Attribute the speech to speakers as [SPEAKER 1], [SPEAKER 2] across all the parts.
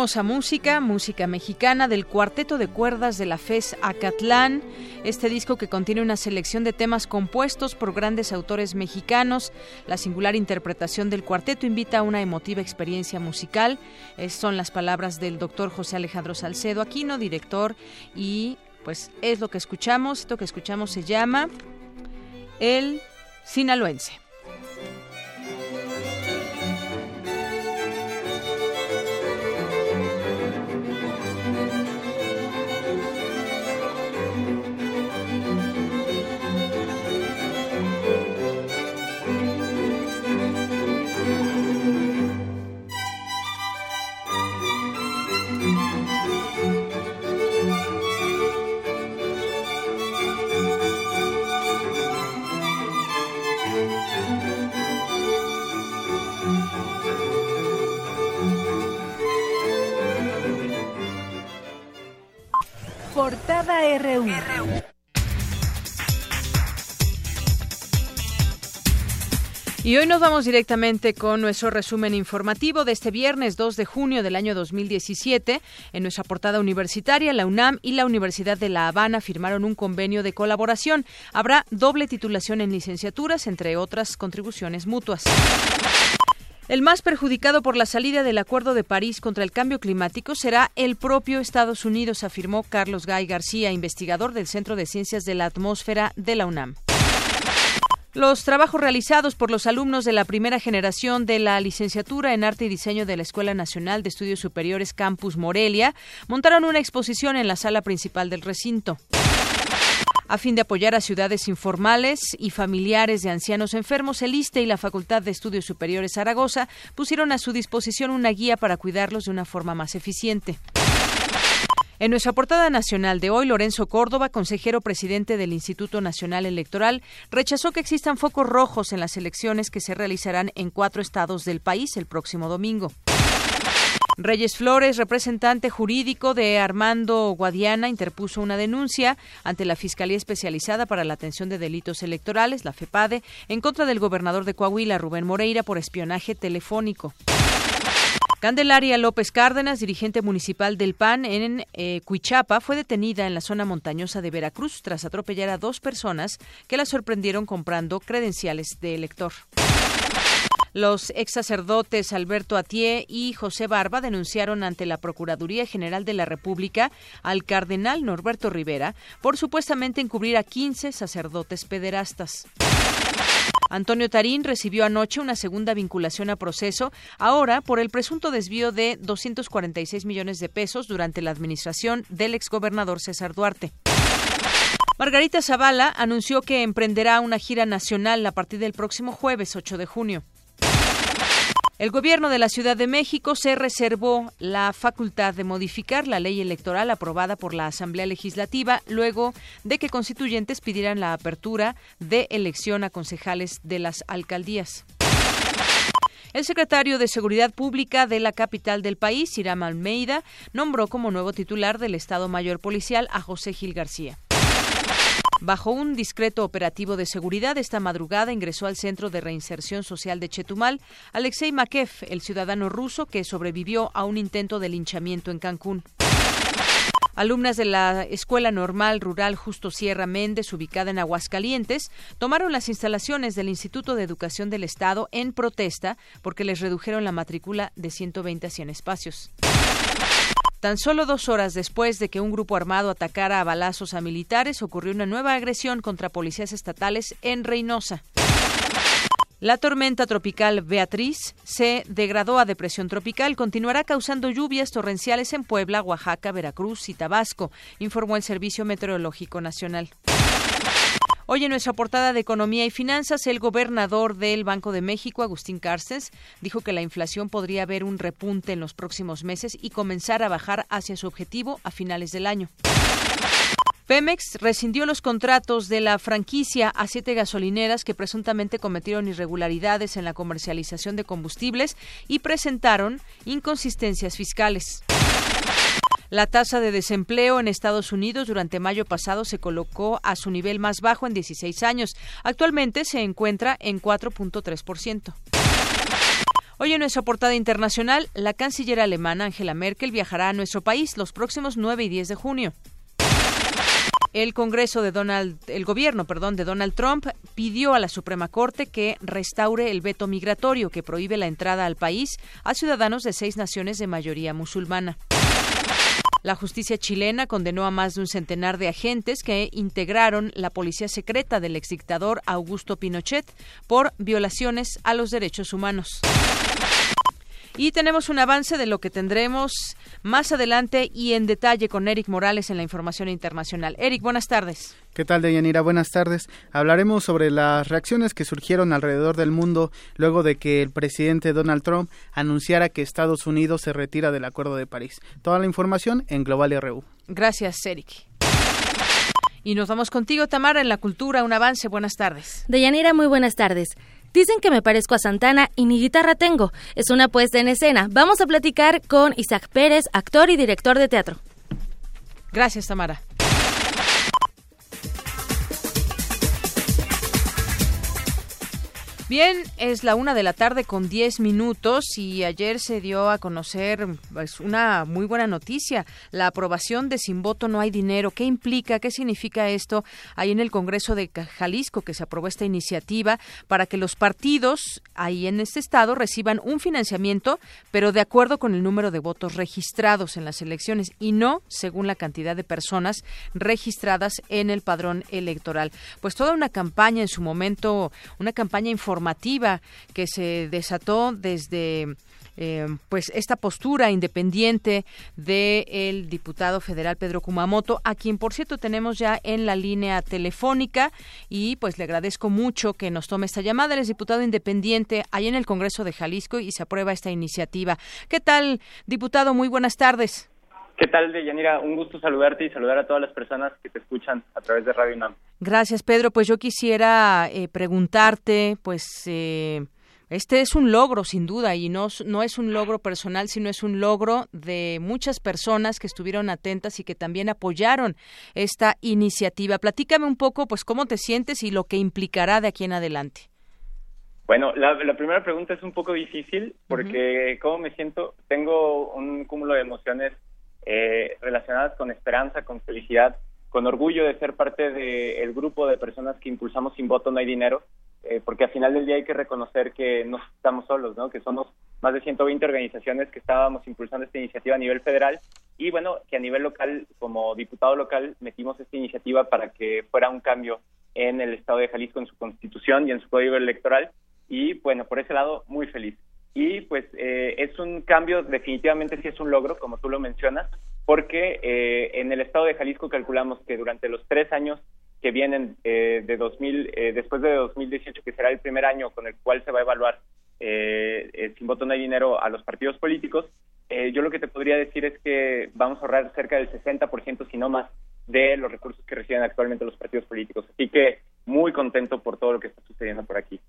[SPEAKER 1] Música, música mexicana del cuarteto de cuerdas de la FES Acatlán. Este disco que contiene una selección de temas compuestos por grandes autores mexicanos. La singular interpretación del cuarteto invita a una emotiva experiencia musical. son las palabras del doctor José Alejandro Salcedo Aquino, director, y pues es lo que escuchamos. Esto que escuchamos se llama El Sinaloense.
[SPEAKER 2] RU.
[SPEAKER 1] Y hoy nos vamos directamente con nuestro resumen informativo de este viernes 2 de junio del año 2017. En nuestra portada universitaria, la UNAM y la Universidad de La Habana firmaron un convenio de colaboración. Habrá doble titulación en licenciaturas, entre otras contribuciones mutuas. El más perjudicado por la salida del Acuerdo de París contra el cambio climático será el propio Estados Unidos, afirmó Carlos Gay García, investigador del Centro de Ciencias de la Atmósfera de la UNAM. Los trabajos realizados por los alumnos de la primera generación de la licenciatura en Arte y Diseño de la Escuela Nacional de Estudios Superiores Campus Morelia montaron una exposición en la sala principal del recinto a fin de apoyar a ciudades informales y familiares de ancianos enfermos, el ISTE y la Facultad de Estudios Superiores Zaragoza pusieron a su disposición una guía para cuidarlos de una forma más eficiente. En nuestra portada nacional de hoy, Lorenzo Córdoba, consejero presidente del Instituto Nacional Electoral, rechazó que existan focos rojos en las elecciones que se realizarán en cuatro estados del país el próximo domingo. Reyes Flores, representante jurídico de Armando Guadiana, interpuso una denuncia ante la Fiscalía Especializada para la Atención de Delitos Electorales, la FEPADE, en contra del gobernador de Coahuila, Rubén Moreira, por espionaje telefónico. Candelaria López Cárdenas, dirigente municipal del PAN en eh, Cuichapa, fue detenida en la zona montañosa de Veracruz tras atropellar a dos personas que la sorprendieron comprando credenciales de elector. Los ex sacerdotes Alberto Atié y José Barba denunciaron ante la Procuraduría General de la República al cardenal Norberto Rivera por supuestamente encubrir a 15 sacerdotes pederastas. Antonio Tarín recibió anoche una segunda vinculación a proceso, ahora por el presunto desvío de 246 millones de pesos durante la administración del exgobernador César Duarte. Margarita Zavala anunció que emprenderá una gira nacional a partir del próximo jueves 8 de junio. El gobierno de la Ciudad de México se reservó la facultad de modificar la ley electoral aprobada por la Asamblea Legislativa luego de que constituyentes pidieran la apertura de elección a concejales de las alcaldías. El secretario de Seguridad Pública de la capital del país, Iram Almeida, nombró como nuevo titular del Estado Mayor Policial a José Gil García. Bajo un discreto operativo de seguridad, esta madrugada ingresó al Centro de Reinserción Social de Chetumal Alexei Makev, el ciudadano ruso que sobrevivió a un intento de linchamiento en Cancún. Alumnas de la Escuela Normal Rural Justo Sierra Méndez, ubicada en Aguascalientes, tomaron las instalaciones del Instituto de Educación del Estado en protesta porque les redujeron la matrícula de 120 a 100 espacios. Tan solo dos horas después de que un grupo armado atacara a balazos a militares, ocurrió una nueva agresión contra policías estatales en Reynosa. La tormenta tropical Beatriz se degradó a depresión tropical. Continuará causando lluvias torrenciales en Puebla, Oaxaca, Veracruz y Tabasco, informó el Servicio Meteorológico Nacional. Hoy en nuestra portada de Economía y Finanzas, el gobernador del Banco de México, Agustín Carstens, dijo que la inflación podría haber un repunte en los próximos meses y comenzar a bajar hacia su objetivo a finales del año. Pemex rescindió los contratos de la franquicia a siete gasolineras que presuntamente cometieron irregularidades en la comercialización de combustibles y presentaron inconsistencias fiscales. La tasa de desempleo en Estados Unidos durante mayo pasado se colocó a su nivel más bajo en 16 años. Actualmente se encuentra en 4.3%. Hoy en nuestra portada internacional, la canciller alemana Angela Merkel viajará a nuestro país los próximos 9 y 10 de junio. El Congreso de Donald, el gobierno, perdón, de Donald Trump pidió a la Suprema Corte que restaure el veto migratorio que prohíbe la entrada al país a ciudadanos de seis naciones de mayoría musulmana. La justicia chilena condenó a más de un centenar de agentes que integraron la policía secreta del exdictador Augusto Pinochet por violaciones a los derechos humanos. Y tenemos un avance de lo que tendremos más adelante y en detalle con Eric Morales en la información internacional. Eric, buenas tardes.
[SPEAKER 3] ¿Qué tal, Deyanira? Buenas tardes. Hablaremos sobre las reacciones que surgieron alrededor del mundo luego de que el presidente Donald Trump anunciara que Estados Unidos se retira del Acuerdo de París. Toda la información en Global RU.
[SPEAKER 1] Gracias, Eric. Y nos vamos contigo, Tamara, en la cultura. Un avance. Buenas tardes.
[SPEAKER 4] Deyanira, muy buenas tardes. Dicen que me parezco a Santana y ni guitarra tengo. Es una puesta en escena. Vamos a platicar con Isaac Pérez, actor y director de teatro.
[SPEAKER 1] Gracias, Tamara. Bien, es la una de la tarde con diez minutos y ayer se dio a conocer pues, una muy buena noticia, la aprobación de Sin Voto No Hay Dinero. ¿Qué implica? ¿Qué significa esto? Ahí en el Congreso de Jalisco que se aprobó esta iniciativa para que los partidos ahí en este estado reciban un financiamiento, pero de acuerdo con el número de votos registrados en las elecciones y no según la cantidad de personas registradas en el padrón electoral. Pues toda una campaña en su momento, una campaña informativa que se desató desde eh, pues esta postura independiente del diputado federal Pedro Kumamoto, a quien por cierto tenemos ya en la línea telefónica y pues le agradezco mucho que nos tome esta llamada. Él es diputado independiente ahí en el Congreso de Jalisco y se aprueba esta iniciativa. ¿Qué tal, diputado? Muy buenas tardes.
[SPEAKER 5] ¿Qué tal, Deyanira? Un gusto saludarte y saludar a todas las personas que te escuchan a través de Radio UNAM.
[SPEAKER 1] Gracias, Pedro. Pues yo quisiera eh, preguntarte, pues... Eh, este es un logro, sin duda, y no, no es un logro personal, sino es un logro de muchas personas que estuvieron atentas y que también apoyaron esta iniciativa. Platícame un poco, pues, cómo te sientes y lo que implicará de aquí en adelante.
[SPEAKER 5] Bueno, la, primera pregunta es un poco difícil porque, ¿cómo me siento? Tengo un cúmulo de emociones eh, relacionadas con esperanza, con felicidad, con orgullo de ser parte del grupo de personas que impulsamos Sin Voto No Hay Dinero, eh, porque al final del día hay que reconocer que no estamos solos, ¿no? que somos más de 120 organizaciones que estábamos impulsando esta iniciativa a nivel federal y bueno, que a nivel local, como diputado local, metimos esta iniciativa para que fuera un cambio en el Estado de Jalisco, en su constitución y en su código electoral. Y bueno, por ese lado, muy feliz y pues eh, es un cambio, definitivamente sí es un logro, como tú lo mencionas, porque eh, en el estado de Jalisco calculamos que durante los tres años que vienen eh, de 2000, después de 2018, que será el primer año con el cual se va a evaluar sin voto no hay dinero a los partidos políticos, yo lo que te podría decir es que vamos a ahorrar cerca del 60%, si no más, de los recursos que reciben actualmente los partidos políticos. Así que muy contento por todo lo que está sucediendo por aquí.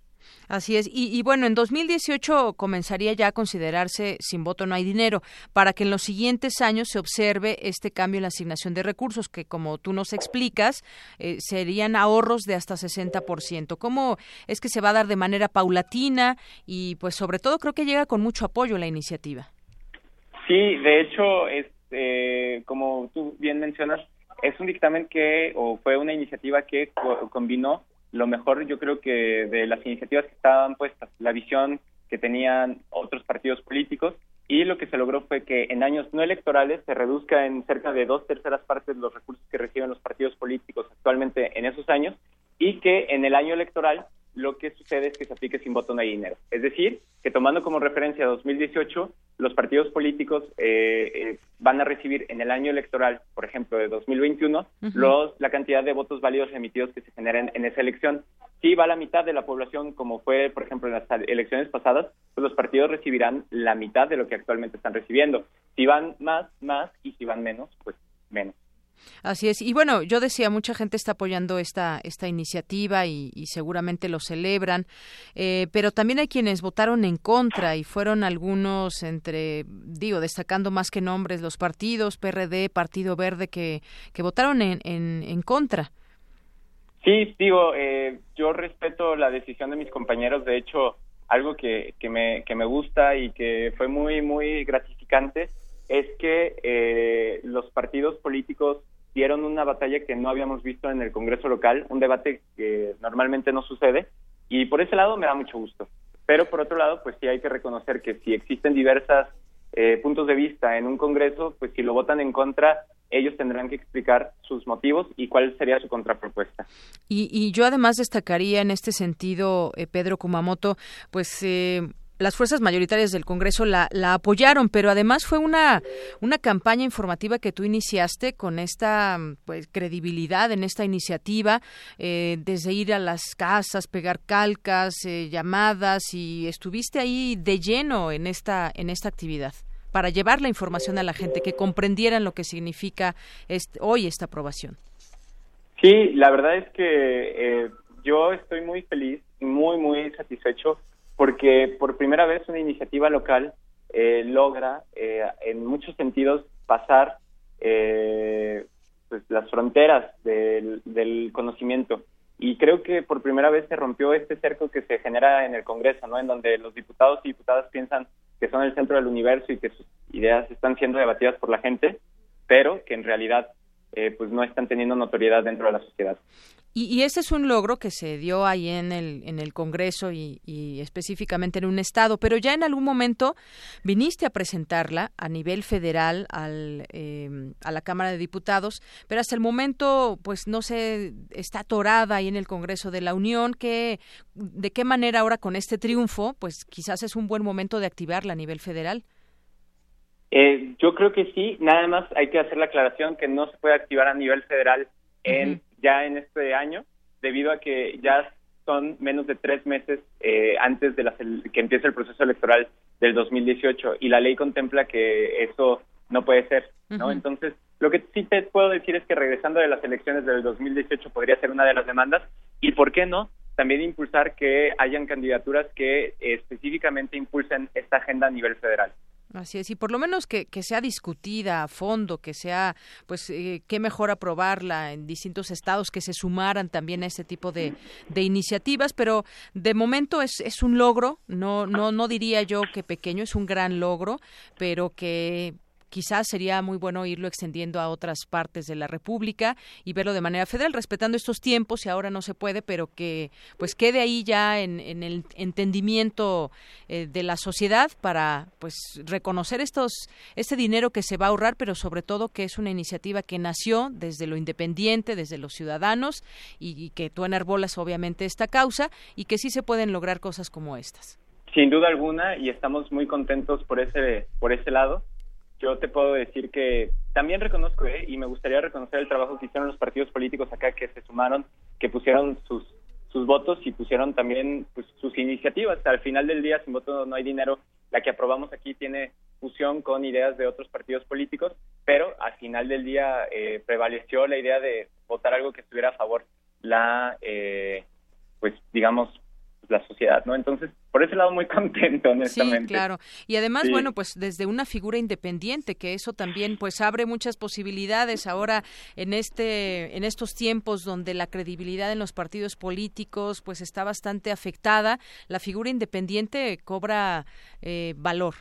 [SPEAKER 1] Así es. Y, y, bueno, en 2018 comenzaría ya a considerarse sin voto no hay dinero, para que en los siguientes años se observe este cambio en la asignación de recursos, que como tú nos explicas, eh, serían ahorros de hasta 60%. ¿Cómo es que se va a dar de manera paulatina y pues sobre todo creo que llega con mucho apoyo la iniciativa?
[SPEAKER 5] Sí, de hecho, es, eh, como tú bien mencionas, es un dictamen que, o fue una iniciativa que combinó lo mejor, yo creo que de las iniciativas que estaban puestas, la visión que tenían otros partidos políticos, y lo que se logró fue que en años no electorales se reduzca en cerca de dos terceras partes los recursos que reciben los partidos políticos actualmente en esos años, y que en el año electoral lo que sucede es que se aplique sin voto no hay dinero. Es decir, que tomando como referencia 2018, los partidos políticos eh, eh, van a recibir en el año electoral, por ejemplo, de 2021, los, la cantidad de votos válidos emitidos que se generen en esa elección. Si va la mitad de la población, como fue, por ejemplo, en las elecciones pasadas, pues los partidos recibirán la mitad de lo que actualmente están recibiendo. Si van más, más, y si van menos, pues menos.
[SPEAKER 1] Así es. Y bueno, yo decía, mucha gente está apoyando esta, esta iniciativa y, seguramente lo celebran, eh, pero también hay quienes votaron en contra y fueron algunos entre, digo, destacando más que nombres, los partidos, PRD, Partido Verde, que, que votaron en, en, contra.
[SPEAKER 5] Sí, digo, eh, yo respeto la decisión de mis compañeros. De hecho, algo que, que, me, que me gusta y que fue muy, muy gratificante es que eh, los partidos políticos dieron una batalla que no habíamos visto en el Congreso local, un debate que normalmente no sucede, y por ese lado me da mucho gusto. Pero por otro lado, pues sí hay que reconocer que si existen diversas eh, puntos de vista en un Congreso, pues si lo votan en contra, ellos tendrán que explicar sus motivos y cuál sería su contrapropuesta.
[SPEAKER 1] Y, y yo además destacaría en este sentido, eh, Pedro Kumamoto, pues eh, las fuerzas mayoritarias del Congreso la, la, apoyaron, pero además fue una, una campaña informativa que tú iniciaste con esta pues, credibilidad en esta iniciativa, eh, desde ir a las casas, pegar calcas, eh, llamadas, y estuviste ahí de lleno en esta, en esta actividad para llevar la información a la gente, que comprendieran lo que significa hoy esta aprobación.
[SPEAKER 5] Sí, la verdad es que eh, yo estoy muy feliz, muy, muy satisfecho porque por primera vez una iniciativa local eh, logra eh, en muchos sentidos pasar eh, pues, las fronteras del, conocimiento y creo que por primera vez se rompió este cerco que se genera en el Congreso, ¿no? En donde los diputados y diputadas piensan que son el centro del universo y que sus ideas están siendo debatidas por la gente, pero que en realidad pues no están teniendo notoriedad dentro de la sociedad.
[SPEAKER 1] Y, y, ese es un logro que se dio ahí en el, en el Congreso y, específicamente en un estado, pero ya en algún momento viniste a presentarla a nivel federal al, em, a la Cámara de Diputados, pero hasta el momento pues no se está atorada ahí en el Congreso de la Unión. Que, ¿De qué manera ahora con este triunfo pues quizás es un buen momento de activarla a nivel federal?
[SPEAKER 5] Eh, yo creo que sí, nada más hay que hacer la aclaración que no se puede activar a nivel federal en ya en este año, debido a que ya son menos de tres meses eh, antes de que empiece el proceso electoral del 2018 y la ley contempla que eso no puede ser, ¿no? Entonces, lo que sí te puedo decir es que regresando de las elecciones del 2018 podría ser una de las demandas y, ¿por qué no? También impulsar que hayan candidaturas que específicamente impulsen esta agenda a nivel federal.
[SPEAKER 1] Así es, y por lo menos que, que sea discutida a fondo, que sea, pues, eh, qué mejor aprobarla en distintos estados, que se sumaran también a este tipo de, de iniciativas, pero de momento es, es un logro, no, no, no diría yo que pequeño, es un gran logro, pero que quizás sería muy bueno irlo extendiendo a otras partes de la República y verlo de manera federal, respetando estos tiempos y ahora no se puede, pero que pues quede ahí ya en, el entendimiento eh, de la sociedad para pues reconocer estos este dinero que se va a ahorrar, pero sobre todo que es una iniciativa que nació desde lo independiente, desde los ciudadanos y, y que tú enarbolas obviamente esta causa y que sí se pueden lograr cosas como estas.
[SPEAKER 5] Sin duda alguna y estamos muy contentos por ese por ese lado yo te puedo decir que también reconozco ¿eh? y me gustaría reconocer el trabajo que hicieron los partidos políticos acá que se sumaron, que pusieron sus sus votos y pusieron también pues, sus iniciativas. Al final del día, sin voto no hay dinero. La que aprobamos aquí tiene fusión con ideas de otros partidos políticos, pero al final del día eh, prevaleció la idea de votar algo que estuviera a favor la, eh, pues digamos, la sociedad, ¿no? Entonces, por ese lado muy contento, honestamente.
[SPEAKER 1] Sí, claro. Y además, bueno, pues desde una figura independiente, que eso también pues abre muchas posibilidades ahora en este en estos tiempos donde la credibilidad en los partidos políticos pues está bastante afectada, la figura independiente cobra eh, valor.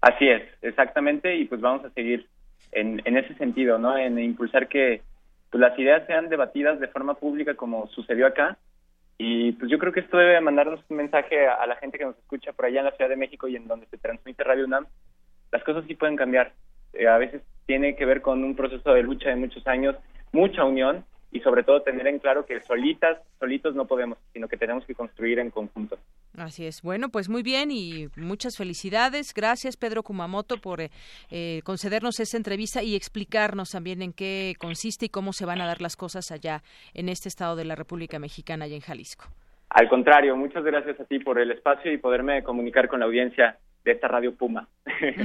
[SPEAKER 5] Así es, exactamente, y pues vamos a seguir en, en ese sentido, ¿no? En impulsar que pues, las ideas sean debatidas de forma pública como sucedió acá y pues yo creo que esto debe mandarnos un mensaje a, la gente que nos escucha por allá en la Ciudad de México y en donde se transmite Radio UNAM. Las cosas sí pueden cambiar. Eh, a veces tiene que ver con un proceso de lucha de muchos años, mucha unión y sobre todo tener en claro que solitas, solitos no podemos, sino que tenemos que construir en conjunto.
[SPEAKER 1] Así es. Bueno, pues muy bien y muchas felicidades. Gracias, Pedro Kumamoto, por eh, eh, concedernos esta entrevista y explicarnos también en qué consiste y cómo se van a dar las cosas allá en este estado de la República Mexicana y en Jalisco.
[SPEAKER 5] Al contrario, muchas gracias a ti por el espacio y poderme comunicar con la audiencia de esta radio Puma.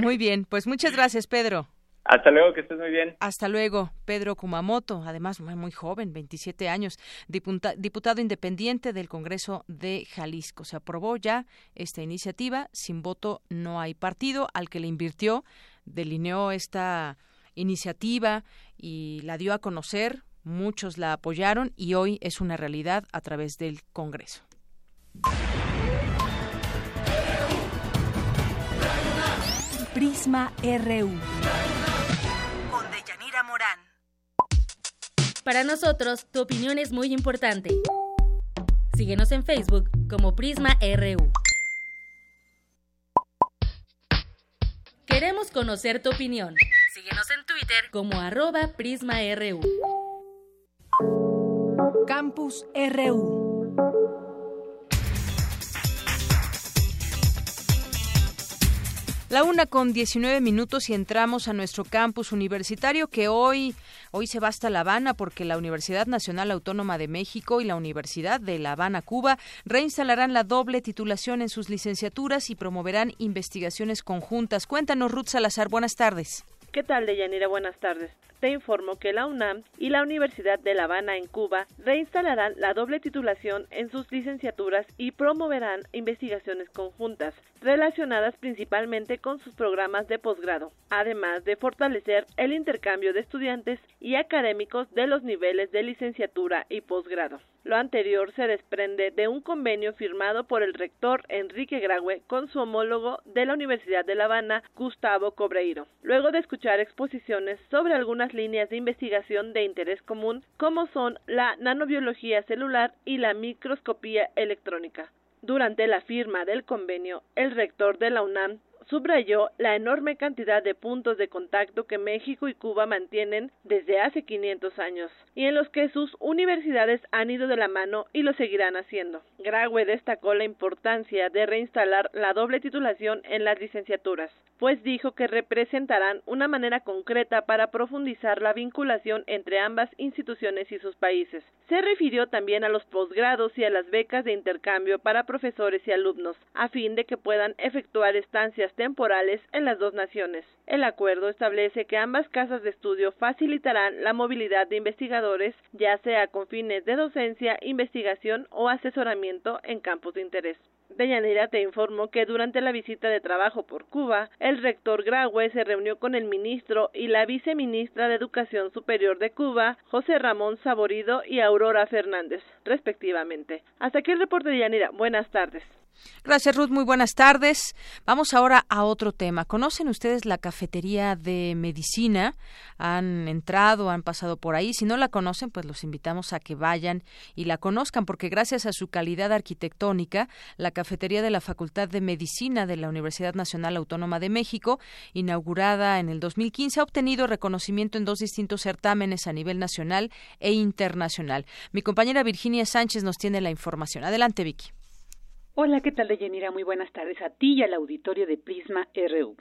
[SPEAKER 1] Muy bien, pues muchas gracias, Pedro.
[SPEAKER 5] Hasta luego, que estés muy bien.
[SPEAKER 1] Hasta luego, Pedro Kumamoto, además muy joven, 27 años, diputado independiente del Congreso de Jalisco. Se aprobó ya esta iniciativa, sin voto no hay partido, al que le invirtió, delineó esta iniciativa y la dio a conocer, muchos la apoyaron y hoy es una realidad a través del Congreso.
[SPEAKER 2] Prisma RU.
[SPEAKER 4] Para nosotros, tu opinión es muy importante. Síguenos en Facebook como Prisma RU. Queremos conocer tu opinión. Síguenos en Twitter como arroba PrismaRU.
[SPEAKER 2] Campus RU.
[SPEAKER 1] La una con 19 minutos y entramos a nuestro campus universitario que hoy, hoy se va hasta La Habana porque la Universidad Nacional Autónoma de México y la Universidad de La Habana, Cuba, reinstalarán la doble titulación en sus licenciaturas y promoverán investigaciones conjuntas. Cuéntanos, Ruth Salazar, buenas tardes.
[SPEAKER 6] ¿Qué tal, Deyanira? Buenas tardes te informo que la UNAM y la Universidad de La Habana en Cuba reinstalarán la doble titulación en sus licenciaturas y promoverán investigaciones conjuntas relacionadas principalmente con sus programas de posgrado, además de fortalecer el intercambio de estudiantes y académicos de los niveles de licenciatura y posgrado. Lo anterior se desprende de un convenio firmado por el rector Enrique Graue con su homólogo de la Universidad de La Habana, Gustavo Cobreiro, luego de escuchar exposiciones sobre algunas líneas de investigación de interés común como son la nanobiología celular y la microscopía electrónica. Durante la firma del convenio, el rector de la UNAM subrayó la enorme cantidad de puntos de contacto que México y Cuba mantienen desde hace 500 años y en los que sus universidades han ido de la mano y lo seguirán haciendo. Graue destacó la importancia de reinstalar la doble titulación en las licenciaturas, pues dijo que representarán una manera concreta para profundizar la vinculación entre ambas instituciones y sus países. Se refirió también a los posgrados y a las becas de intercambio para profesores y alumnos, a fin de que puedan efectuar estancias temporales en las dos naciones. El acuerdo establece que ambas casas de estudio facilitarán la movilidad de investigadores, ya sea con fines de docencia, investigación o asesoramiento en campos de interés. Deyanira te informó que durante la visita de trabajo por Cuba, el rector Graue se reunió con el ministro y la viceministra de Educación Superior de Cuba, José Ramón Saborido y Aurora Fernández, respectivamente. Hasta aquí el reporte de. Buenas tardes.
[SPEAKER 1] Gracias, Ruth. Muy buenas tardes. Vamos ahora a otro tema. ¿Conocen ustedes la cafetería de medicina? Han entrado, han pasado por ahí. Si no la conocen, pues los invitamos a que vayan y la conozcan, porque gracias a su calidad arquitectónica, la cafetería de la Facultad de Medicina de la Universidad Nacional Autónoma de México, inaugurada en el 2015, ha obtenido reconocimiento en dos distintos certámenes a nivel nacional e internacional. Mi compañera Virginia Sánchez nos tiene la información. Adelante, Vicky.
[SPEAKER 7] Hola, ¿qué tal, Deyanira? Muy buenas tardes a ti y al auditorio de Prisma RU.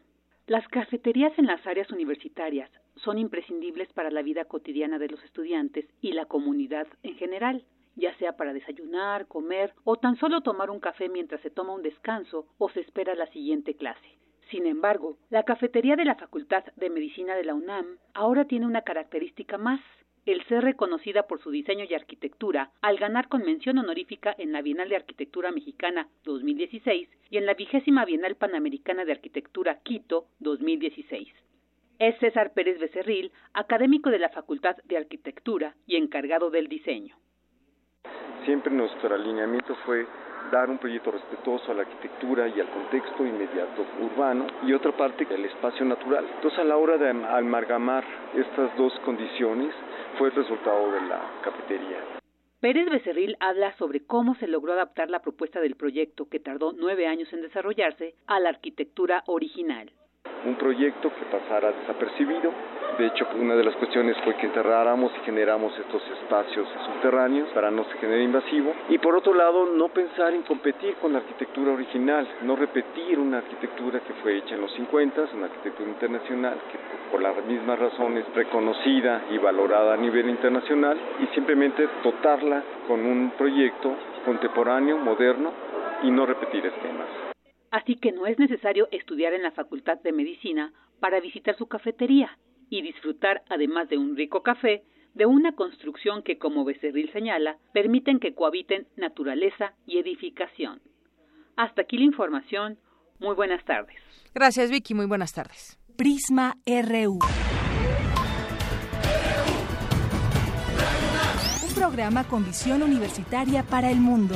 [SPEAKER 7] Las cafeterías en las áreas universitarias son imprescindibles para la vida cotidiana de los estudiantes y la comunidad en general, ya sea para desayunar, comer o tan solo tomar un café mientras se toma un descanso o se espera la siguiente clase. Sin embargo, la cafetería de la Facultad de Medicina de la UNAM ahora tiene una característica más, el ser reconocida por su diseño y arquitectura al ganar con mención honorífica en la Bienal de Arquitectura Mexicana 2016 y en la vigésima Bienal Panamericana de Arquitectura Quito 2016. Es César Pérez Becerril, académico de la Facultad de Arquitectura y encargado del diseño.
[SPEAKER 8] Siempre nuestro alineamiento fue dar un proyecto respetuoso a la arquitectura y al contexto inmediato urbano y otra parte el espacio natural. Entonces a la hora de amalgamar estas dos condiciones fue el resultado de la cafetería.
[SPEAKER 7] Pérez Becerril habla sobre cómo se logró adaptar la propuesta del proyecto, que tardó nueve años en desarrollarse, a la arquitectura original.
[SPEAKER 8] Un proyecto que pasara desapercibido. De hecho, una de las cuestiones fue que enterráramos y generamos estos espacios subterráneos para no se genere invasivo. Y por otro lado, no pensar en competir con la arquitectura original, no repetir una arquitectura que fue hecha en los 50, una arquitectura internacional que por las mismas razones reconocida y valorada a nivel internacional y simplemente dotarla con un proyecto contemporáneo, moderno y no repetir esquemas.
[SPEAKER 7] Así que no es necesario estudiar en la Facultad de Medicina para visitar su cafetería y disfrutar, además de un rico café, de una construcción que, como Becerril señala, permiten que cohabiten naturaleza y edificación. Hasta aquí la información. Muy buenas tardes.
[SPEAKER 1] Gracias, Vicky. Muy buenas tardes.
[SPEAKER 2] Prisma RU. Un programa con visión universitaria para el mundo.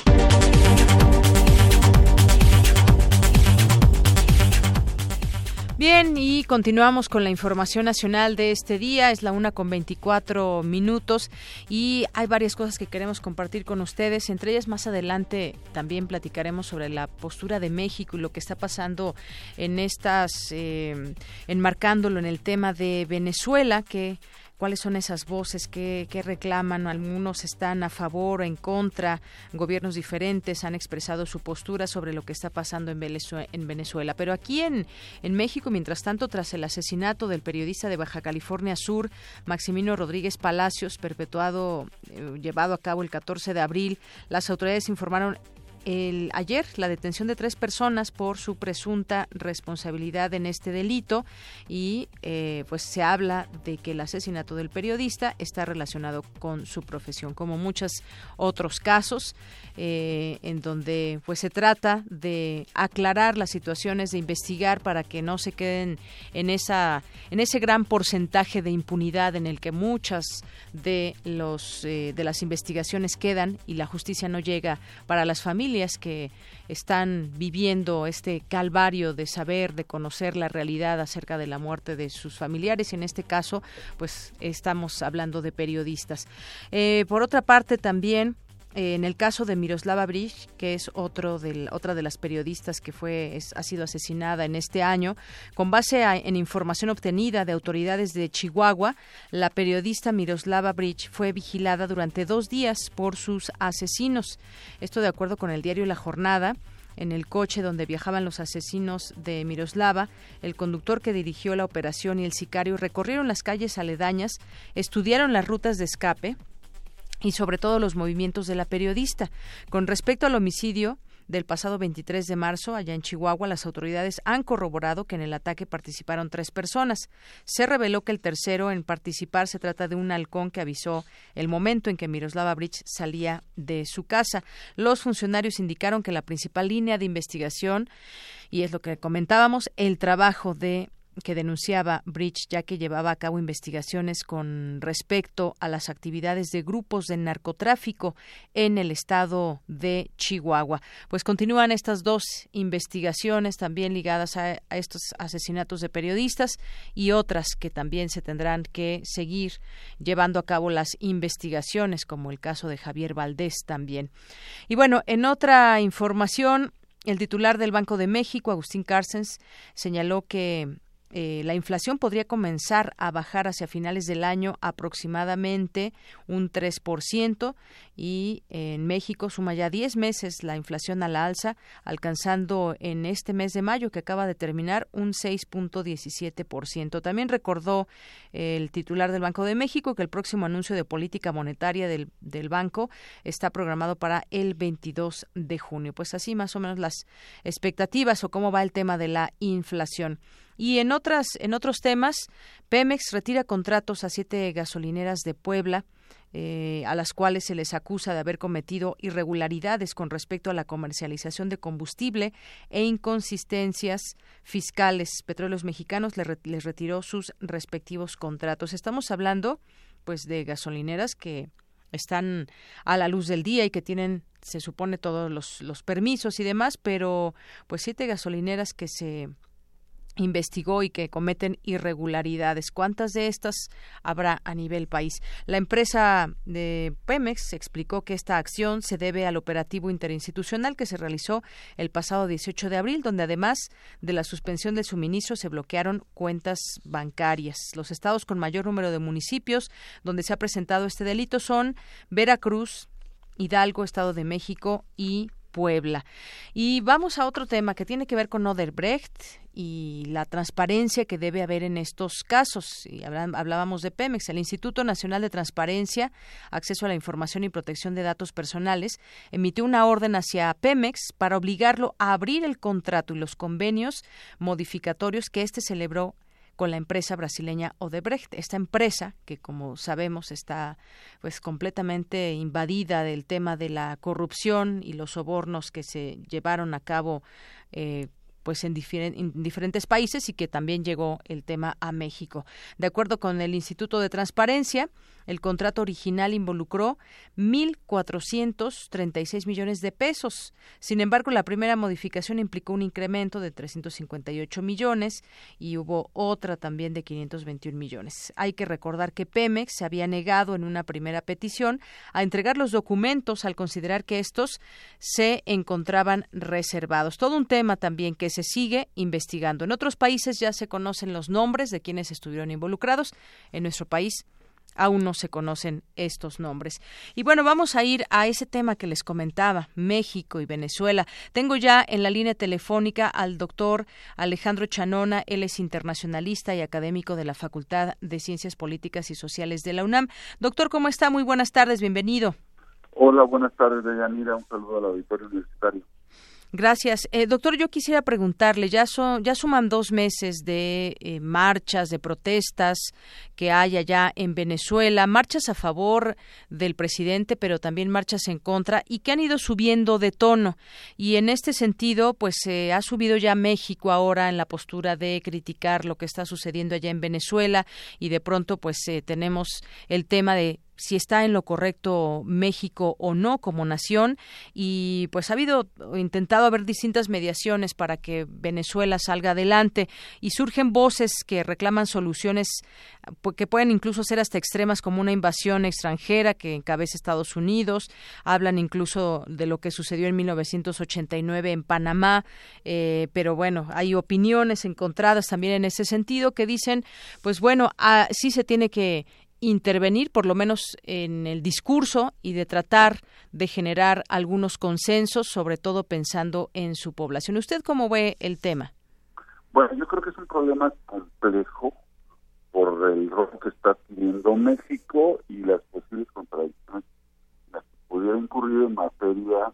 [SPEAKER 1] Bien, y continuamos con la información nacional de este día. Es la una con 24 minutos y hay varias cosas que queremos compartir con ustedes. Entre ellas, más adelante también platicaremos sobre la postura de México y lo que está pasando en estas, eh, enmarcándolo en el tema de Venezuela, que cuáles son esas voces que, reclaman, algunos están a favor o en contra, gobiernos diferentes han expresado su postura sobre lo que está pasando en Venezuela. Pero aquí en, en México, mientras tanto, tras el asesinato del periodista de Baja California Sur, Maximino Rodríguez Palacios, perpetuado, eh, llevado a cabo el 14 de abril, las autoridades informaron el, ayer la detención de tres personas por su presunta responsabilidad en este delito y eh, pues se habla de que el asesinato del periodista está relacionado con su profesión como muchos otros casos eh, en donde pues se trata de aclarar las situaciones de investigar para que no se queden en esa en ese gran porcentaje de impunidad en el que muchas de los eh, de las investigaciones quedan y la justicia no llega para las familias que están viviendo este calvario de saber, de conocer la realidad acerca de la muerte de sus familiares y en este caso, pues estamos hablando de periodistas. Eh, por otra parte, también en el caso de Miroslava Brich, que es otro del, otra de las periodistas que fue ha sido asesinada en este año, con base en información obtenida de autoridades de Chihuahua, la periodista Miroslava Brich fue vigilada durante dos días por sus asesinos. Esto de acuerdo con el diario La Jornada en el coche donde viajaban los asesinos de Miroslava, el conductor que dirigió la operación y el sicario recorrieron las calles aledañas, estudiaron las rutas de escape, y sobre todo los movimientos de la periodista. Con respecto al homicidio, del pasado 23 de marzo, allá en Chihuahua, las autoridades han corroborado que en el ataque participaron tres personas. Se reveló que el tercero en participar se trata de un halcón que avisó el momento en que Miroslava Bridge salía de su casa. Los funcionarios indicaron que la principal línea de investigación, y es lo que comentábamos, el trabajo de que denunciaba Bridge ya que llevaba a cabo investigaciones con respecto a las actividades de grupos de narcotráfico en el estado de Chihuahua. Pues continúan estas dos investigaciones también ligadas a, estos asesinatos de periodistas y otras que también se tendrán que seguir llevando a cabo las investigaciones como el caso de Javier Valdés también. Y bueno, en otra información, el titular del Banco de México, Agustín Carcens, señaló que eh, la inflación podría comenzar a bajar hacia finales del año aproximadamente un 3% y en México suma ya 10 meses la inflación a la alza, alcanzando en este mes de mayo que acaba de terminar un 6.17%. También recordó el titular del Banco de México que el próximo anuncio de política monetaria del, del banco está programado para el 22 de junio. Pues así más o menos las expectativas o cómo va el tema de la inflación. Y en otras, en otros temas, Pemex retira contratos a siete gasolineras de Puebla. Eh, a las cuales se les acusa de haber cometido irregularidades con respecto a la comercialización de combustible e inconsistencias fiscales. Petróleos Mexicanos les retiró sus respectivos contratos. Estamos hablando, pues, de gasolineras que están a la luz del día y que tienen se supone todos los, los permisos y demás, pero pues siete gasolineras que se investigó y que cometen irregularidades. ¿Cuántas de estas habrá a nivel país? La empresa de Pemex explicó que esta acción se debe al operativo interinstitucional que se realizó el pasado 18 de abril, donde además de la suspensión del suministro se bloquearon cuentas bancarias. Los estados con mayor número de municipios donde se ha presentado este delito son Veracruz, Hidalgo, Estado de México y Puebla. Y vamos a otro tema que tiene que ver con Oderbrecht y la transparencia que debe haber en estos casos. Y hablábamos de Pemex, el Instituto Nacional de Transparencia, Acceso a la Información y Protección de Datos Personales, emitió una orden hacia Pemex para obligarlo a abrir el contrato y los convenios modificatorios que éste celebró con la empresa brasileña Odebrecht. Esta empresa, que como sabemos está pues completamente invadida del tema de la corrupción y los sobornos que se llevaron a cabo eh, pues en, diferentes países y que también llegó el tema a México. De acuerdo con el Instituto de Transparencia, el contrato original involucró 1.436 millones de pesos. Sin embargo, la primera modificación implicó un incremento de 358 millones y hubo otra también de 521 millones. Hay que recordar que Pemex se había negado en una primera petición a entregar los documentos al considerar que estos se encontraban reservados. Todo un tema también que se sigue investigando. En otros países ya se conocen los nombres de quienes estuvieron involucrados. En nuestro país aún no se conocen estos nombres. Y bueno, vamos a ir a ese tema que les comentaba, México y Venezuela. Tengo ya en la línea telefónica al doctor Alejandro Chanona, él es internacionalista y académico de la Facultad de Ciencias Políticas y Sociales de la UNAM. Doctor, ¿cómo está? Muy buenas tardes, bienvenido.
[SPEAKER 9] Hola, buenas tardes, Deyanira. Un saludo al auditorio universitario.
[SPEAKER 1] Gracias. Eh, doctor, yo quisiera preguntarle, ya, son, ya suman dos meses de eh, marchas, de protestas que hay allá en Venezuela, marchas a favor del presidente, pero también marchas en contra y que han ido subiendo de tono. Y en este sentido, pues se ha subido ya México ahora en la postura de criticar lo que está sucediendo allá en Venezuela y de pronto pues eh, tenemos el tema de si está en lo correcto México o no como nación. Y pues ha habido intentado haber distintas mediaciones para que Venezuela salga adelante. Y surgen voces que reclaman soluciones pues, que pueden incluso ser hasta extremas como una invasión extranjera que encabeza Estados Unidos. Hablan incluso de lo que sucedió en 1989 en Panamá. Eh, pero bueno hay opiniones encontradas también en ese sentido que dicen pues bueno ah, sí se tiene que intervenir, por lo menos en el discurso, y de tratar de generar algunos consensos, sobre todo pensando en su población. ¿Usted cómo ve el tema?
[SPEAKER 9] Bueno, yo creo que es un problema complejo por el rol que está teniendo México y las posibles contradicciones las que pudiera incurrir en materia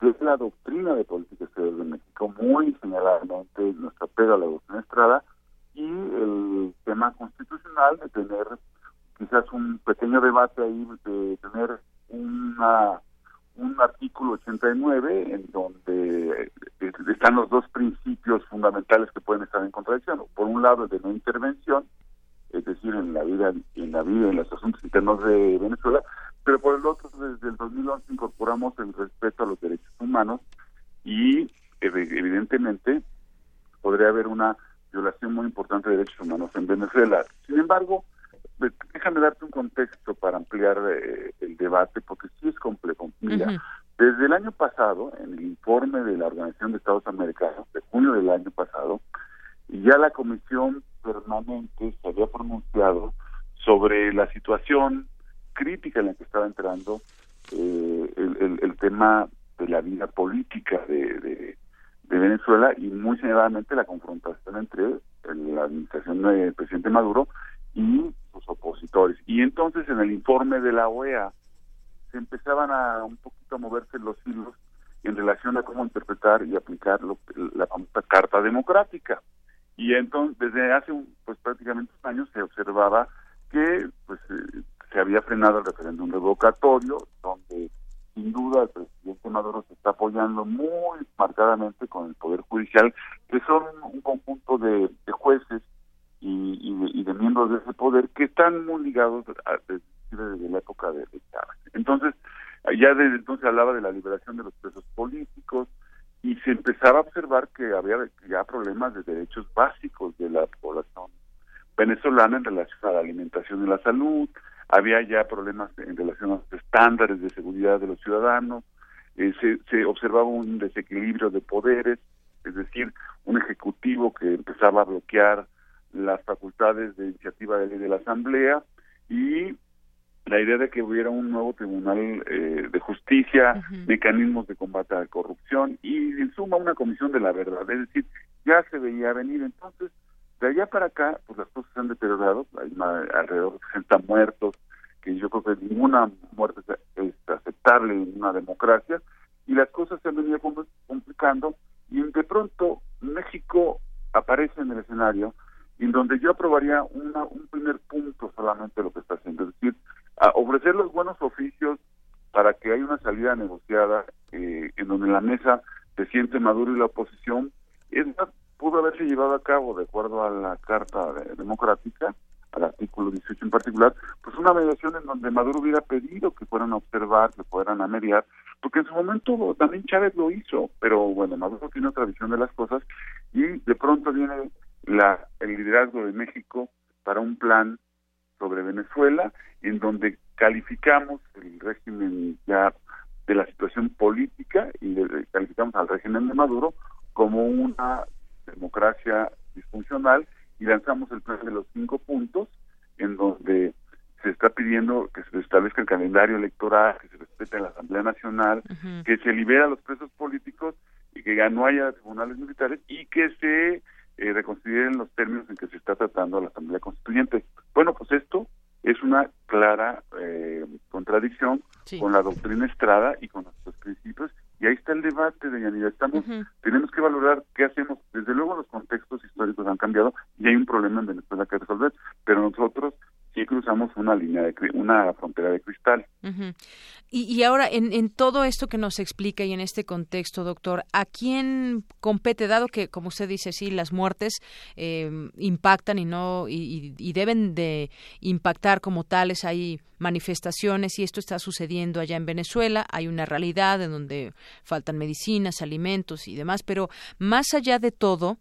[SPEAKER 9] de la doctrina de política exterior de México, muy señaladamente nuestra pega a la doctrina Estrada, y el tema constitucional de tener quizás un pequeño debate ahí de tener una un artículo 89 en donde están los dos principios fundamentales que pueden estar en contradicción. Por un lado, el de no intervención, es decir, en la vida en la vida en los asuntos internos de Venezuela, pero por el otro, desde el 2011 incorporamos el respeto a los derechos humanos y evidentemente podría haber una violación muy importante de derechos humanos en Venezuela. Sin embargo, déjame darte un contexto para ampliar eh, el debate, porque sí es complejo. Mira, desde el año pasado, en el informe de la Organización de Estados Americanos, de junio del año pasado, ya la Comisión Permanente se había pronunciado sobre la situación crítica en la que estaba entrando eh, el, tema de la vida política de, de, Venezuela y muy señaladamente la confrontación entre la administración del presidente Maduro y sus opositores. Y entonces en el informe de la OEA se empezaban a un poquito a moverse los hilos en relación a cómo interpretar y aplicar la famosa Carta Democrática. Y entonces, desde hace pues prácticamente un año se observaba que pues eh, se había frenado el referéndum revocatorio, donde sin duda el presidente Maduro se está apoyando muy marcadamente con el Poder Judicial, que son un conjunto de, miembros de ese poder que están muy ligados desde, la época de, Chávez. Entonces, ya desde entonces hablaba de la liberación de los presos políticos y se empezaba a observar que había ya problemas de derechos básicos de la población venezolana en relación a la alimentación y la salud, había ya problemas en relación a los estándares de seguridad de los ciudadanos, eh, se, se observaba un desequilibrio de poderes, es decir, un ejecutivo que empezaba a bloquear las facultades de iniciativa de ley de la Asamblea y la idea de que hubiera un nuevo tribunal eh, de justicia, mecanismos de combate a la corrupción y en suma una comisión de la verdad, es decir, ya se veía venir. Entonces de allá para acá, pues las cosas se han deteriorado, hay alrededor de 60 muertos, que yo creo que ninguna muerte es aceptable en una democracia, y las cosas se han venido complicando, y de pronto México aparece en el escenario, en donde yo aprobaría una, un primer punto solamente lo que está haciendo, es decir, ofrecer los buenos oficios para que haya una salida negociada eh, en donde la mesa se siente Maduro y la oposición, es pudo haberse llevado a cabo, de acuerdo a la Carta Democrática, al artículo 18 en particular, pues una mediación en donde Maduro hubiera pedido que fueran a observar, que fueran a mediar, porque en su momento también Chávez lo hizo, pero bueno, Maduro tiene otra visión de las cosas y de pronto viene la, el liderazgo de México para un plan sobre Venezuela, en donde calificamos el régimen ya de la situación política y calificamos al régimen de Maduro como una democracia disfuncional y lanzamos el plan de los cinco puntos en donde se está pidiendo que se establezca el calendario electoral, que se respete la Asamblea Nacional, que se libera a los presos políticos y que ya no haya tribunales militares y que se eh, reconsideren los términos en que se está tratando la Asamblea Constituyente. Bueno, pues esto es una clara eh, contradicción con la doctrina Estrada y con nuestros principios y ahí está el debate de Yanira. Estamos, tenemos que valorar qué hacemos. Desde luego los contextos históricos han cambiado y hay un problema en Venezuela que resolver, pero nosotros sí cruzamos una línea de una frontera de cristal.
[SPEAKER 1] y, y, ahora en, en todo esto que nos explica y en este contexto, doctor, ¿a quién compete dado que, como usted dice, sí, las muertes eh, impactan y no y, y, deben de impactar como tales? Hay manifestaciones y esto está sucediendo allá en Venezuela. Hay una realidad en donde faltan medicinas, alimentos y demás, pero más allá de todo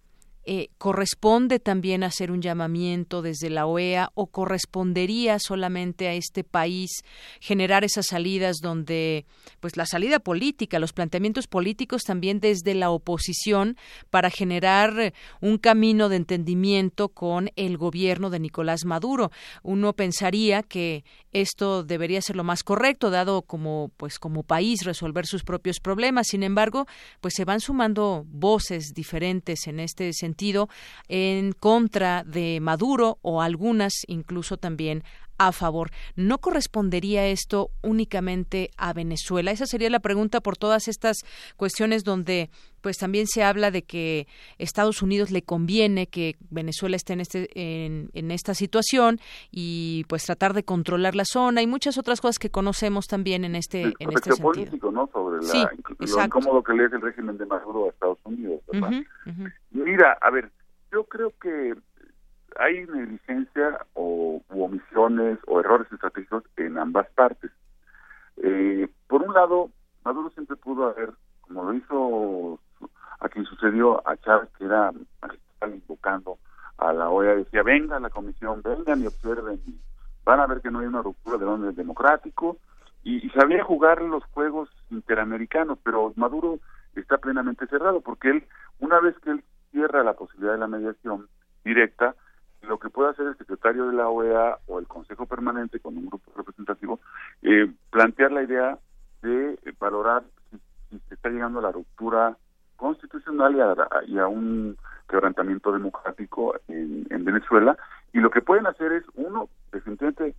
[SPEAKER 1] eh, corresponde también hacer un llamamiento desde la OEA o correspondería solamente a este país generar esas salidas donde pues la salida política, los planteamientos políticos también desde la oposición para generar un camino de entendimiento con el gobierno de Nicolás Maduro. Uno pensaría que esto debería ser lo más correcto dado como pues como país resolver sus propios problemas. Sin embargo, pues se van sumando voces diferentes en este sentido en contra de Maduro o algunas incluso también a favor. ¿No correspondería esto únicamente a Venezuela? Esa sería la pregunta por todas estas cuestiones donde pues también se habla de que Estados Unidos le conviene que Venezuela esté en este en, esta situación y pues tratar de controlar la zona y muchas otras cosas que conocemos también en este en este
[SPEAKER 9] sentido. político, ¿no? Sobre lo incómodo que le es el régimen de Maduro a Estados Unidos, Mira, a ver, yo creo que hay negligencia o omisiones o errores estratégicos en ambas partes. Eh, por un lado, Maduro siempre pudo haber, como lo hizo a quien sucedió a Chávez, que era invocando a la OEA, decía, venga la comisión, vengan y observen, van a ver que no hay una ruptura de orden democrático, y, y sabía jugar los juegos interamericanos, pero Maduro está plenamente cerrado, porque él, una vez que él cierra la posibilidad de la mediación directa, lo que puede hacer el secretario de la OEA o el Consejo Permanente con un grupo representativo, eh, plantear la idea de eh, valorar si, se está llegando a la ruptura constitucional y a, un quebrantamiento democrático en, Venezuela. Y lo que pueden hacer es, uno, definitivamente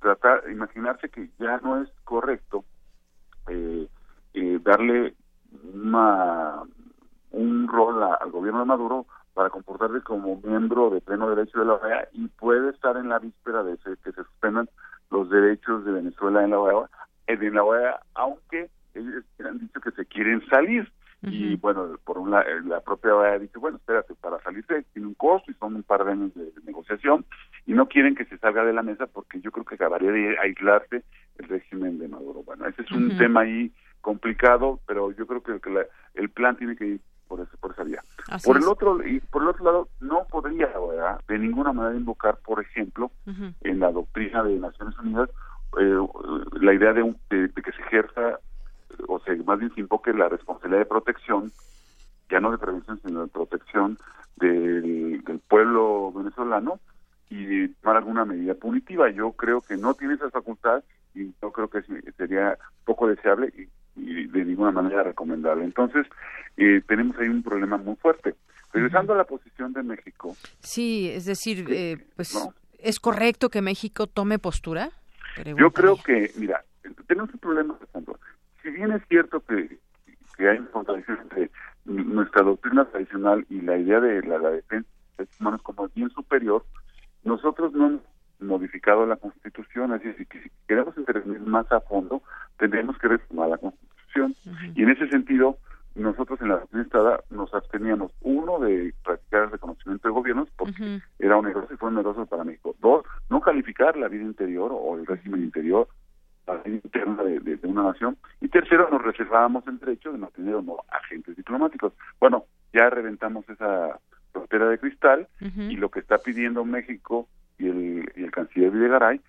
[SPEAKER 9] tratar, imaginarse que ya no es correcto eh, darle una, un rol al gobierno de Maduro para comportarse como miembro de pleno derecho de la OEA y puede estar en la víspera de que se suspendan los derechos de Venezuela en la OEA, en la OEA aunque ellos han dicho que se quieren salir. Y bueno, por un lado, la propia OEA dice, bueno, espérate, para salirse tiene un costo y son un par de años de, negociación y no quieren que se salga de la mesa porque yo creo que acabaría de aislarse el régimen de Maduro. Bueno, ese es un tema ahí complicado, pero yo creo que, el plan tiene que ir por, ese, por esa vía. por el otro y por el otro lado no podría de ninguna manera invocar, por ejemplo, en la doctrina de Naciones Unidas eh, la idea de, de, que se ejerza o sea, más bien se invoque la responsabilidad de protección, ya no de prevención, sino de protección del, del pueblo venezolano y tomar alguna medida punitiva. Yo creo que no tiene esa facultad y yo creo que sería poco deseable y, de ninguna manera recomendable. Entonces, eh, tenemos ahí un problema muy fuerte. Regresando a la posición de México.
[SPEAKER 1] Sí, es decir, eh, pues, ¿es correcto que México tome postura?
[SPEAKER 9] Yo creo que, mira, tenemos un problema, Si bien es cierto que, que hay una contradicción entre nuestra doctrina tradicional y la idea de la, defensa de los humanos como bien superior, nosotros no hemos modificado la Constitución, así que si queremos intervenir más a fondo, tendremos que reformar la Constitución. Y en ese sentido, nosotros en la doctrina nos absteníamos, uno, de practicar el reconocimiento de gobiernos, porque era oneroso y fue oneroso para México. Dos, no calificar la vida interior o el régimen interior, la vida interna de, una nación. Y tercero, nos reservábamos el derecho de mantener o no agentes diplomáticos. Bueno, ya reventamos esa frontera de cristal y lo que está pidiendo México y el, y el canciller Videgaray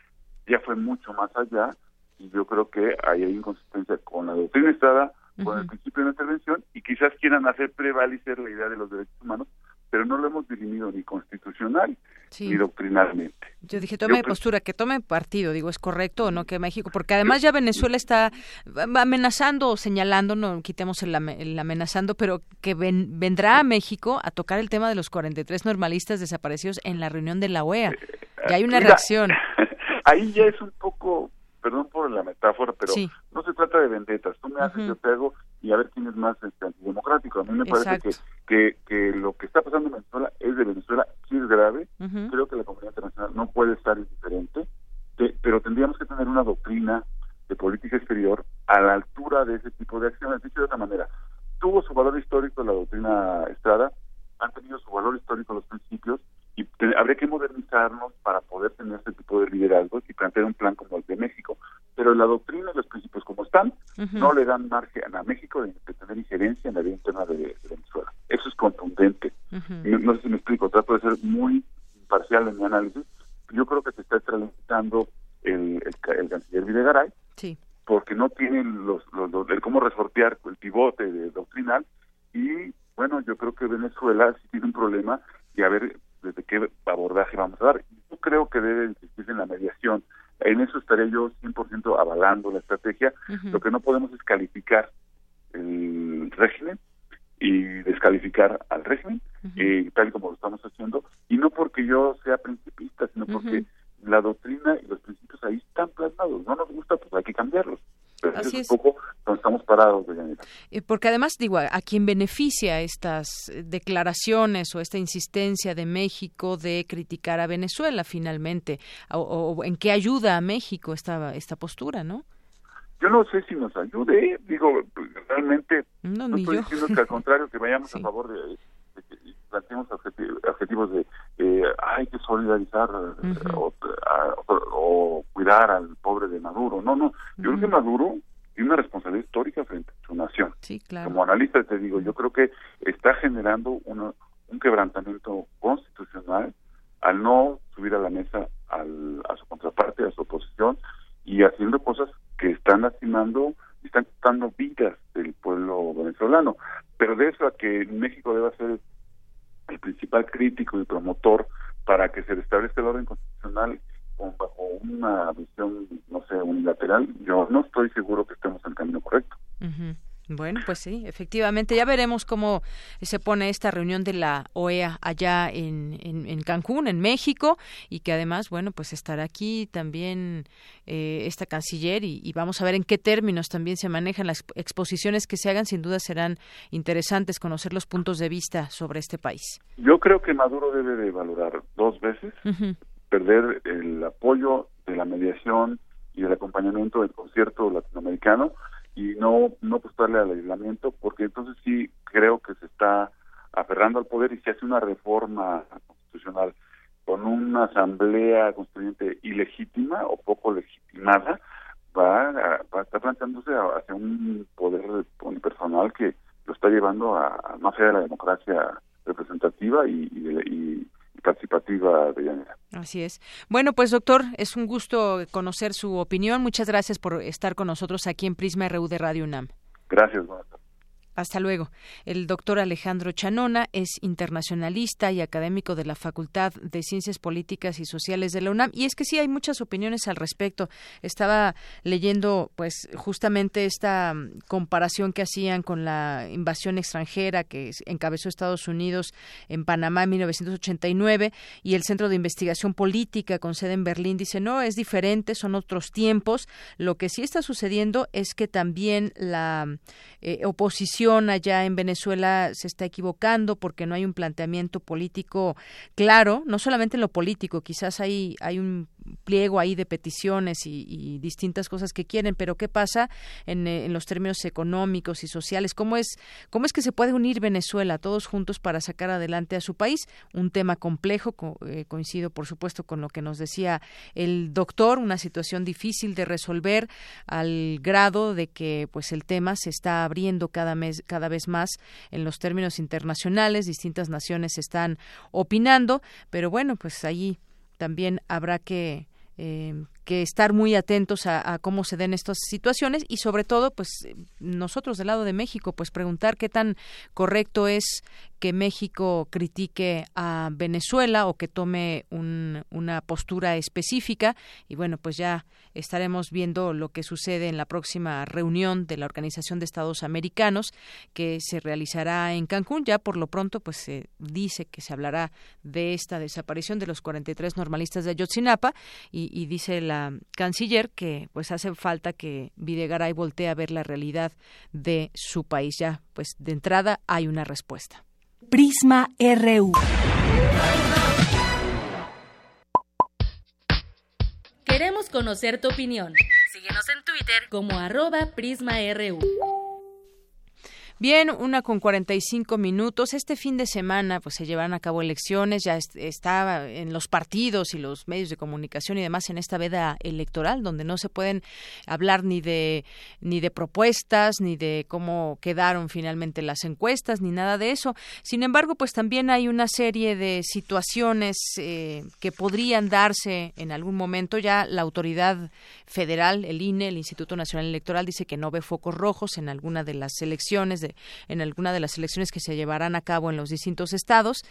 [SPEAKER 9] ya fue mucho más allá y yo creo que ahí hay inconsistencia con la doctrina Estrada, con el principio de intervención y quizás quieran hacer prevalecer la idea de los derechos humanos, pero no lo hemos dirimido ni constitucional ni doctrinalmente.
[SPEAKER 1] Yo dije, tome postura, que tome partido, digo, ¿es correcto o no que México? Porque además ya Venezuela está amenazando o señalando, no quitemos el, amenazando, pero que vendrá a México a tocar el tema de los 43 normalistas desaparecidos en la reunión de la OEA. Ya hay una reacción.
[SPEAKER 9] Ahí ya es un poco perdón por la metáfora, pero no se trata de vendetas. Tú me haces, yo te hago y a ver quién es más este, antidemocrático. A mí me parece que, que, que, lo que está pasando en Venezuela es de Venezuela, sí es grave. Creo que la comunidad internacional no puede estar indiferente, pero tendríamos que tener una doctrina de política exterior a la altura de ese tipo de acciones. Dicho de otra manera, tuvo su valor histórico la doctrina Estrada, han tenido su valor histórico los principios, y habría que modernizarnos para poder tener este tipo de liderazgos y plantear un plan como. Pero la doctrina y los principios como están no le dan margen a México de, tener injerencia en la vida interna de, Venezuela. Eso es contundente. no, sé si me explico, trato de ser muy imparcial en mi análisis. Yo creo que se está extralimitando el, el, canciller Videgaray porque no tiene los, los, el cómo resortear el pivote de doctrinal y bueno, yo creo que Venezuela sí tiene un problema y a ver desde qué abordaje vamos a dar. Yo creo que debe insistirse en la mediación. En eso estaría yo 100% avalando la estrategia. Lo que no podemos es calificar el régimen y descalificar al régimen, eh, tal como lo estamos haciendo, y no porque yo sea principista, sino porque la doctrina y los principios ahí están plasmados. No nos gusta, pues hay que cambiarlos. Así es. Un poco estamos parados,
[SPEAKER 1] eh, Porque además, digo, a, quien beneficia estas eh, declaraciones o esta insistencia de México de criticar a Venezuela finalmente, o, en qué ayuda a México esta, esta postura, ¿no?
[SPEAKER 9] Yo no sé si nos ayude, digo, realmente no, estoy diciendo que al contrario, que vayamos a favor de, que planteemos objetivos, de eh, hay que solidarizar o, cuidar al pobre de Maduro. No, no, yo creo que Maduro tiene una responsabilidad histórica frente a su nación. Como analista te digo, yo creo que está generando un quebrantamiento constitucional al no subir a la mesa a su contraparte, a su oposición, y haciendo cosas que están lastimando y están quitando vidas del pueblo venezolano. Pero de eso a que México deba ser el principal crítico y promotor para que se restablezca el orden constitucional bajo una visión, no sé, unilateral, yo no estoy seguro que estemos en el camino correcto.
[SPEAKER 1] Bueno, pues sí, efectivamente. Ya veremos cómo se pone esta reunión de la OEA allá en, en, Cancún, en México, y que además, bueno, pues estará aquí también eh, esta canciller y, vamos a ver en qué términos también se manejan las exposiciones que se hagan. Sin duda serán interesantes conocer los puntos de vista sobre este país.
[SPEAKER 9] Yo creo que Maduro debe de valorar dos veces perder el apoyo de la mediación y del acompañamiento del concierto latinoamericano y no no apostarle al aislamiento porque entonces sí creo que se está aferrando al poder y se hace una reforma constitucional con una asamblea constituyente ilegítima o poco legitimada va a, va a estar planteándose hacia un poder personal que lo está llevando a, más allá de la democracia representativa y, y, participativa de Yanira.
[SPEAKER 1] Así es. Bueno, pues doctor, es un gusto conocer su opinión. Muchas gracias por estar con nosotros aquí en Prisma RU de Radio UNAM.
[SPEAKER 9] Gracias, buenas
[SPEAKER 1] hasta luego. El doctor Alejandro Chanona es internacionalista y académico de la Facultad de Ciencias Políticas y Sociales de la UNAM. Y es que sí hay muchas opiniones al respecto. Estaba leyendo, pues, justamente esta mm, comparación que hacían con la invasión extranjera que encabezó Estados Unidos en Panamá en 1989 y el Centro de Investigación Política con sede en Berlín dice no es diferente, son otros tiempos. Lo que sí está sucediendo es que también la eh, oposición allá en Venezuela se está equivocando porque no hay un planteamiento político claro, no solamente en lo político, quizás hay, hay un pliego ahí de peticiones y, distintas cosas que quieren, pero ¿qué pasa en, en, los términos económicos y sociales? ¿Cómo es, ¿Cómo es que se puede unir Venezuela todos juntos para sacar adelante a su país? Un tema complejo, eh, coincido por supuesto con lo que nos decía el doctor, una situación difícil de resolver al grado de que pues el tema se está abriendo cada mes, cada vez más en los términos internacionales, distintas naciones están opinando, pero bueno, pues ahí también habrá que eh, que estar muy atentos a, cómo se den estas situaciones y sobre todo pues nosotros del lado de México pues preguntar qué tan correcto es que México critique a Venezuela o que tome una postura específica y bueno pues ya estaremos viendo lo que sucede en la próxima reunión de la Organización de Estados Americanos que se realizará en Cancún ya por lo pronto pues se dice que se hablará de esta desaparición de los 43 normalistas de Ayotzinapa y, y dice la canciller que pues hace falta que Videgaray voltee a ver la realidad de su país. Ya, pues de entrada hay una respuesta.
[SPEAKER 2] Prisma RU.
[SPEAKER 4] Queremos conocer tu opinión. Síguenos en Twitter como arroba PrismaRU.
[SPEAKER 1] Bien, una con 45 minutos. Este fin de semana pues se llevarán a cabo elecciones, ya estaba en los partidos y los medios de comunicación y demás en esta veda electoral donde no se pueden hablar ni de ni de propuestas, ni de cómo quedaron finalmente las encuestas, ni nada de eso. Sin embargo, pues también hay una serie de situaciones eh, que podrían darse en algún momento. Ya la autoridad federal, el INE, el Instituto Nacional Electoral, dice que no ve focos rojos en alguna de las elecciones en alguna de las elecciones que se llevarán a cabo en los distintos estados.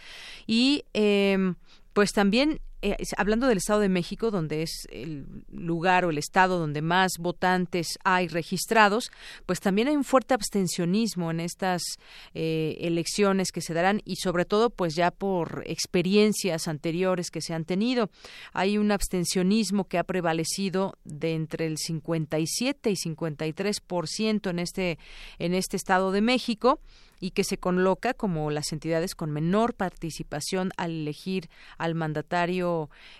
[SPEAKER 1] Y em, pues también eh, hablando del Estado de México, donde es el lugar o el estado donde más votantes hay registrados, pues también hay un fuerte abstencionismo en estas eh, elecciones que se darán y sobre todo pues ya por experiencias anteriores que se han tenido. Hay un abstencionismo que ha prevalecido de entre el 57 y 53 por ciento en este en este Estado de México y que se coloca como las entidades con menor participación al elegir al mandatario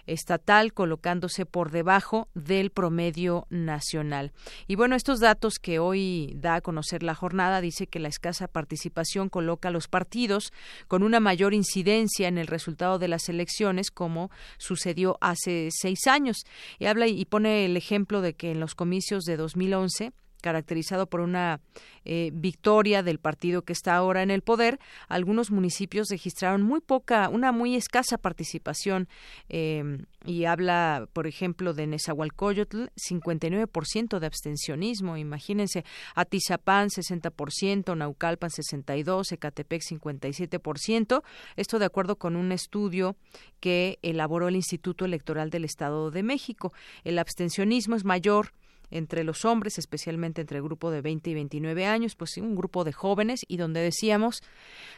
[SPEAKER 1] estatal, colocándose por debajo del promedio nacional. Y bueno, estos datos que hoy da a conocer la jornada dice que la escasa participación coloca a los partidos con una mayor incidencia en el resultado de las elecciones, como sucedió hace seis años. Y habla y pone el ejemplo de que en los comicios de 2011 caracterizado por una eh, victoria del partido que está ahora en el poder, algunos municipios registraron muy poca, una muy escasa participación em, y habla, por ejemplo, de Nezahualcóyotl, 59% de abstencionismo, imagínense, Atizapán 60%, Naucalpan 62%, Ecatepec 57%, esto de acuerdo con un estudio que elaboró el Instituto Electoral del Estado de México. El abstencionismo es mayor entre los hombres, especialmente entre el grupo de 20 y 29 años, pues un grupo de jóvenes y donde decíamos,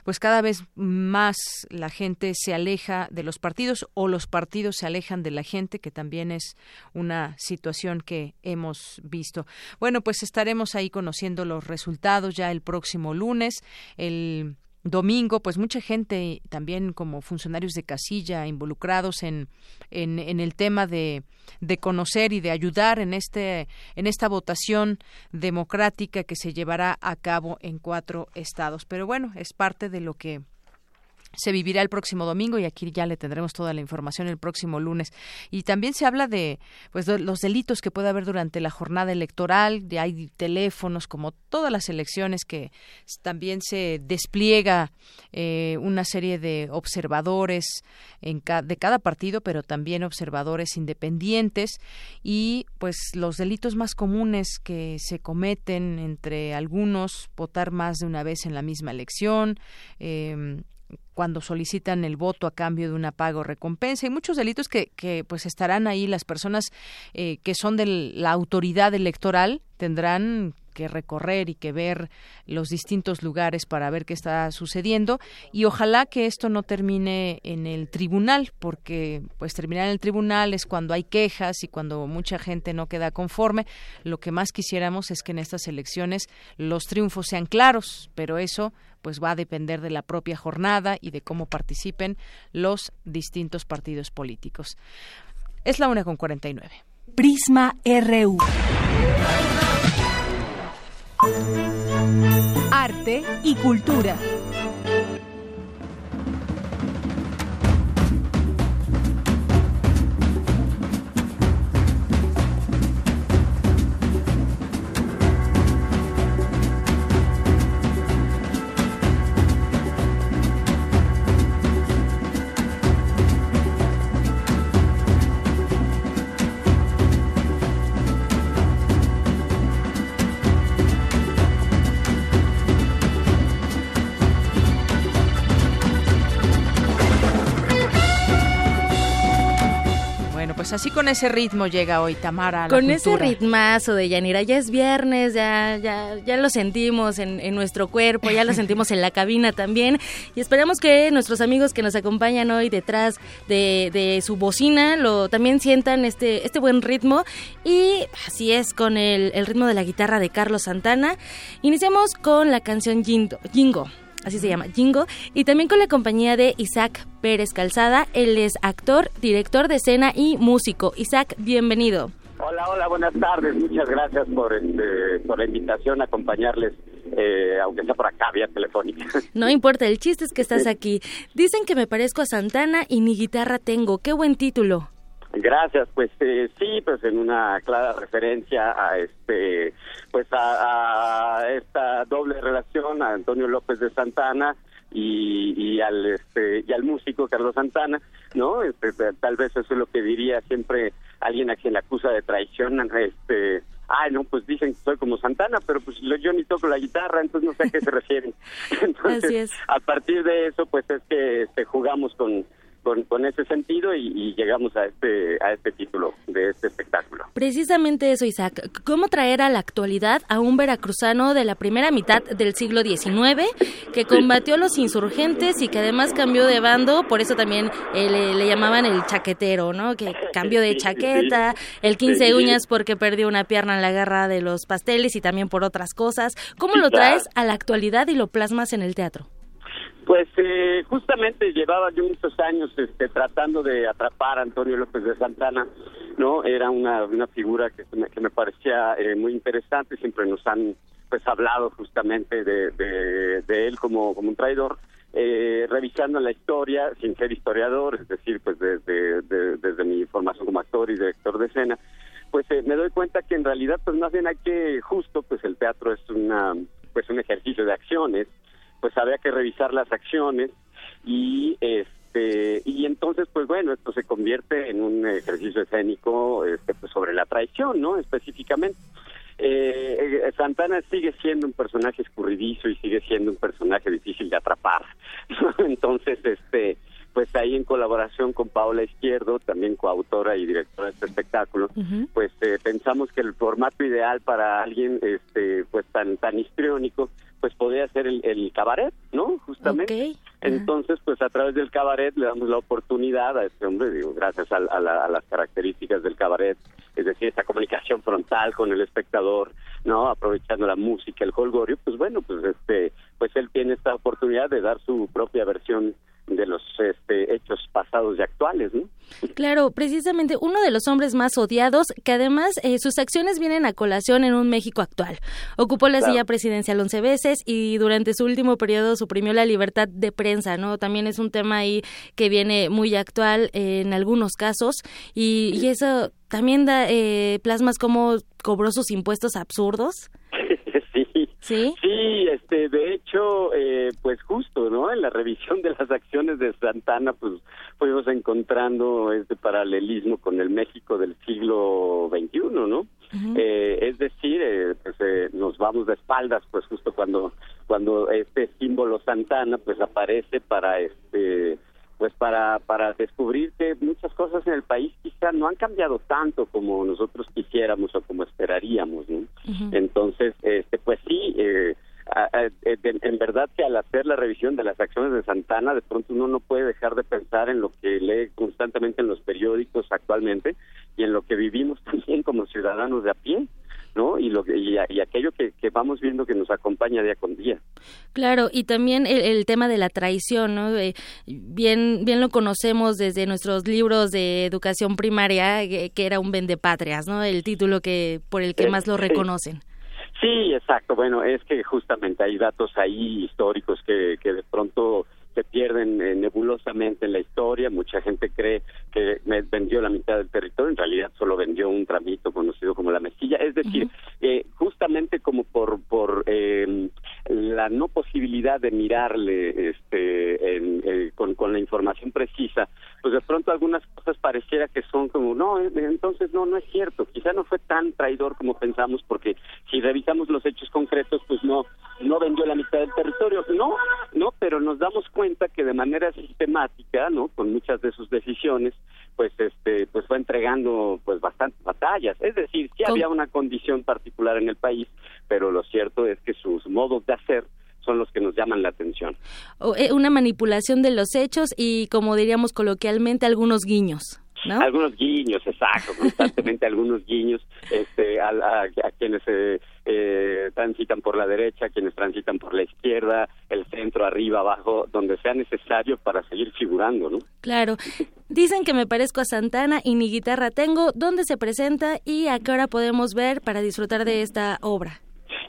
[SPEAKER 1] pues cada vez más la gente se aleja de los partidos o los partidos se alejan de la gente, que también es una situación que hemos visto. Bueno, pues estaremos ahí conociendo los resultados ya el próximo lunes. El domingo, pues mucha gente también como funcionarios de casilla involucrados en, en, el tema de, de, conocer y de ayudar en este en esta votación democrática que se llevará a cabo en cuatro estados. Pero bueno, es parte de lo que se vivirá el próximo domingo y aquí ya le tendremos toda la información el próximo lunes. Y también se habla de pues los delitos que puede haber durante la jornada electoral, de hay teléfonos como todas las elecciones que también se despliega eh, una serie de observadores en de cada partido, pero también observadores independientes y pues los delitos más comunes que se cometen entre algunos votar más de una vez en la misma elección, eh, cuando solicitan el voto a cambio de una pago o recompensa. Y muchos delitos que, que pues estarán ahí. Las personas eh, que son de la autoridad electoral tendrán que recorrer y que ver los distintos lugares para ver qué está sucediendo. Y ojalá que esto no termine en el tribunal porque pues terminar en el tribunal es cuando hay quejas y cuando mucha gente no queda conforme. Lo que más quisiéramos es que en estas elecciones los triunfos sean claros pero eso pues va a depender de la propia jornada y de cómo participen los distintos partidos políticos. Es la una con 49.
[SPEAKER 2] Prisma RU. Arte y cultura.
[SPEAKER 1] Pues así con ese ritmo llega hoy Tamara.
[SPEAKER 4] con ese ritmazo de Yanira, ya es viernes, ya, ya, ya lo sentimos en, nuestro cuerpo, ya lo sentimos en la cabina también. Y esperamos que nuestros amigos que nos acompañan hoy detrás de, su bocina lo también sientan este, este buen ritmo. Y así es, con el, el ritmo de la guitarra de Carlos Santana. Iniciamos con la canción Jingo así se llama, Jingo, y también con la compañía de Isaac Pérez Calzada. Él es actor, director de escena y músico. Isaac, bienvenido.
[SPEAKER 10] Hola, hola, buenas tardes. Muchas gracias por, este, por la invitación a acompañarles, eh, aunque sea por acá, vía telefónica.
[SPEAKER 4] No importa, el chiste es que estás aquí. Dicen que me parezco a Santana y ni guitarra tengo. Qué buen título.
[SPEAKER 10] Gracias, pues eh, sí, pues en una clara referencia a este, pues a, esta doble relación a Antonio López de Santana y, y al este y al músico Carlos Santana, ¿no? Este, tal vez eso es lo que diría siempre alguien a quien la acusa de traición, este, ay no, pues dicen que soy como Santana, pero pues yo ni toco la guitarra, entonces no sé a qué se refieren. Entonces, a partir de eso, pues es que este, jugamos con con, ese sentido y, llegamos a este, a este título de este espectáculo.
[SPEAKER 4] Precisamente eso, Isaac. ¿Cómo traer a la actualidad a un veracruzano de la primera mitad del siglo XIX que combatió a los insurgentes y que además cambió de bando? Por eso también eh, le, llamaban el chaquetero, ¿no? Que cambió de chaqueta, el 15 uñas porque perdió una pierna en la guerra de los pasteles y también por otras cosas. ¿Cómo lo traes a la actualidad y lo plasmas en el teatro?
[SPEAKER 10] Pues eh, justamente llevaba yo muchos años este, tratando de atrapar a Antonio López de Santana, ¿no? Era una, una figura que que me parecía eh, muy interesante, siempre nos han pues hablado justamente de, él como, como un traidor, eh, revisando la historia sin ser historiador, es decir, pues desde, desde mi formación como actor y director de escena, pues me doy cuenta que en realidad pues más bien hay que justo pues el teatro es una pues un ejercicio de acciones pues había que revisar las acciones y este y entonces pues bueno esto se convierte en un ejercicio escénico este, pues sobre la traición no específicamente. Eh, eh, Santana sigue siendo un personaje escurridizo y sigue siendo un personaje difícil de atrapar entonces este pues ahí en colaboración con Paola Izquierdo, también coautora y directora de este espectáculo, pues eh, pensamos que el formato ideal para alguien este pues tan tan histriónico pues podría ser el, cabaret, ¿no? Justamente. Entonces, pues a través del cabaret le damos la oportunidad a este hombre, digo, gracias a, las características del cabaret, es decir, esa comunicación frontal con el espectador, ¿no? Aprovechando la música, el holgorio, pues bueno, pues este, pues él tiene esta oportunidad de dar su propia versión de los este, hechos pasados y actuales, ¿no?
[SPEAKER 4] Claro, precisamente uno de los hombres más odiados, que además eh, sus acciones vienen a colación en un México actual. Ocupó la silla presidencial once veces y durante su último periodo suprimió la libertad de prensa, ¿no? También es un tema ahí que viene muy actual eh, en algunos casos y, y eso también da eh, plasmas como cobró sus impuestos absurdos.
[SPEAKER 10] Sí. Sí, este, de hecho, eh, pues justo, ¿no? En la revisión de las acciones de Santana, pues fuimos encontrando este paralelismo con el México del siglo XXI, ¿no? eh, es decir, eh, pues eh, nos vamos de espaldas, pues justo cuando cuando este símbolo Santana, pues aparece para este pues para, para descubrir que muchas cosas en el país quizá no han cambiado tanto como nosotros quisiéramos o como esperaríamos, ¿no? Entonces, este, pues sí, eh, en verdad que al hacer la revisión de las acciones de Santana, de pronto uno no puede dejar de pensar en lo que lee constantemente en los periódicos actualmente y en lo que vivimos también como ciudadanos de a pie. ¿No? Y, lo, y, y aquello que, que, vamos viendo que nos acompaña día con día.
[SPEAKER 4] Claro, y también el, tema de la traición, ¿no? Eh, bien, bien lo conocemos desde nuestros libros de educación primaria, que, era un vendepatrias, ¿no? El título que por el que más lo reconocen.
[SPEAKER 10] Sí, exacto. Bueno, es que justamente hay datos ahí históricos que, que de pronto se pierden eh, nebulosamente en la historia. Mucha gente cree que vendió la mitad del territorio, en realidad solo vendió un tramito conocido como la mesilla. Es decir, eh, justamente como por por eh, la no posibilidad de mirarle este en, eh, con, con la información precisa, pues de pronto algunas cosas pareciera que son como no, eh, entonces no no es cierto. Quizá no fue tan traidor como pensamos porque si revisamos los hechos concretos, pues no no vendió la mitad del territorio. No, no, pero nos damos cuenta que de manera sistemática, ¿no? Con muchas de sus decisiones, pues este pues fue entregando pues bastantes batallas. Es decir, sí había una condición particular en el país, pero lo cierto es que sus modos de hacer son los que nos llaman la atención.
[SPEAKER 4] Eh, una manipulación de los hechos y, como diríamos coloquialmente, algunos guiños.
[SPEAKER 10] Algunos guiños, exacto, constantemente algunos guiños este, a, a, quienes eh, eh, transitan por la derecha, quienes transitan por la izquierda, el centro, arriba, abajo, donde sea necesario para seguir figurando, ¿no?
[SPEAKER 4] Claro. Dicen que me parezco a Santana y ni guitarra tengo. ¿Dónde se presenta y a qué hora podemos ver para disfrutar de esta obra?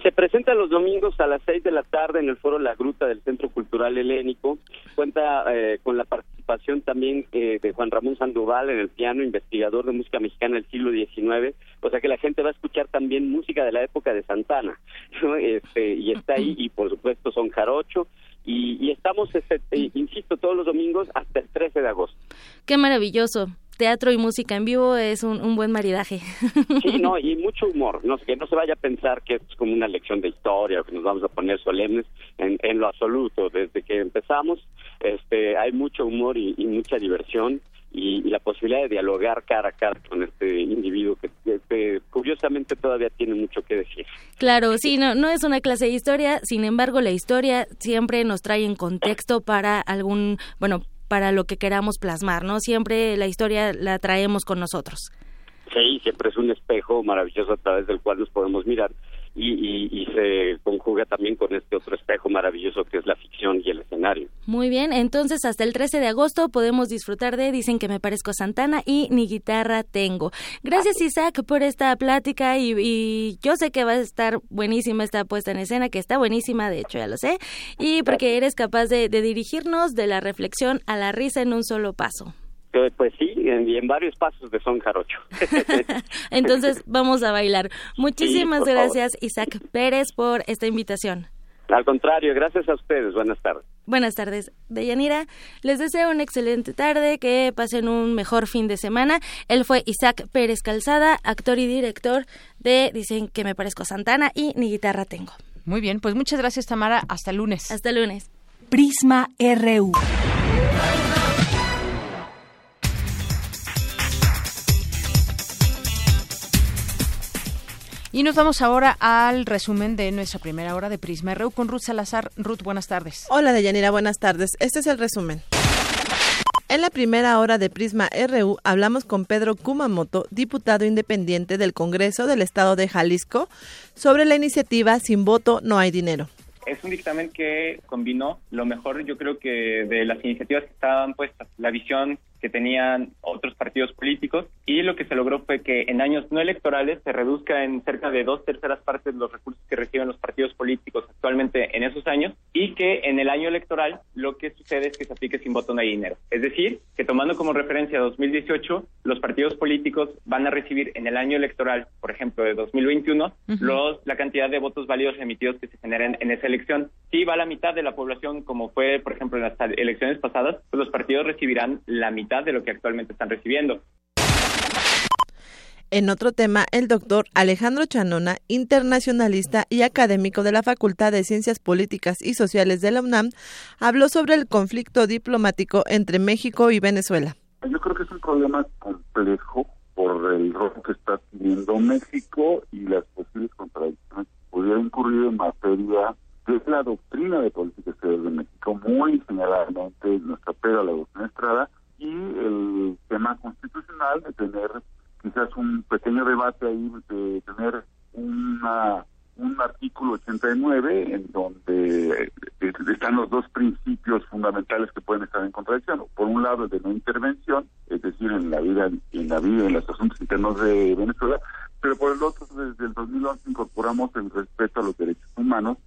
[SPEAKER 10] Se presenta los domingos a las seis de la tarde en el Foro La Gruta del Centro Cultural Helénico. Cuenta eh, con la participación también eh, de Juan Ramón Sandoval en el piano, investigador de música mexicana del siglo XIX. O sea que la gente va a escuchar también música de la época de Santana. Este, y está ahí, y por supuesto son jarocho. Y, y estamos, este, insisto, todos los domingos hasta el 13 de agosto.
[SPEAKER 4] Qué maravilloso teatro y música en vivo es un, buen maridaje.
[SPEAKER 10] Sí, no, y mucho humor, no, que no se vaya a pensar que es como una lección de historia o que nos vamos a poner solemnes, en, en lo absoluto, desde que empezamos este, hay mucho humor y, mucha diversión y, la posibilidad de dialogar cara a cara con este individuo que, que, curiosamente todavía tiene mucho que decir.
[SPEAKER 4] Claro, sí, no, no es una clase de historia, sin embargo la historia siempre nos trae en contexto para algún, bueno, para lo que queramos plasmar, ¿no? Siempre la historia la traemos con nosotros.
[SPEAKER 10] Sí, siempre es un espejo maravilloso a través del cual nos podemos mirar y, se conjuga también con este otro espejo maravilloso que es la ficción y el escenario.
[SPEAKER 4] Muy bien, entonces hasta el 13 de agosto podemos disfrutar de Dicen que me parezco Santana y Ni guitarra tengo. Gracias Isaac por esta plática y, yo sé que va a estar buenísima esta puesta en escena, que está buenísima, de hecho ya lo sé, y porque eres capaz de dirigirnos de la reflexión a la risa en un solo paso.
[SPEAKER 10] Pues sí, y en, varios pasos de son jarocho.
[SPEAKER 4] Entonces vamos a bailar. Muchísimas gracias Isaac Pérez por esta invitación.
[SPEAKER 10] Al contrario, gracias a ustedes. Buenas tardes.
[SPEAKER 4] Buenas tardes, Deyanira. Les deseo una excelente tarde, que pasen un mejor fin de semana. Él fue Isaac Pérez Calzada, actor y director de Dicen que me parezco a Santana y Ni guitarra tengo.
[SPEAKER 1] Muy bien, pues muchas gracias Tamara. Hasta lunes.
[SPEAKER 4] Hasta lunes.
[SPEAKER 2] Prisma RU.
[SPEAKER 1] Y nos vamos ahora al resumen de nuestra primera hora de Prisma RU con Ruth Salazar. Ruth, buenas tardes.
[SPEAKER 11] Hola, Deyanira, buenas tardes. Este es el resumen. En la primera hora de Prisma RU hablamos con Pedro Kumamoto, diputado independiente del Congreso del Estado de Jalisco, sobre la iniciativa Sin voto no hay dinero.
[SPEAKER 12] Es
[SPEAKER 5] es un dictamen que combinó lo mejor, yo creo que de las iniciativas que estaban puestas, la visión que tenían otros partidos políticos y lo que se logró fue que en años no electorales se reduzca en cerca de dos terceras partes los recursos que reciben los partidos políticos actualmente en esos años y que en el año electoral lo que sucede es que se aplique sin voto no hay dinero. Es decir, que tomando como referencia 2018, los partidos políticos van a recibir en el año electoral, por ejemplo, de 2021, los, la cantidad de votos válidos emitidos que se generen en esa elección. Si va la mitad de la población, como fue, por ejemplo, en las elecciones pasadas, pues los partidos recibirán la mitad de lo que actualmente están recibiendo.
[SPEAKER 11] En otro tema, el doctor Alejandro Chanona, internacionalista y académico de la Facultad de Ciencias Políticas y Sociales de la UNAM, habló sobre el conflicto diplomático entre México y Venezuela.
[SPEAKER 9] Yo creo que es un problema complejo por el rol que está teniendo México y las posibles contradicciones que pudiera incurrir en materia de la doctrina de política exterior de México, muy señaladamente nuestra pega la doctrina Estrada, y el tema constitucional de tener quizás un pequeño debate ahí, de tener una un artículo 89 en donde eh, están los dos principios fundamentales que pueden estar en contradicción. Por un lado, el de no intervención, es decir, en la vida en la vida en los asuntos internos de Venezuela, pero por el otro, desde el 2011 incorporamos el respeto a los derechos humanos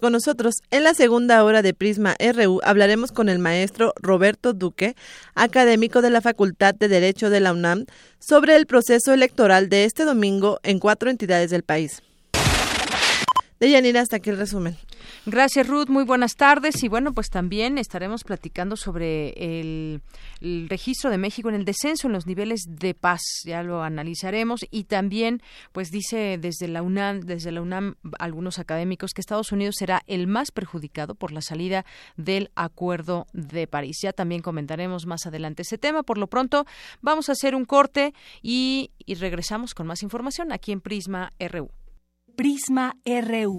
[SPEAKER 11] Con nosotros. En la segunda hora de Prisma RU hablaremos con el maestro Roberto Duque, académico de la Facultad de Derecho de la UNAM, sobre el proceso electoral de este domingo en cuatro entidades del país. De Yanira, hasta aquí el resumen.
[SPEAKER 1] Gracias, Ruth. Muy buenas tardes. Y bueno, pues también estaremos platicando sobre el, registro de México en el descenso en los niveles de paz. Ya lo analizaremos. Y también, pues dice desde la UNAM, desde la UNAM, algunos académicos que Estados Unidos será el más perjudicado por la salida del Acuerdo de París. Ya también comentaremos más adelante ese tema. Por lo pronto, vamos a hacer un corte y, y regresamos con más información aquí en Prisma RU.
[SPEAKER 2] Prisma RU.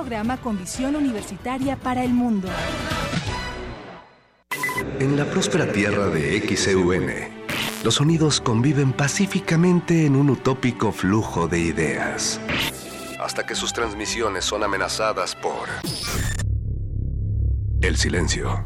[SPEAKER 2] Programa con visión universitaria para el mundo.
[SPEAKER 12] En la próspera tierra de XEUN, los sonidos conviven pacíficamente en un utópico flujo de ideas. Hasta que sus transmisiones son amenazadas por el silencio.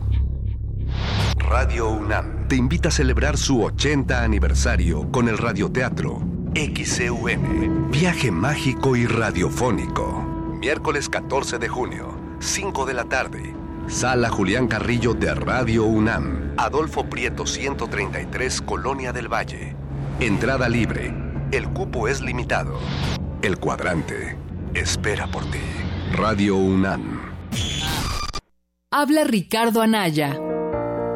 [SPEAKER 12] Radio UNAM te invita a celebrar su 80 aniversario con el radioteatro XCUM, Viaje Mágico y Radiofónico. Miércoles 14 de junio, 5 de la tarde. Sala Julián Carrillo de Radio UNAM, Adolfo Prieto 133, Colonia del Valle. Entrada libre. El cupo es limitado. El cuadrante espera por ti. Radio UNAM.
[SPEAKER 13] Habla Ricardo Anaya.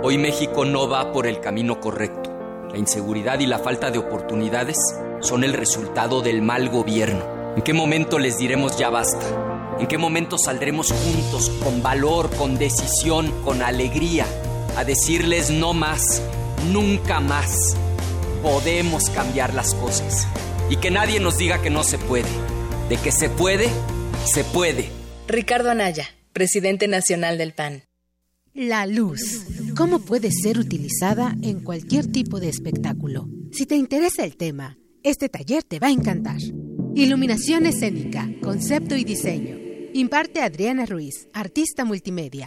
[SPEAKER 14] Hoy México no va por el camino correcto. La inseguridad y la falta de oportunidades son el resultado del mal gobierno. ¿En qué momento les diremos ya basta? ¿En qué momento saldremos juntos, con valor, con decisión, con alegría, a decirles no más, nunca más? Podemos cambiar las cosas. Y que nadie nos diga que no se puede. De que se puede, se puede.
[SPEAKER 13] Ricardo Anaya, presidente nacional del PAN.
[SPEAKER 15] La luz. ¿Cómo puede ser utilizada en cualquier tipo de espectáculo? Si te interesa el tema, este taller te va a encantar. Iluminación escénica, concepto y diseño. Imparte Adriana Ruiz, artista multimedia.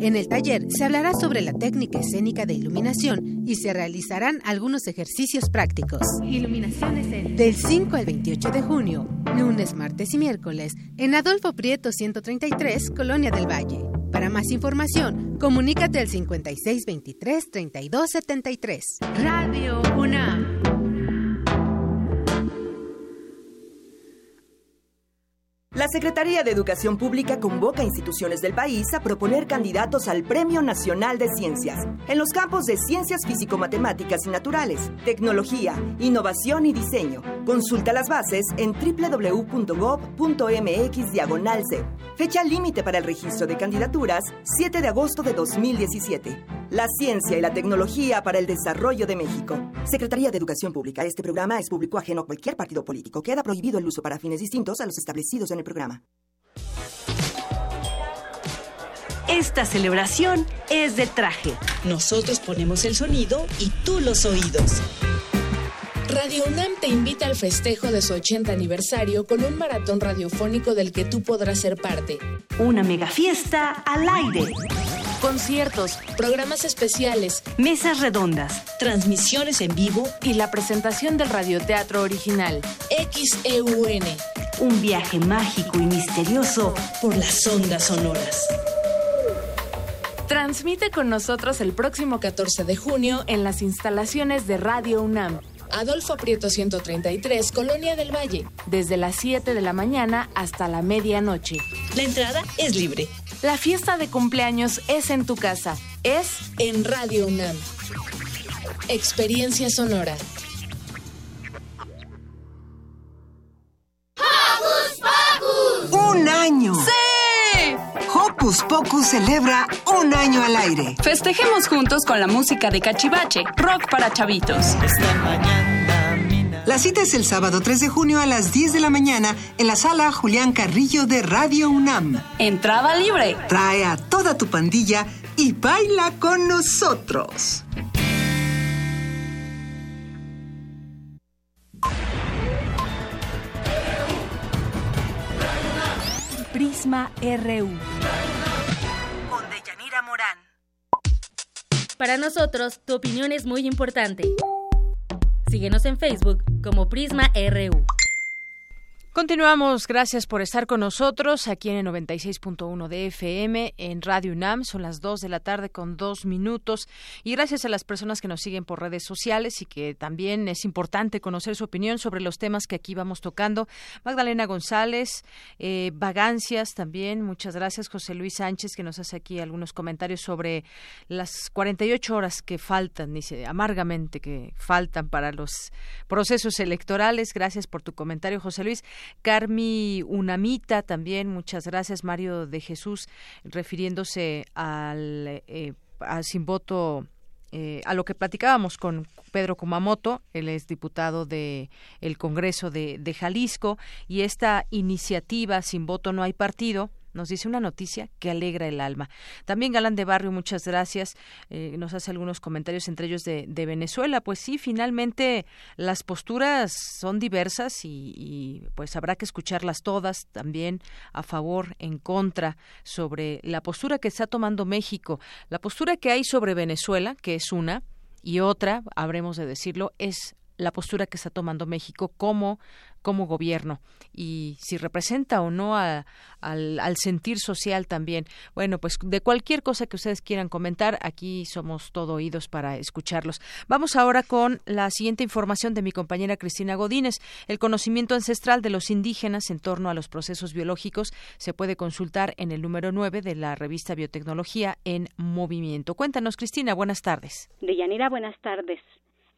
[SPEAKER 15] En el taller se hablará sobre la técnica escénica de iluminación y se realizarán algunos ejercicios prácticos. Iluminación escénica. Del 5 al 28 de junio, lunes, martes y miércoles, en Adolfo Prieto 133, Colonia del Valle. Para más información, comunícate al 5623 3273. Radio UNAM.
[SPEAKER 16] La Secretaría de Educación Pública convoca a instituciones del país a proponer candidatos al Premio Nacional de Ciencias en los campos de ciencias físico-matemáticas y naturales, tecnología, innovación y diseño. Consulta las bases en www.gov.mx Fecha límite para el registro de candidaturas 7 de agosto de 2017. La ciencia y la tecnología para el desarrollo de México. Secretaría de Educación Pública. Este programa es público ajeno a cualquier partido político. Queda prohibido el uso para fines distintos a los establecidos en el programa.
[SPEAKER 17] Esta celebración es de traje. Nosotros ponemos el sonido y tú los oídos.
[SPEAKER 13] Radio UNAM te invita al festejo de su 80 aniversario con un maratón radiofónico del que tú podrás ser parte.
[SPEAKER 17] Una mega fiesta al aire.
[SPEAKER 13] Conciertos, programas especiales,
[SPEAKER 17] mesas redondas,
[SPEAKER 13] transmisiones en vivo y la presentación del radioteatro original XEUN.
[SPEAKER 17] Un viaje mágico y misterioso por las ondas sonoras.
[SPEAKER 13] Transmite con nosotros el próximo 14 de junio en las instalaciones de Radio UNAM. Adolfo Prieto 133, Colonia del Valle, desde las 7 de la mañana hasta la medianoche.
[SPEAKER 17] La entrada es libre.
[SPEAKER 13] La fiesta de cumpleaños es en tu casa, es en Radio UNAM. Experiencia sonora.
[SPEAKER 18] ¡Un año!
[SPEAKER 13] ¡Sí!
[SPEAKER 18] Hocus Pocus celebra un año al aire.
[SPEAKER 13] Festejemos juntos con la música de Cachivache, rock para chavitos.
[SPEAKER 18] La cita es el sábado 3 de junio a las 10 de la mañana en la sala Julián Carrillo de Radio UNAM.
[SPEAKER 13] Entrada libre.
[SPEAKER 18] Trae a toda tu pandilla y baila con nosotros.
[SPEAKER 2] Prisma RU.
[SPEAKER 16] Con Deyanira Morán.
[SPEAKER 4] Para nosotros, tu opinión es muy importante. Síguenos en Facebook como Prisma RU.
[SPEAKER 1] Continuamos, gracias por estar con nosotros aquí en el 96.1 de FM en Radio UNAM. Son las 2 de la tarde con dos minutos y gracias a las personas que nos siguen por redes sociales y que también es importante conocer su opinión sobre los temas que aquí vamos tocando. Magdalena González, eh, Vagancias también, muchas gracias. José Luis Sánchez que nos hace aquí algunos comentarios sobre las 48 horas que faltan, dice amargamente que faltan para los procesos electorales. Gracias por tu comentario, José Luis. Carmi Unamita también, muchas gracias. Mario de Jesús, refiriéndose al, eh, sin voto. Eh, a lo que platicábamos con Pedro Kumamoto, él es diputado de el Congreso de Jalisco, y esta iniciativa sin voto no hay partido, nos dice una noticia que alegra el alma. También Galán de Barrio, muchas gracias. Eh, nos hace algunos comentarios, entre ellos de, Venezuela. Pues sí, finalmente las posturas son diversas y, y, pues habrá que escucharlas todas también a favor, en contra, sobre la postura que está tomando México. La postura que hay sobre Venezuela, que es una, y otra, habremos de decirlo, es la postura que está tomando México como como gobierno y si representa o no al, al, sentir social también. Bueno, pues de cualquier cosa que ustedes quieran comentar, aquí somos todo oídos para escucharlos. Vamos ahora con la siguiente información de mi compañera Cristina Godínez. El conocimiento ancestral de los indígenas en torno a los procesos biológicos se puede consultar en el número 9 de la revista Biotecnología en Movimiento. Cuéntanos, Cristina, buenas tardes.
[SPEAKER 19] Deyanira, buenas tardes.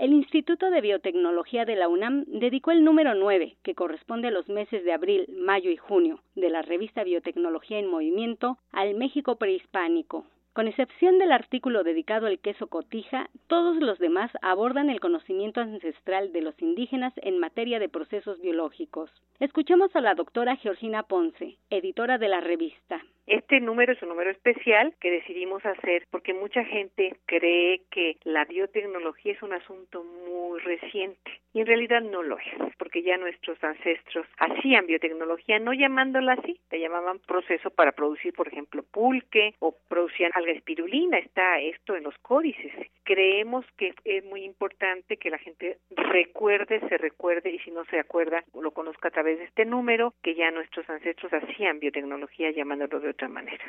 [SPEAKER 19] El Instituto de Biotecnología de la UNAM dedicó el número 9, que corresponde a los meses de abril, mayo y junio, de la revista Biotecnología en Movimiento, al México prehispánico. Con excepción del artículo dedicado al queso cotija, todos los demás abordan el conocimiento ancestral de los indígenas en materia de procesos biológicos. Escuchemos a la doctora Georgina Ponce, editora de la revista.
[SPEAKER 20] Este número es un número especial que decidimos hacer porque mucha gente cree que la biotecnología es un asunto muy reciente y en realidad no lo es, porque ya nuestros ancestros hacían biotecnología no llamándola así, la llamaban proceso para producir, por ejemplo, pulque o producían alga espirulina, está esto en los códices. Creemos que es muy importante que la gente recuerde, se recuerde y si no se acuerda, lo conozca a través de este número, que ya nuestros ancestros hacían biotecnología llamándolo de otra manera.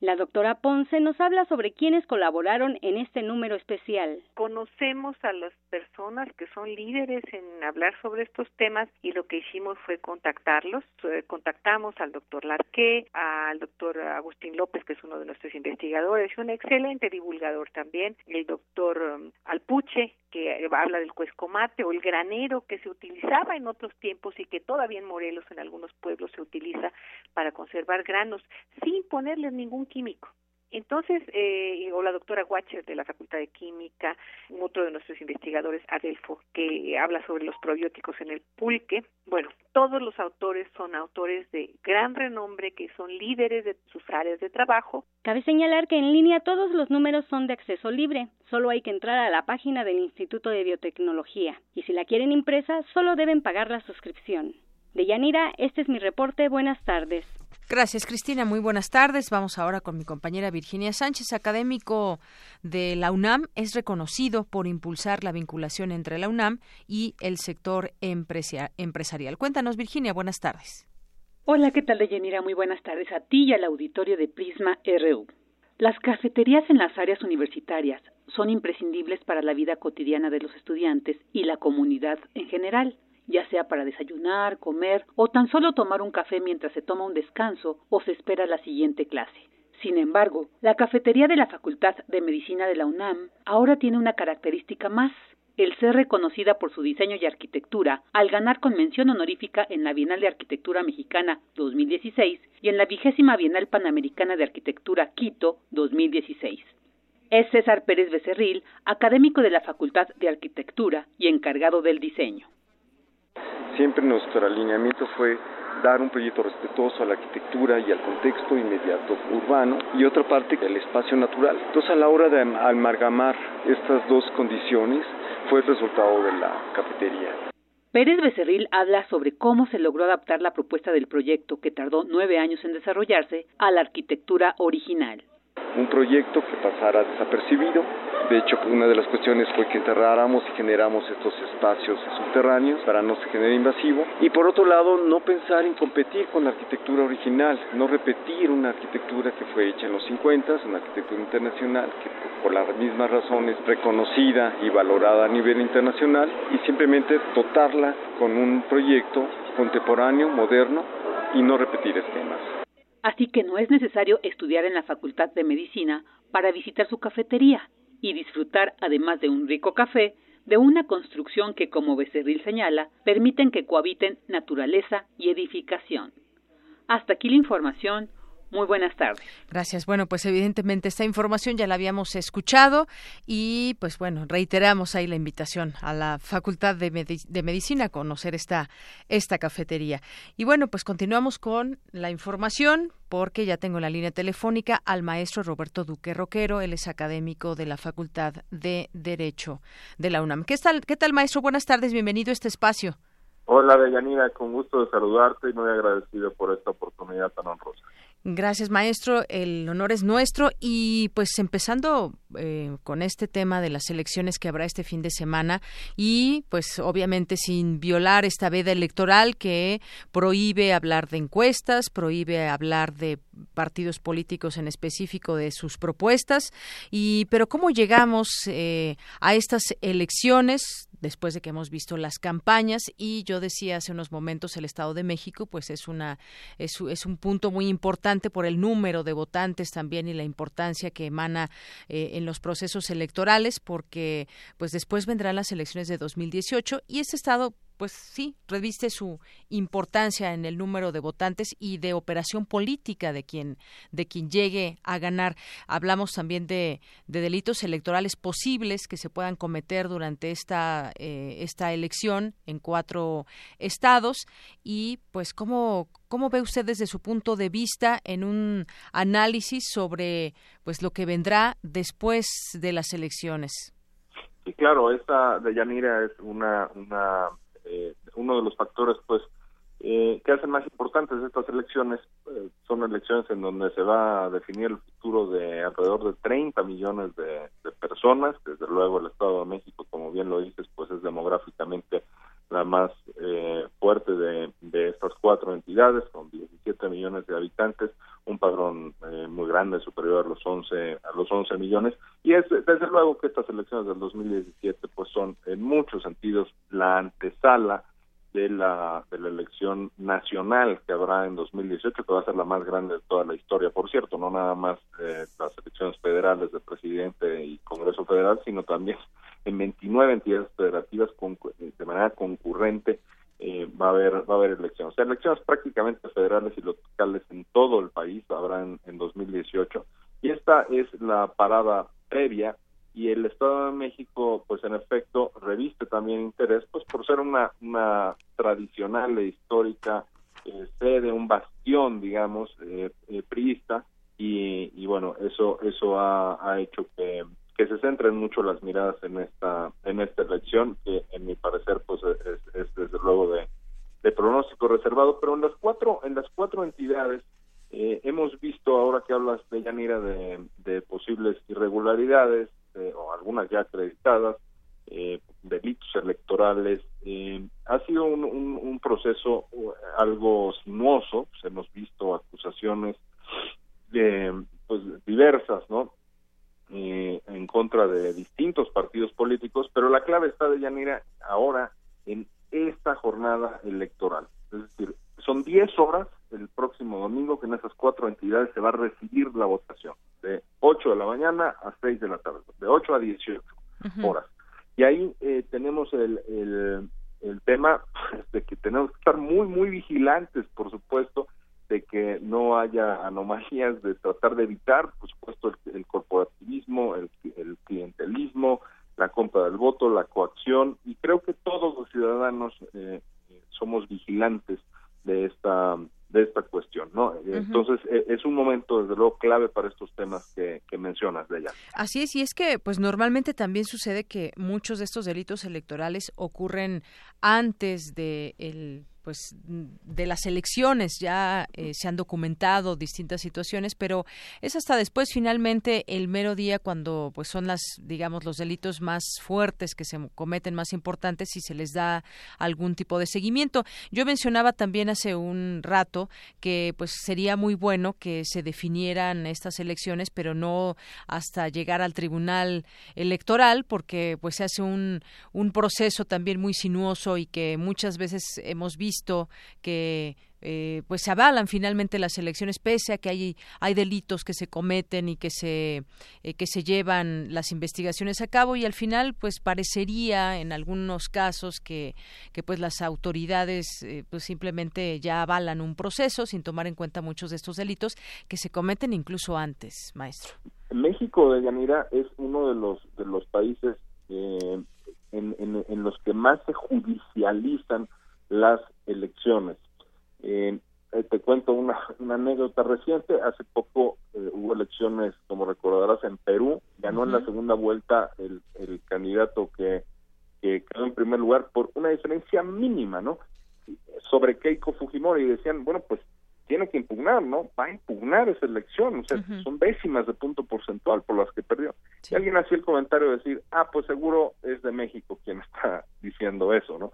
[SPEAKER 19] La doctora Ponce nos habla sobre quienes colaboraron en este número especial.
[SPEAKER 20] Conocemos a las personas que son líderes en hablar sobre estos temas y lo que hicimos fue contactarlos. Contactamos al doctor Larqué, al doctor Agustín López, que es uno de nuestros investigadores, un excelente divulgador también, el doctor um, Alpuche, que habla del cuescomate o el granero que se utilizaba en otros tiempos y que todavía en Morelos en algunos pueblos se utiliza para conservar granos sin ponerle ningún químico. Entonces, eh, o la doctora Watcher de la Facultad de Química, otro de nuestros investigadores, Adelfo, que habla sobre los probióticos en el pulque. Bueno, todos los autores son autores de gran renombre, que son líderes de sus áreas de trabajo.
[SPEAKER 19] Cabe señalar que en línea todos los números son de acceso libre, solo hay que entrar a la página del Instituto de Biotecnología, y si la quieren impresa, solo deben pagar la suscripción. De Yanira, este es mi reporte. Buenas tardes.
[SPEAKER 1] Gracias, Cristina. Muy buenas tardes. Vamos ahora con mi compañera Virginia Sánchez, académico de la UNAM. Es reconocido por impulsar la vinculación entre la UNAM y el sector empresarial. Cuéntanos, Virginia. Buenas tardes.
[SPEAKER 7] Hola, ¿qué tal, Deyanira? Muy buenas tardes a ti y al auditorio de Prisma RU. Las cafeterías en las áreas universitarias son imprescindibles para la vida cotidiana de los estudiantes y la comunidad en general ya sea para desayunar, comer o tan solo tomar un café mientras se toma un descanso o se espera la siguiente clase. Sin embargo, la cafetería de la Facultad de Medicina de la UNAM ahora tiene una característica más, el ser reconocida por su diseño y arquitectura al ganar convención honorífica en la Bienal de Arquitectura Mexicana 2016 y en la vigésima Bienal Panamericana de Arquitectura Quito 2016. Es César Pérez Becerril, académico de la Facultad de Arquitectura y encargado del diseño.
[SPEAKER 8] Siempre nuestro alineamiento fue dar un proyecto respetuoso a la arquitectura y al contexto inmediato urbano y otra parte el espacio natural. Entonces a la hora de amalgamar estas dos condiciones fue el resultado de la cafetería.
[SPEAKER 7] Pérez Becerril habla sobre cómo se logró adaptar la propuesta del proyecto, que tardó nueve años en desarrollarse, a la arquitectura original
[SPEAKER 8] un proyecto que pasara desapercibido. De hecho, una de las cuestiones fue que enterráramos y generamos estos espacios subterráneos para no se genere invasivo. Y por otro lado, no pensar en competir con la arquitectura original, no repetir una arquitectura que fue hecha en los 50, una arquitectura internacional que por las mismas razones reconocida y valorada a nivel internacional y simplemente dotarla con un proyecto contemporáneo, moderno y no repetir esquemas.
[SPEAKER 7] Así que no es necesario estudiar en la Facultad de Medicina para visitar su cafetería y disfrutar, además de un rico café, de una construcción que, como Becerril señala, permiten que cohabiten naturaleza y edificación. Hasta aquí la información. Muy buenas tardes.
[SPEAKER 1] Gracias. Bueno, pues evidentemente esta información ya la habíamos escuchado y pues bueno, reiteramos ahí la invitación a la Facultad de, Medicina a conocer esta, esta cafetería. Y bueno, pues continuamos con la información porque ya tengo la línea telefónica al maestro Roberto Duque Roquero, él es académico de la Facultad de Derecho de la UNAM. ¿Qué tal, qué tal maestro? Buenas tardes, bienvenido a este espacio.
[SPEAKER 21] Hola, Deyanira, con gusto de saludarte y muy agradecido por esta oportunidad tan honrosa.
[SPEAKER 1] Gracias, maestro. El honor es nuestro. Y pues empezando eh, con este tema de las elecciones que habrá este fin de semana y pues obviamente sin violar esta veda electoral que prohíbe hablar de encuestas, prohíbe hablar de partidos políticos en específico de sus propuestas. Y pero cómo llegamos eh, a estas elecciones después de que hemos visto las campañas y yo decía hace unos momentos el Estado de México pues es una es, un punto muy importante por el número de votantes también y la importancia que emana eh, en los procesos electorales porque pues después vendrán las elecciones de 2018 y este estado pues sí, reviste su importancia en el número de votantes y de operación política de quien, de quien llegue a ganar. Hablamos también de, de delitos electorales posibles que se puedan cometer durante esta, eh, esta elección en cuatro estados y pues cómo, cómo ve usted desde su punto de vista en un análisis sobre pues lo que vendrá después de las elecciones.
[SPEAKER 21] Sí, claro, esta de Yanira es una, una eh, uno de los factores pues eh, que hacen más importantes estas elecciones eh, son elecciones en donde se va a definir el futuro de alrededor de 30 millones de, personas. Desde luego el Estado de México como bien lo dices pues es demográficamente la más eh, fuerte de, de, estas cuatro entidades con 17 millones de habitantes un padrón eh, muy grande superior a los 11 a los 11 millones. Y es desde luego que estas elecciones del 2017 pues son en muchos sentidos la antesala de la de la elección nacional que habrá en 2018 que va a ser la más grande de toda la historia. Por cierto no nada más eh, las elecciones federales de presidente y Congreso Federal sino también en 29 entidades federativas con, de manera concurrente eh, va a haber va a haber elecciones. Elecciones prácticamente federales y locales en todo el país habrán en 2018 Y esta es la parada previa y el Estado de México, pues en efecto, reviste también interés, pues por ser una, una tradicional e histórica eh, sede, un bastión, digamos, eh, eh, priista, y, y, bueno, eso eso ha hecho que, que se centren mucho las miradas en esta en esta elección, que en mi parecer, pues es, es desde luego de, pronóstico reservado, pero en las cuatro en las cuatro entidades eh, hemos visto ahora que hablas de Yanira de, posibles irregularidades eh, o algunas ya acreditadas, eh, delitos electorales. Eh, ha sido un, un, un, proceso algo sinuoso, pues hemos visto acusaciones pues diversas, ¿no? En contra de distintos partidos políticos, pero la clave está de Yanira ahora en esta jornada electoral. Es decir, son 10 horas el próximo domingo que en esas cuatro entidades se va a recibir la votación, de 8 de la mañana a 6 de la tarde, de 8 a 18 horas. Y ahí eh, tenemos el, el, el tema de que tenemos que estar muy, muy vigilantes, por supuesto, de que no haya anomalías, de tratar de evitar, por supuesto, el, el corporativismo, el, el clientelismo, la compra del voto, la coacción, y creo que todos los ciudadanos eh, somos vigilantes de esta de esta cuestión, ¿no? Entonces e, es un momento desde luego clave para estos temas que, que mencionas de ella.
[SPEAKER 1] Así es y es que pues normalmente también sucede que muchos de estos delitos electorales ocurren antes de el pues de las elecciones ya eh, se han documentado distintas situaciones pero es hasta después finalmente el mero día cuando pues son las digamos los delitos más fuertes que se cometen más importantes y se les da algún tipo de seguimiento. Yo mencionaba también hace un rato que pues sería muy bueno que se definieran estas elecciones pero no hasta llegar al tribunal electoral porque pues se hace un un proceso también muy sinuoso y que muchas veces hemos visto que eh, pues se avalan finalmente las elecciones pese a que hay hay delitos que se cometen y que se eh, que se llevan las investigaciones a cabo y al final pues parecería en algunos casos que que pues las autoridades eh, pues simplemente ya avalan un proceso sin tomar en cuenta muchos de estos delitos que se cometen incluso antes maestro.
[SPEAKER 21] México de Yanira es uno de los de los países en, en, en los que más se judicializan las elecciones. Eh, te cuento una, una, anécdota reciente. Hace poco eh, hubo elecciones, como recordarás, en Perú. Ganó en la segunda vuelta el, el candidato que, que quedó en primer lugar por una diferencia mínima, ¿no? Sobre Keiko Fujimori. Y decían, bueno, pues tiene que impugnar, ¿no? Va a impugnar esa elección, o sea, son décimas de punto porcentual por las que perdió. Y alguien hacía el comentario de decir, ah, pues seguro es de México quien está diciendo eso, ¿no?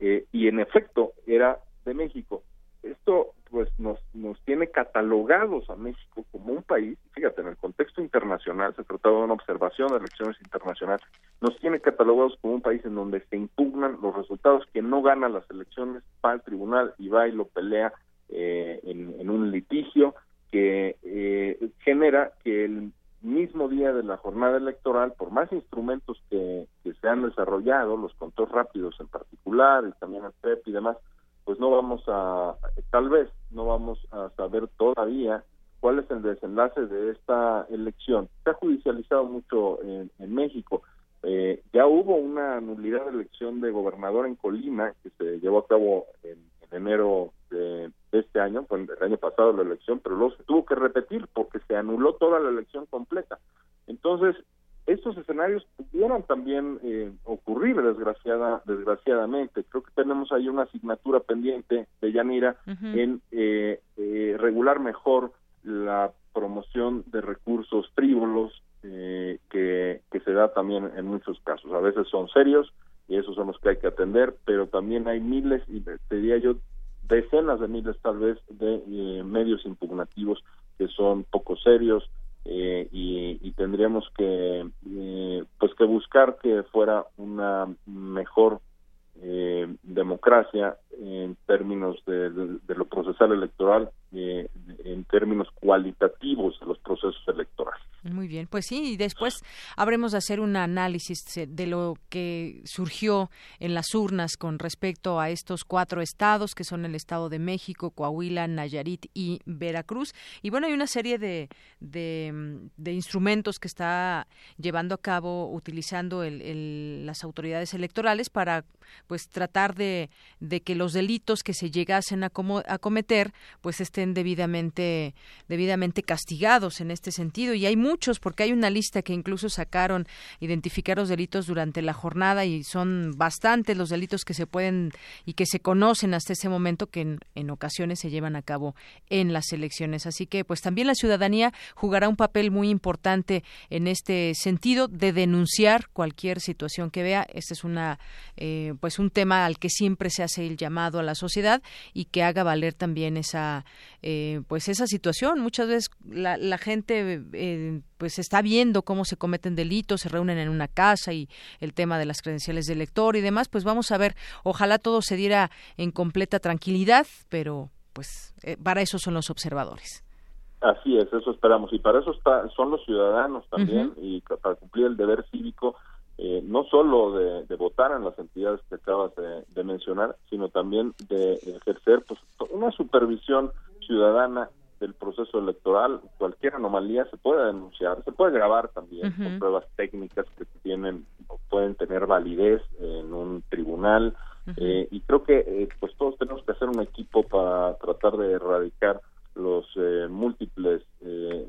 [SPEAKER 21] eh, y en efecto, era de México. Esto, pues, nos, nos tiene catalogados a México como un país, fíjate, en el contexto internacional, se trataba de una observación de elecciones internacionales, nos tiene catalogados como un país en donde se impugnan los resultados, que no gana las elecciones, va al tribunal y va y lo pelea eh, en, un litigio que eh, genera que el mismo día de la jornada electoral, por más instrumentos que, se han desarrollado, los controles rápidos en particular, y también el PEP y demás, pues no vamos a, tal vez no vamos a saber todavía cuál es el desenlace de esta elección. Se ha judicializado mucho en, en México. Eh, ya hubo una nulidad de elección de gobernador en Colima que se llevó a cabo en, en enero de, de, este año, fue el año pasado la elección, pero luego se tuvo que repetir porque se anuló toda la elección completa. Entonces, estos escenarios pudieran también eh, ocurrir desgraciada, desgraciadamente. Creo que tenemos ahí una asignatura pendiente de Yanira uh -huh. en eh, eh, regular mejor la promoción de recursos frívolos eh, que, que se da también en muchos casos. A veces son serios y esos son los que hay que atender, pero también hay miles, y te diría yo, decenas de miles tal vez de eh, medios impugnativos que son poco serios, eh, y, tendríamos que eh, pues que buscar que fuera una mejor democracia en términos de, de, lo procesal electoral en términos cualitativos de los procesos electorales.
[SPEAKER 1] Muy bien, pues sí, y después habremos de hacer un análisis de lo que surgió en las urnas con respecto a estos cuatro estados, que son el Estado de México, Coahuila, Nayarit y Veracruz. Y bueno, hay una serie de, de, instrumentos que está llevando a cabo, utilizando el, las autoridades electorales para pues tratar de, de, que los delitos que se llegasen a, a cometer pues estén debidamente, debidamente castigados en este sentido. Y hay porque hay una lista que incluso sacaron, identificar los delitos durante la jornada y son bastantes los delitos que se pueden y que se conocen hasta ese momento que en, ocasiones se llevan a cabo en las elecciones. Así que, pues también la ciudadanía jugará un papel muy importante en este sentido de denunciar cualquier situación que vea. Este es una, eh, pues un tema al que siempre se hace el llamado a la sociedad y que haga valer también esa, eh, pues esa situación. Muchas veces la, la gente eh, pues está viendo cómo se cometen delitos, se reúnen en una casa y el tema de las credenciales de elector y demás, pues vamos a ver, ojalá todo se diera en completa tranquilidad, pero pues eh, para eso son los observadores.
[SPEAKER 21] Así es, eso esperamos. Y para eso está, son los ciudadanos también y para cumplir el deber cívico eh, no solo de, votar en las entidades que acabas de, mencionar, sino también de ejercer pues, una supervisión ciudadana del proceso electoral, cualquier anomalía se puede denunciar, se puede grabar también con pruebas técnicas que tienen o pueden tener validez en un tribunal eh, y creo que eh, pues todos tenemos que hacer un equipo para tratar de erradicar los eh, múltiples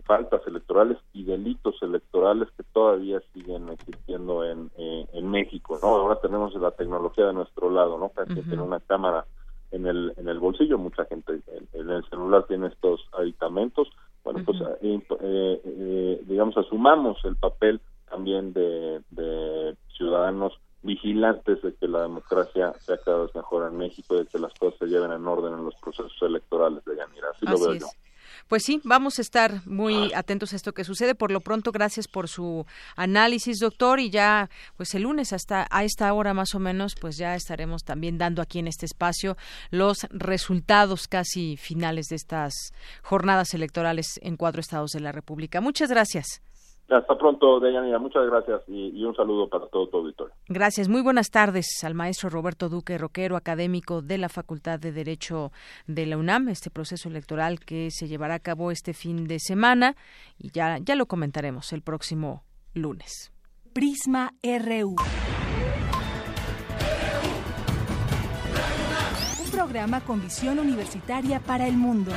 [SPEAKER 21] faltas electorales y delitos electorales que todavía siguen existiendo en, en México, ¿no? Ahora tenemos la tecnología de nuestro lado, ¿no? que tiene una cámara en el, en el bolsillo, mucha gente en, el celular tiene estos aditamentos, bueno, pues eh, eh, eh, digamos, asumamos el papel también de, de, ciudadanos vigilantes de que la democracia sea cada vez mejor en México y de que las cosas se lleven en orden en los procesos electorales de Yanira. Así, lo veo yo.
[SPEAKER 1] Pues sí, vamos a estar muy atentos a esto que sucede. Por lo pronto, gracias por su análisis, doctor, y ya, pues el lunes hasta a esta hora más o menos, pues ya estaremos también dando aquí en este espacio los resultados casi finales de estas jornadas electorales en cuatro estados de la República. Muchas gracias.
[SPEAKER 21] Hasta pronto, Deyanira. Muchas gracias y, un saludo para todo tu auditorio.
[SPEAKER 1] Gracias. Muy buenas tardes al maestro Roberto Duque Roquero, académico de la Facultad de Derecho de la UNAM, este proceso electoral que se llevará a cabo este fin de semana y ya, ya lo comentaremos el próximo lunes.
[SPEAKER 2] Prisma RU. Un programa con visión universitaria para el mundo.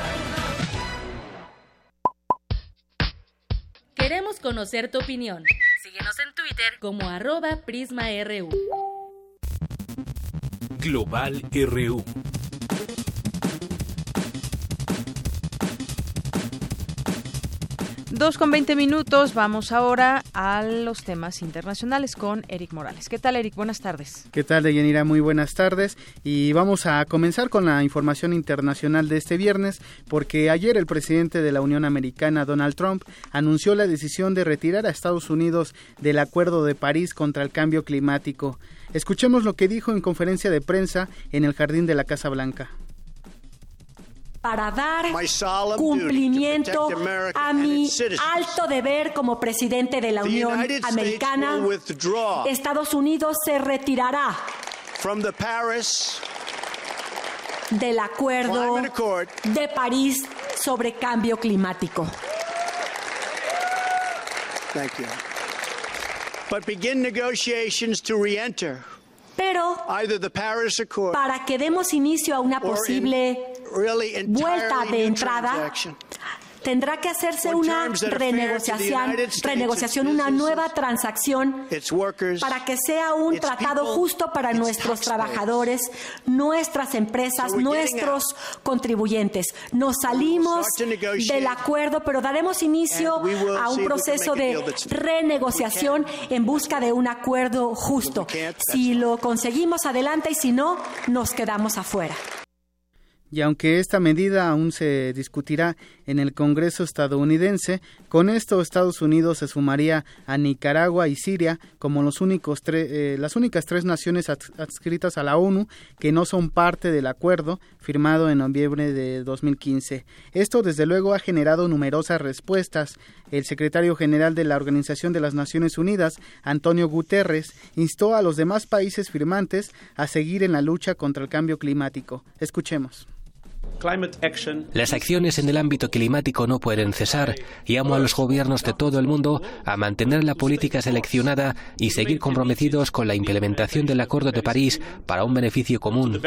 [SPEAKER 4] Queremos conocer tu opinión. Síguenos en Twitter como arroba PrismaRU.
[SPEAKER 22] Global RU.
[SPEAKER 1] Dos con veinte minutos, vamos ahora a los temas internacionales con Eric Morales. ¿Qué tal, Eric? Buenas tardes.
[SPEAKER 23] ¿Qué tal, Deyanira? Muy buenas tardes. Y vamos a comenzar con la información internacional de este viernes, porque ayer el presidente de la Unión Americana, Donald Trump, anunció la decisión de retirar a Estados Unidos del Acuerdo de París contra el Cambio Climático. Escuchemos lo que dijo en conferencia de prensa en el jardín de la Casa Blanca
[SPEAKER 24] para dar cumplimiento a mi alto deber como presidente de la Unión Americana, Estados Unidos se retirará del Acuerdo de París sobre cambio climático. Pero para que demos inicio a una posible vuelta de entrada tendrá que hacerse una renegociación, renegociación, una nueva transacción para que sea un tratado justo para nuestros trabajadores, nuestras empresas, nuestros contribuyentes. Nos salimos del acuerdo, pero daremos inicio a un proceso de renegociación en busca de un acuerdo justo. Si lo conseguimos, adelante, y si no, nos quedamos afuera.
[SPEAKER 23] Y aunque esta medida aún se discutirá en el Congreso estadounidense, con esto Estados Unidos se sumaría a Nicaragua y Siria como los únicos eh, las únicas tres naciones adscritas a la ONU que no son parte del acuerdo firmado en noviembre de 2015. Esto desde luego ha generado numerosas respuestas. El secretario general de la Organización de las Naciones Unidas, Antonio Guterres, instó a los demás países firmantes a seguir en la lucha contra el cambio climático. Escuchemos.
[SPEAKER 25] Las acciones en el ámbito climático no pueden cesar y amo a los gobiernos de todo el mundo a mantener la política seleccionada y seguir comprometidos con la implementación del Acuerdo de París para un beneficio común.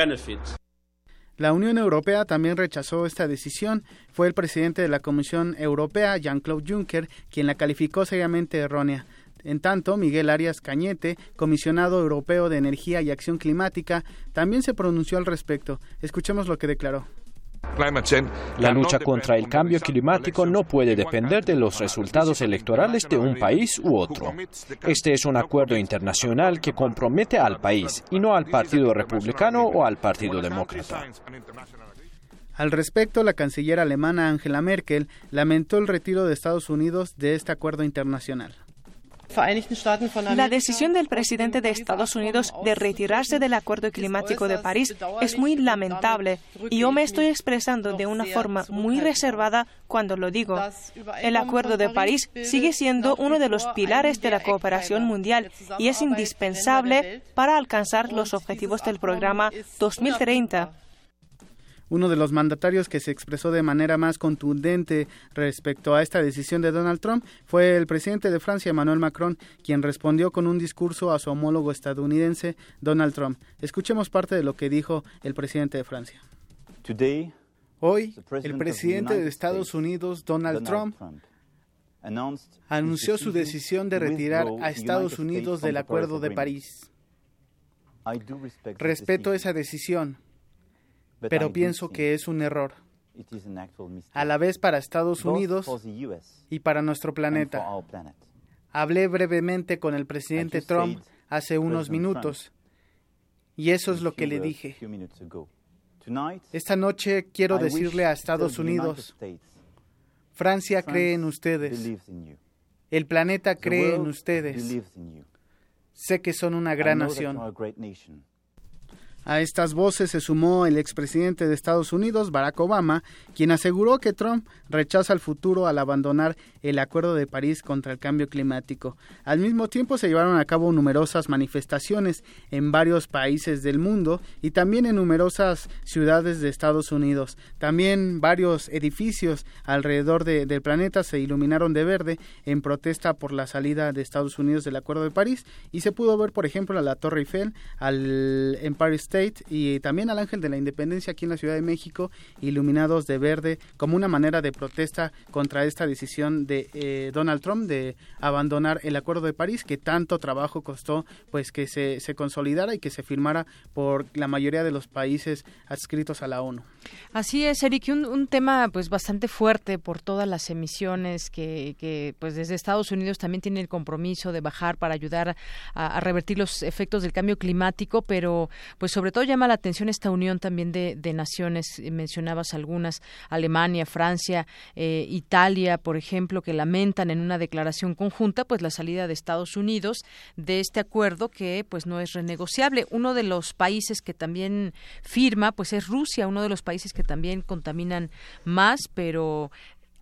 [SPEAKER 23] La Unión Europea también rechazó esta decisión. Fue el presidente de la Comisión Europea, Jean-Claude Juncker, quien la calificó seriamente errónea. En tanto, Miguel Arias Cañete, comisionado europeo de Energía y Acción Climática, también se pronunció al respecto. Escuchemos lo que declaró.
[SPEAKER 26] La lucha contra el cambio climático no puede depender de los resultados electorales de un país u otro. Este es un acuerdo internacional que compromete al país y no al Partido Republicano o al Partido Demócrata.
[SPEAKER 23] Al respecto, la canciller alemana Angela Merkel lamentó el retiro de Estados Unidos de este acuerdo internacional.
[SPEAKER 27] La decisión del presidente de Estados Unidos de retirarse del Acuerdo Climático de París es muy lamentable y yo me estoy expresando de una forma muy reservada cuando lo digo. El Acuerdo de París sigue siendo uno de los pilares de la cooperación mundial y es indispensable para alcanzar los objetivos del programa 2030
[SPEAKER 23] uno de los mandatarios que se expresó de manera más contundente respecto a esta decisión de Donald Trump fue el presidente de Francia, Emmanuel Macron, quien respondió con un discurso a su homólogo estadounidense, Donald Trump. Escuchemos parte de lo que dijo el presidente de Francia. Hoy, el presidente de Estados Unidos, Donald Trump, anunció su decisión de retirar a Estados Unidos del Acuerdo de París. Respeto esa decisión, pero pienso que es un error. A la vez para Estados Unidos y para nuestro planeta. Hablé brevemente con el presidente Trump hace unos minutos. Y eso es lo que le dije. Esta noche quiero decirle a Estados Unidos, Francia cree en ustedes, el planeta cree en ustedes, sé que son una gran nación. A estas voces se sumó el expresidente de Estados Unidos, Barack Obama, quien aseguró que Trump rechaza el futuro al abandonar el Acuerdo de París contra el cambio climático. Al mismo tiempo se llevaron a cabo numerosas manifestaciones en varios países del mundo y también en numerosas ciudades de Estados Unidos. También varios edificios alrededor del planeta se iluminaron de verde en protesta por la salida de Estados Unidos del Acuerdo de París y se pudo ver, por ejemplo, a la Torre Eiffel, al Empire State y también al Ángel de la Independencia aquí en la Ciudad de México, iluminados de verde, como una manera de protesta contra esta decisión de eh, Donald Trump de abandonar el Acuerdo de París, que tanto trabajo costó pues que se, se consolidara y que se firmara por la mayoría de los países adscritos a la ONU.
[SPEAKER 1] Así es, Eric, un, un tema pues bastante fuerte por todas las emisiones que, que pues desde Estados Unidos también tiene el compromiso de bajar para ayudar a, a revertir los efectos del cambio climático, pero pues sobre sobre todo llama la atención esta unión también de, naciones, eh, mencionabas algunas, Alemania, Francia, eh, Italia, por ejemplo, que lamentan en una declaración conjunta pues la salida de Estados Unidos de este acuerdo que pues no es renegociable. Uno de los países que también firma pues es Rusia, uno de los países que también contaminan más, pero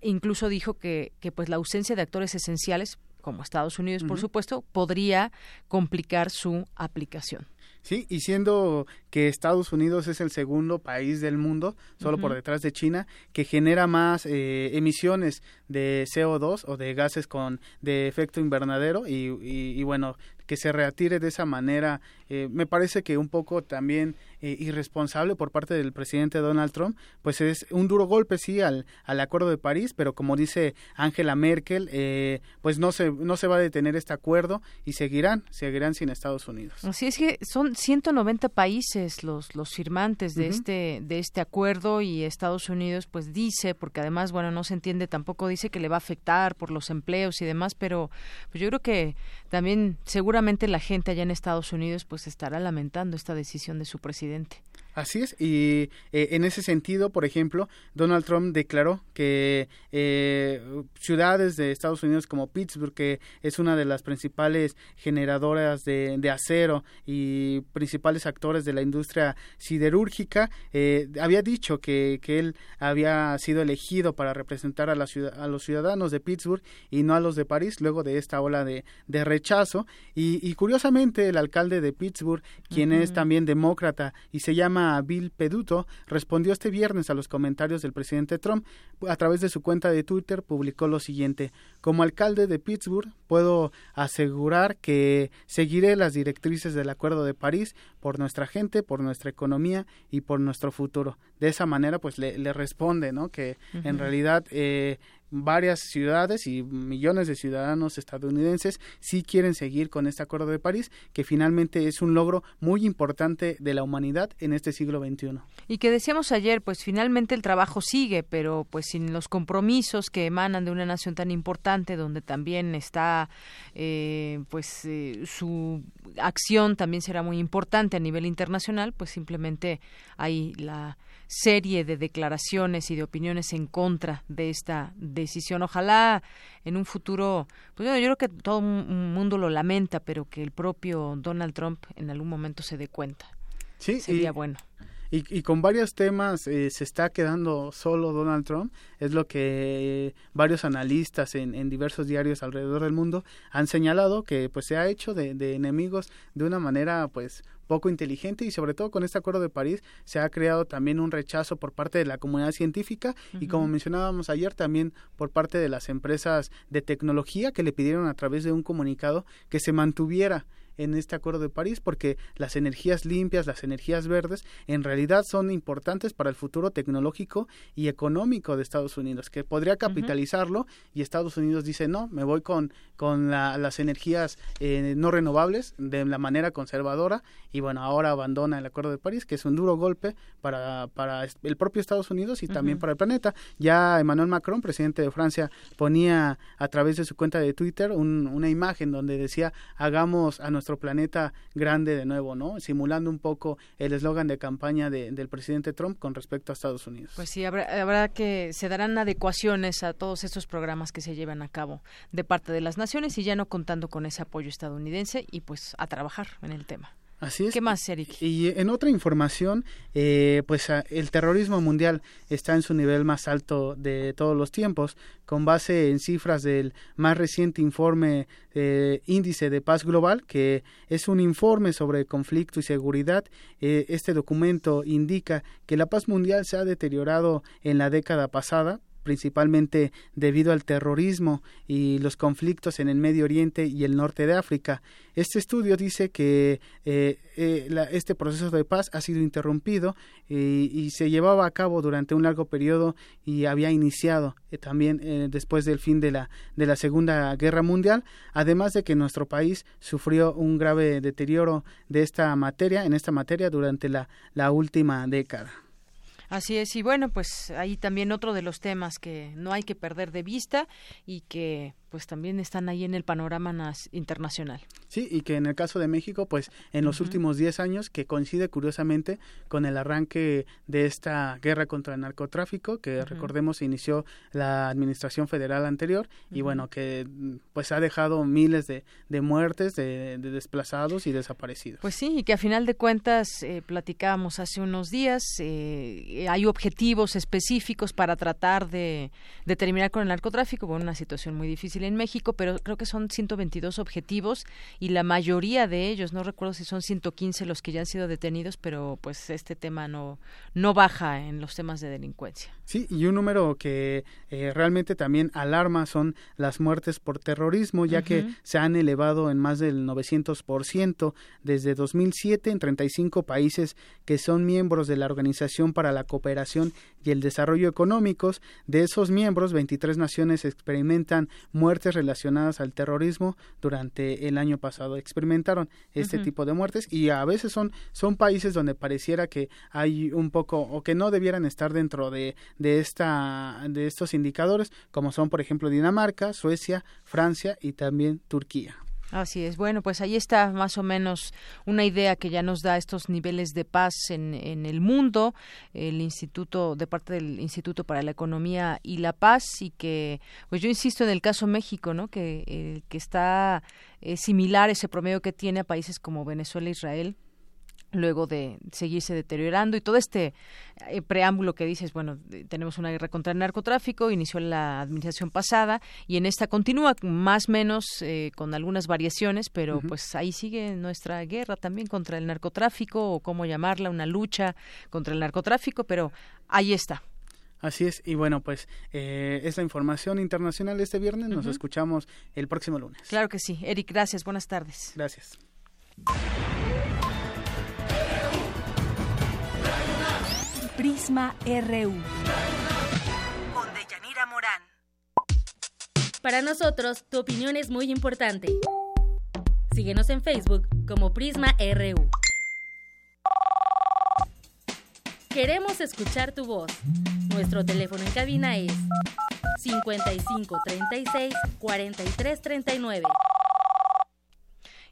[SPEAKER 1] incluso dijo que, que pues la ausencia de actores esenciales como Estados Unidos, por supuesto, podría complicar su aplicación.
[SPEAKER 23] Sí, y siendo que Estados Unidos es el segundo país del mundo, solo por detrás de China, que genera más eh, emisiones de CO2 o de gases con de efecto invernadero y, y bueno, que se retire de esa manera, eh, me parece que un poco también eh, irresponsable por parte del presidente Donald Trump, pues es un duro golpe, sí, al, al Acuerdo de París, pero como dice Angela Merkel, eh, pues no se, no se va a detener este acuerdo y seguirán, seguirán sin Estados Unidos.
[SPEAKER 1] Así es que son 190 países los, los firmantes de, este, de este acuerdo y Estados Unidos pues dice, porque además, bueno, no se entiende tampoco, dice que le va a afectar por los empleos y demás, pero pues yo creo que también seguramente la gente allá en Estados Unidos pues estará lamentando esta decisión de su presidente. presidente.
[SPEAKER 23] Así es, y eh, en ese sentido, por ejemplo, Donald Trump declaró que eh, ciudades de Estados Unidos como Pittsburgh, que es una de las principales generadoras de, acero y principales actores de la industria siderúrgica, eh, había dicho que, que, él había sido elegido para representar a, la ciudad, a los ciudadanos de Pittsburgh y no a los de París, luego de esta ola de, de rechazo. Y, y, curiosamente, el alcalde de Pittsburgh, quien es también demócrata y se llama Bill Peduto, respondió este viernes a los comentarios del presidente Trump. A través de su cuenta de Twitter publicó lo siguiente. Como alcalde de Pittsburgh, puedo asegurar que seguiré las directrices del Acuerdo de París por nuestra gente, por nuestra economía y por nuestro futuro. De esa manera, pues le, responde, ¿no? Que en realidad eh, varias ciudades y millones de ciudadanos estadounidenses sí quieren seguir con este Acuerdo de París, que finalmente es un logro muy importante de la humanidad en este siglo XXI.
[SPEAKER 1] Y que decíamos ayer, pues finalmente el trabajo sigue, pero pues sin los compromisos que emanan de una nación tan importante, donde también está, eh, pues eh, su acción también será muy importante a nivel internacional, pues simplemente hay la serie de declaraciones y de opiniones en contra de esta decisión. Ojalá en un futuro, pues yo, creo que todo el mundo lo lamenta, pero que el propio Donald Trump en algún momento se dé cuenta.
[SPEAKER 23] Sí,
[SPEAKER 1] sería bueno.
[SPEAKER 23] Y, con varios temas eh, se está quedando solo Donald Trump, es lo que varios analistas en, en, diversos diarios alrededor del mundo han señalado que pues se ha hecho de, de enemigos de una manera pues poco inteligente y sobre todo con este acuerdo de París se ha creado también un rechazo por parte de la comunidad científica y como mencionábamos ayer también por parte de las empresas de tecnología que le pidieron a través de un comunicado que se mantuviera en este Acuerdo de París porque las energías limpias, las energías verdes, en realidad son importantes para el futuro tecnológico y económico de Estados Unidos, que podría capitalizarlo y Estados Unidos dice no, me voy con, con las energías eh, no renovables de la manera conservadora y bueno, ahora abandona el Acuerdo de París, que es un duro golpe para, para el propio Estados Unidos y también para el planeta. Ya Emmanuel Macron, presidente de Francia, ponía a través de su cuenta de Twitter una imagen donde decía hagamos a nuestro planeta grande de nuevo, ¿no? Simulando un poco el eslogan de campaña del presidente Trump con respecto a Estados Unidos.
[SPEAKER 1] Pues sí, habrá, habrá que se darán adecuaciones a todos estos programas que se llevan a cabo de parte de las naciones y ya no contando con ese apoyo estadounidense y pues a trabajar en el tema.
[SPEAKER 23] Así es.
[SPEAKER 1] ¿Qué más, Eric?
[SPEAKER 23] Y en otra información, eh, pues el terrorismo mundial está en su nivel más alto de todos los tiempos, con base en cifras del más reciente informe eh, Índice de Paz Global, que es un informe sobre conflicto y seguridad. Eh, este documento indica que la paz mundial se ha deteriorado en la década pasada, principalmente debido al terrorismo y los conflictos en el Medio Oriente y el norte de África. Este estudio dice que eh, eh, este proceso de paz ha sido interrumpido y, se llevaba a cabo durante un largo periodo y había iniciado eh, también después del fin de la, de la Segunda Guerra Mundial, además de que nuestro país sufrió un grave deterioro de esta materia, en esta materia durante la, la última década.
[SPEAKER 1] Así es, y bueno, pues ahí también otro de los temas que no hay que perder de vista y que pues también están ahí en el panorama internacional.
[SPEAKER 23] Sí, y que en el caso de México, pues en los últimos 10 años, que coincide curiosamente con el arranque de esta guerra contra el narcotráfico, que recordemos inició la administración federal anterior, y bueno, que pues ha dejado miles de, de muertes, de, desplazados y desaparecidos.
[SPEAKER 1] Pues sí, y que a final de cuentas, eh, platicábamos hace unos días, eh, hay objetivos específicos para tratar de, de terminar con el narcotráfico, con una situación muy difícil en México, pero creo que son 122 objetivos y la mayoría de ellos, no recuerdo si son 115 los que ya han sido detenidos, pero pues este tema no, no baja en los temas de delincuencia.
[SPEAKER 23] Sí, y un número que eh, realmente también alarma son las muertes por terrorismo, ya que se han elevado en más del 900% desde 2007 en 35 países que son miembros de la Organización para la Cooperación y el Desarrollo Económicos. De esos miembros, 23 naciones experimentan muertes muertes relacionadas al terrorismo durante el año pasado. Experimentaron este tipo de muertes y a veces son, son países donde pareciera que hay un poco o que no debieran estar dentro de, de, esta, de estos indicadores, como son por ejemplo Dinamarca, Suecia, Francia y también Turquía.
[SPEAKER 1] Así es. Bueno, pues ahí está más o menos una idea que ya nos da estos niveles de paz en, el mundo, el instituto, de parte del Instituto para la Economía y la Paz, y que, pues yo insisto en el caso México, ¿no? Que, que está eh, similar ese promedio que tiene a países como Venezuela e Israel luego de seguirse deteriorando y todo este eh, preámbulo que dices, bueno, tenemos una guerra contra el narcotráfico, inició la administración pasada y en esta continúa más o menos eh, con algunas variaciones, pero pues ahí sigue nuestra guerra también contra el narcotráfico o cómo llamarla, una lucha contra el narcotráfico, pero ahí está.
[SPEAKER 23] Así es, y bueno, pues eh, es la información internacional este viernes, nos escuchamos el próximo lunes.
[SPEAKER 1] Claro que sí. Eric, gracias, buenas tardes.
[SPEAKER 23] Gracias.
[SPEAKER 2] Prisma RU.
[SPEAKER 17] Con Deyanira Morán.
[SPEAKER 4] Para nosotros, tu opinión es muy importante. Síguenos en Facebook como Prisma RU. Queremos escuchar tu voz. Nuestro teléfono en cabina es 55 36 43 39.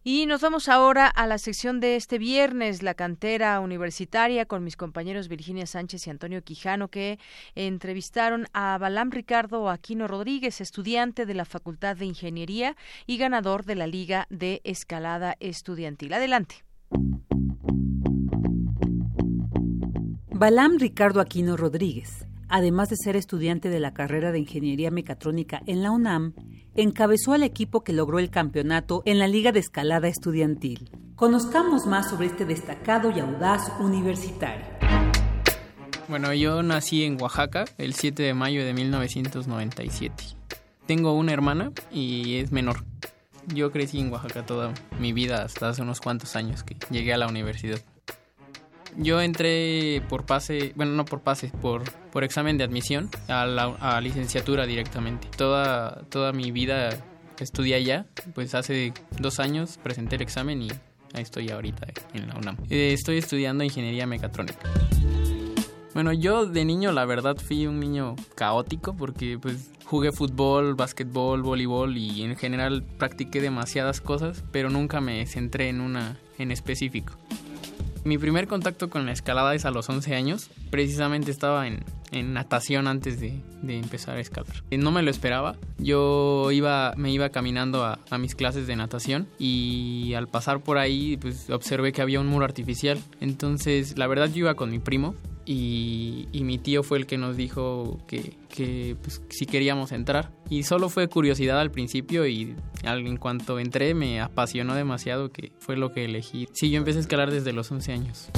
[SPEAKER 1] Y nos vamos ahora a la sección de este viernes, la cantera universitaria, con mis compañeros Virginia Sánchez y Antonio Quijano, que entrevistaron a Balam Ricardo Aquino Rodríguez, estudiante de la Facultad de Ingeniería y ganador de la Liga de Escalada Estudiantil. Adelante.
[SPEAKER 28] Balam Ricardo Aquino Rodríguez, además de ser estudiante de la carrera de Ingeniería Mecatrónica en la UNAM, encabezó al equipo que logró el campeonato en la Liga de Escalada Estudiantil. Conozcamos más sobre este destacado y audaz universitario.
[SPEAKER 29] Bueno, yo nací en Oaxaca el 7 de mayo de 1997. Tengo una hermana y es menor. Yo crecí en Oaxaca toda mi vida hasta hace unos cuantos años que llegué a la universidad. Yo entré por pase, bueno, no por pase, por, por examen de admisión a la licenciatura directamente. Toda, toda mi vida estudié allá, pues hace dos años presenté el examen y ahí estoy ahorita en la UNAM. Eh, estoy estudiando ingeniería mecatrónica. Bueno, yo de niño la verdad fui un niño caótico porque pues jugué fútbol, básquetbol, voleibol y en general practiqué demasiadas cosas, pero nunca me centré en una en específico. Mi primer contacto con la escalada es a los 11 años. Precisamente estaba en, natación antes de, empezar a escalar. No me lo esperaba. Yo iba, me iba caminando a, mis clases de natación y al pasar por ahí pues observé que había un muro artificial. Entonces la verdad yo iba con mi primo y, mi tío fue el que nos dijo que, que pues, si queríamos entrar. Y solo fue curiosidad al principio y en cuanto entré me apasionó demasiado que fue lo que elegí. Sí, yo empecé a escalar desde los 11 años.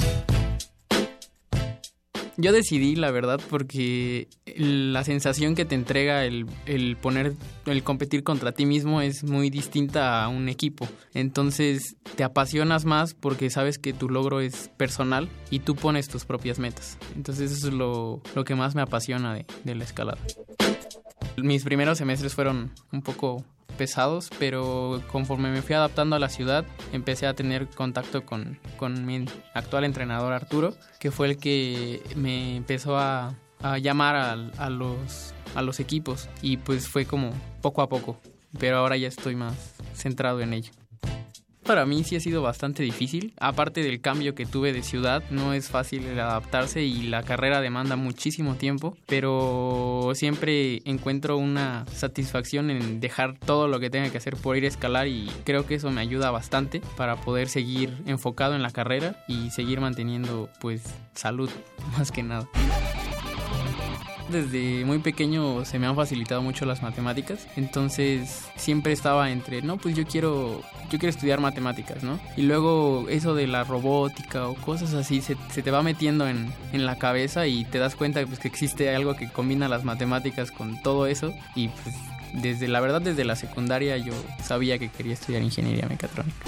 [SPEAKER 29] Yo decidí, la verdad, porque la sensación que te entrega el, el, poner, el competir contra ti mismo es muy distinta a un equipo. Entonces te apasionas más porque sabes que tu logro es personal y tú pones tus propias metas. Entonces eso es lo, lo que más me apasiona de, de la escalada. Mis primeros semestres fueron un poco pesados, pero conforme me fui adaptando a la ciudad, empecé a tener contacto con, con mi actual entrenador Arturo, que fue el que me empezó a, a llamar a, los, a los equipos y pues fue como poco a poco, pero ahora ya estoy más centrado en ello. Para mí sí ha sido bastante difícil. Aparte del cambio que tuve de ciudad, no es fácil adaptarse y la carrera demanda muchísimo tiempo, pero siempre encuentro una satisfacción en dejar todo lo que tenga que hacer por ir a escalar y creo que eso me ayuda bastante para poder seguir enfocado en la carrera y seguir manteniendo pues salud más que nada. Desde muy pequeño se me han facilitado mucho las matemáticas, entonces siempre estaba entre, no, pues yo quiero, yo quiero estudiar matemáticas, ¿no? Y luego eso de la robótica o cosas así se, te va metiendo en, en, la cabeza y te das cuenta pues, que existe algo que combina las matemáticas con todo eso y pues desde la verdad desde la secundaria yo sabía que quería estudiar ingeniería mecatrónica.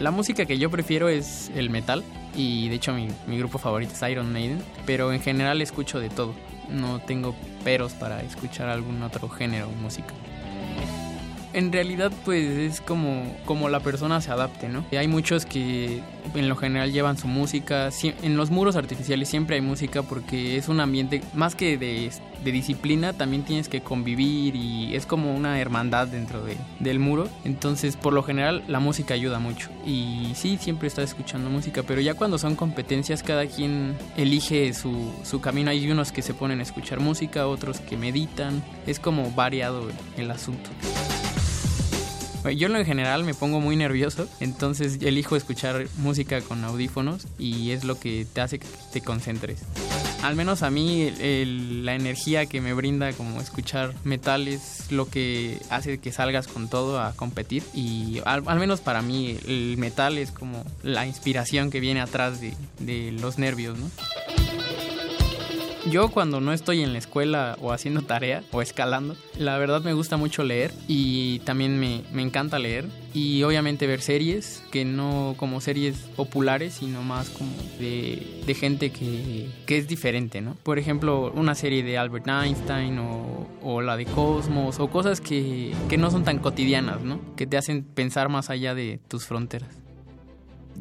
[SPEAKER 29] La música que yo prefiero es el metal y de hecho mi, mi grupo favorito es Iron Maiden, pero en general escucho de todo no tengo peros para escuchar algún otro género o música. En realidad, pues es como, como la persona se adapte, ¿no? Hay muchos que en lo general llevan su música. En los muros artificiales siempre hay música porque es un ambiente más que de, disciplina, también tienes que convivir y es como una hermandad dentro de, del muro. Entonces, por lo general, la música ayuda mucho. Y sí, siempre estás escuchando música, pero ya cuando son competencias, cada quien elige su, su camino. Hay unos que se ponen a escuchar música, otros que meditan. Es como variado el asunto. Yo en general me pongo muy nervioso, entonces elijo escuchar música con audífonos y es lo que te hace que te concentres. Al menos a mí la energía que me brinda como escuchar metal es lo que hace que salgas con todo a competir y al, menos para mí el metal es como la inspiración que viene atrás de, de los nervios, ¿no? Yo cuando no estoy en la escuela o haciendo tarea o escalando, la verdad me gusta mucho leer y también me, encanta leer y obviamente ver series que no como series populares sino más como de, gente que, es diferente, ¿no? Por ejemplo, una serie de Albert Einstein o, la de Cosmos o cosas que, que no son tan cotidianas, ¿no? Que te hacen pensar más allá de tus fronteras.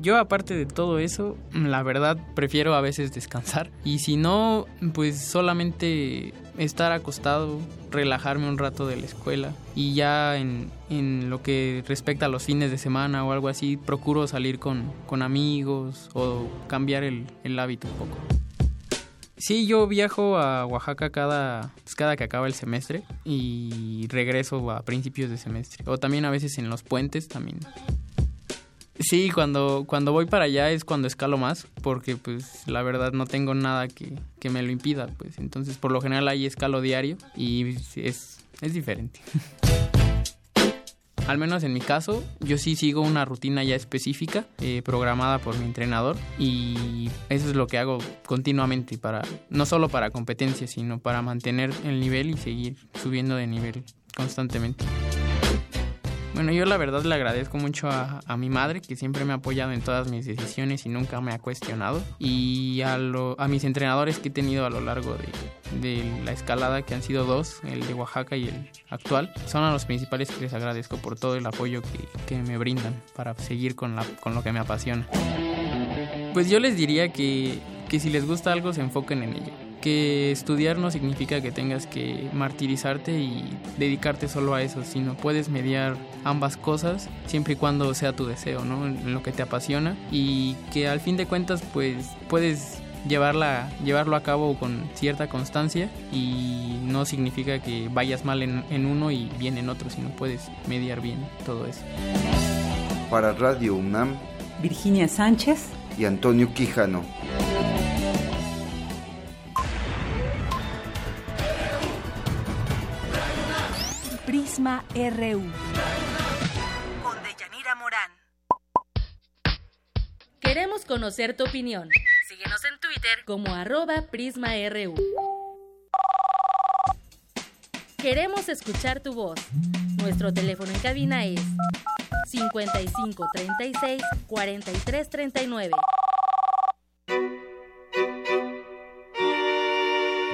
[SPEAKER 29] Yo aparte de todo eso, la verdad prefiero a veces descansar y si no, pues solamente estar acostado, relajarme un rato de la escuela y ya en, en lo que respecta a los fines de semana o algo así, procuro salir con, con amigos o cambiar el, el hábito un poco. Sí, yo viajo a Oaxaca cada, pues, cada que acaba el semestre y regreso a principios de semestre. O también a veces en los puentes también. Sí, cuando, cuando voy para allá es cuando escalo más, porque pues la verdad no tengo nada que, que me lo impida, pues entonces por lo general ahí escalo diario y es, es diferente. Al menos en mi caso, yo sí sigo una rutina ya específica, eh, programada por mi entrenador, y eso es lo que hago continuamente para, no solo para competencias, sino para mantener el nivel y seguir subiendo de nivel constantemente. Bueno, yo la verdad le agradezco mucho a, mi madre que siempre me ha apoyado en todas mis decisiones y nunca me ha cuestionado. Y a, a mis entrenadores que he tenido a lo largo de, la escalada, que han sido dos, el de Oaxaca y el actual, son a los principales que les agradezco por todo el apoyo que, me brindan para seguir con, la, con lo que me apasiona. Pues yo les diría que, que si les gusta algo se enfoquen en ello que estudiar no significa que tengas que martirizarte y dedicarte solo a eso, sino puedes mediar ambas cosas siempre y cuando sea tu deseo, ¿no? En lo que te apasiona y que al fin de cuentas pues puedes llevarla, llevarlo a cabo con cierta constancia y no significa que vayas mal en, en uno y bien en otro, sino puedes mediar bien todo eso.
[SPEAKER 30] Para Radio UNAM,
[SPEAKER 28] Virginia Sánchez
[SPEAKER 30] y Antonio Quijano.
[SPEAKER 2] Prisma RU.
[SPEAKER 17] Con Deyanira Morán.
[SPEAKER 4] Queremos conocer tu opinión. Síguenos en Twitter como arroba PrismaRU. Queremos escuchar tu voz. Nuestro teléfono en cabina es 55 36 43 39.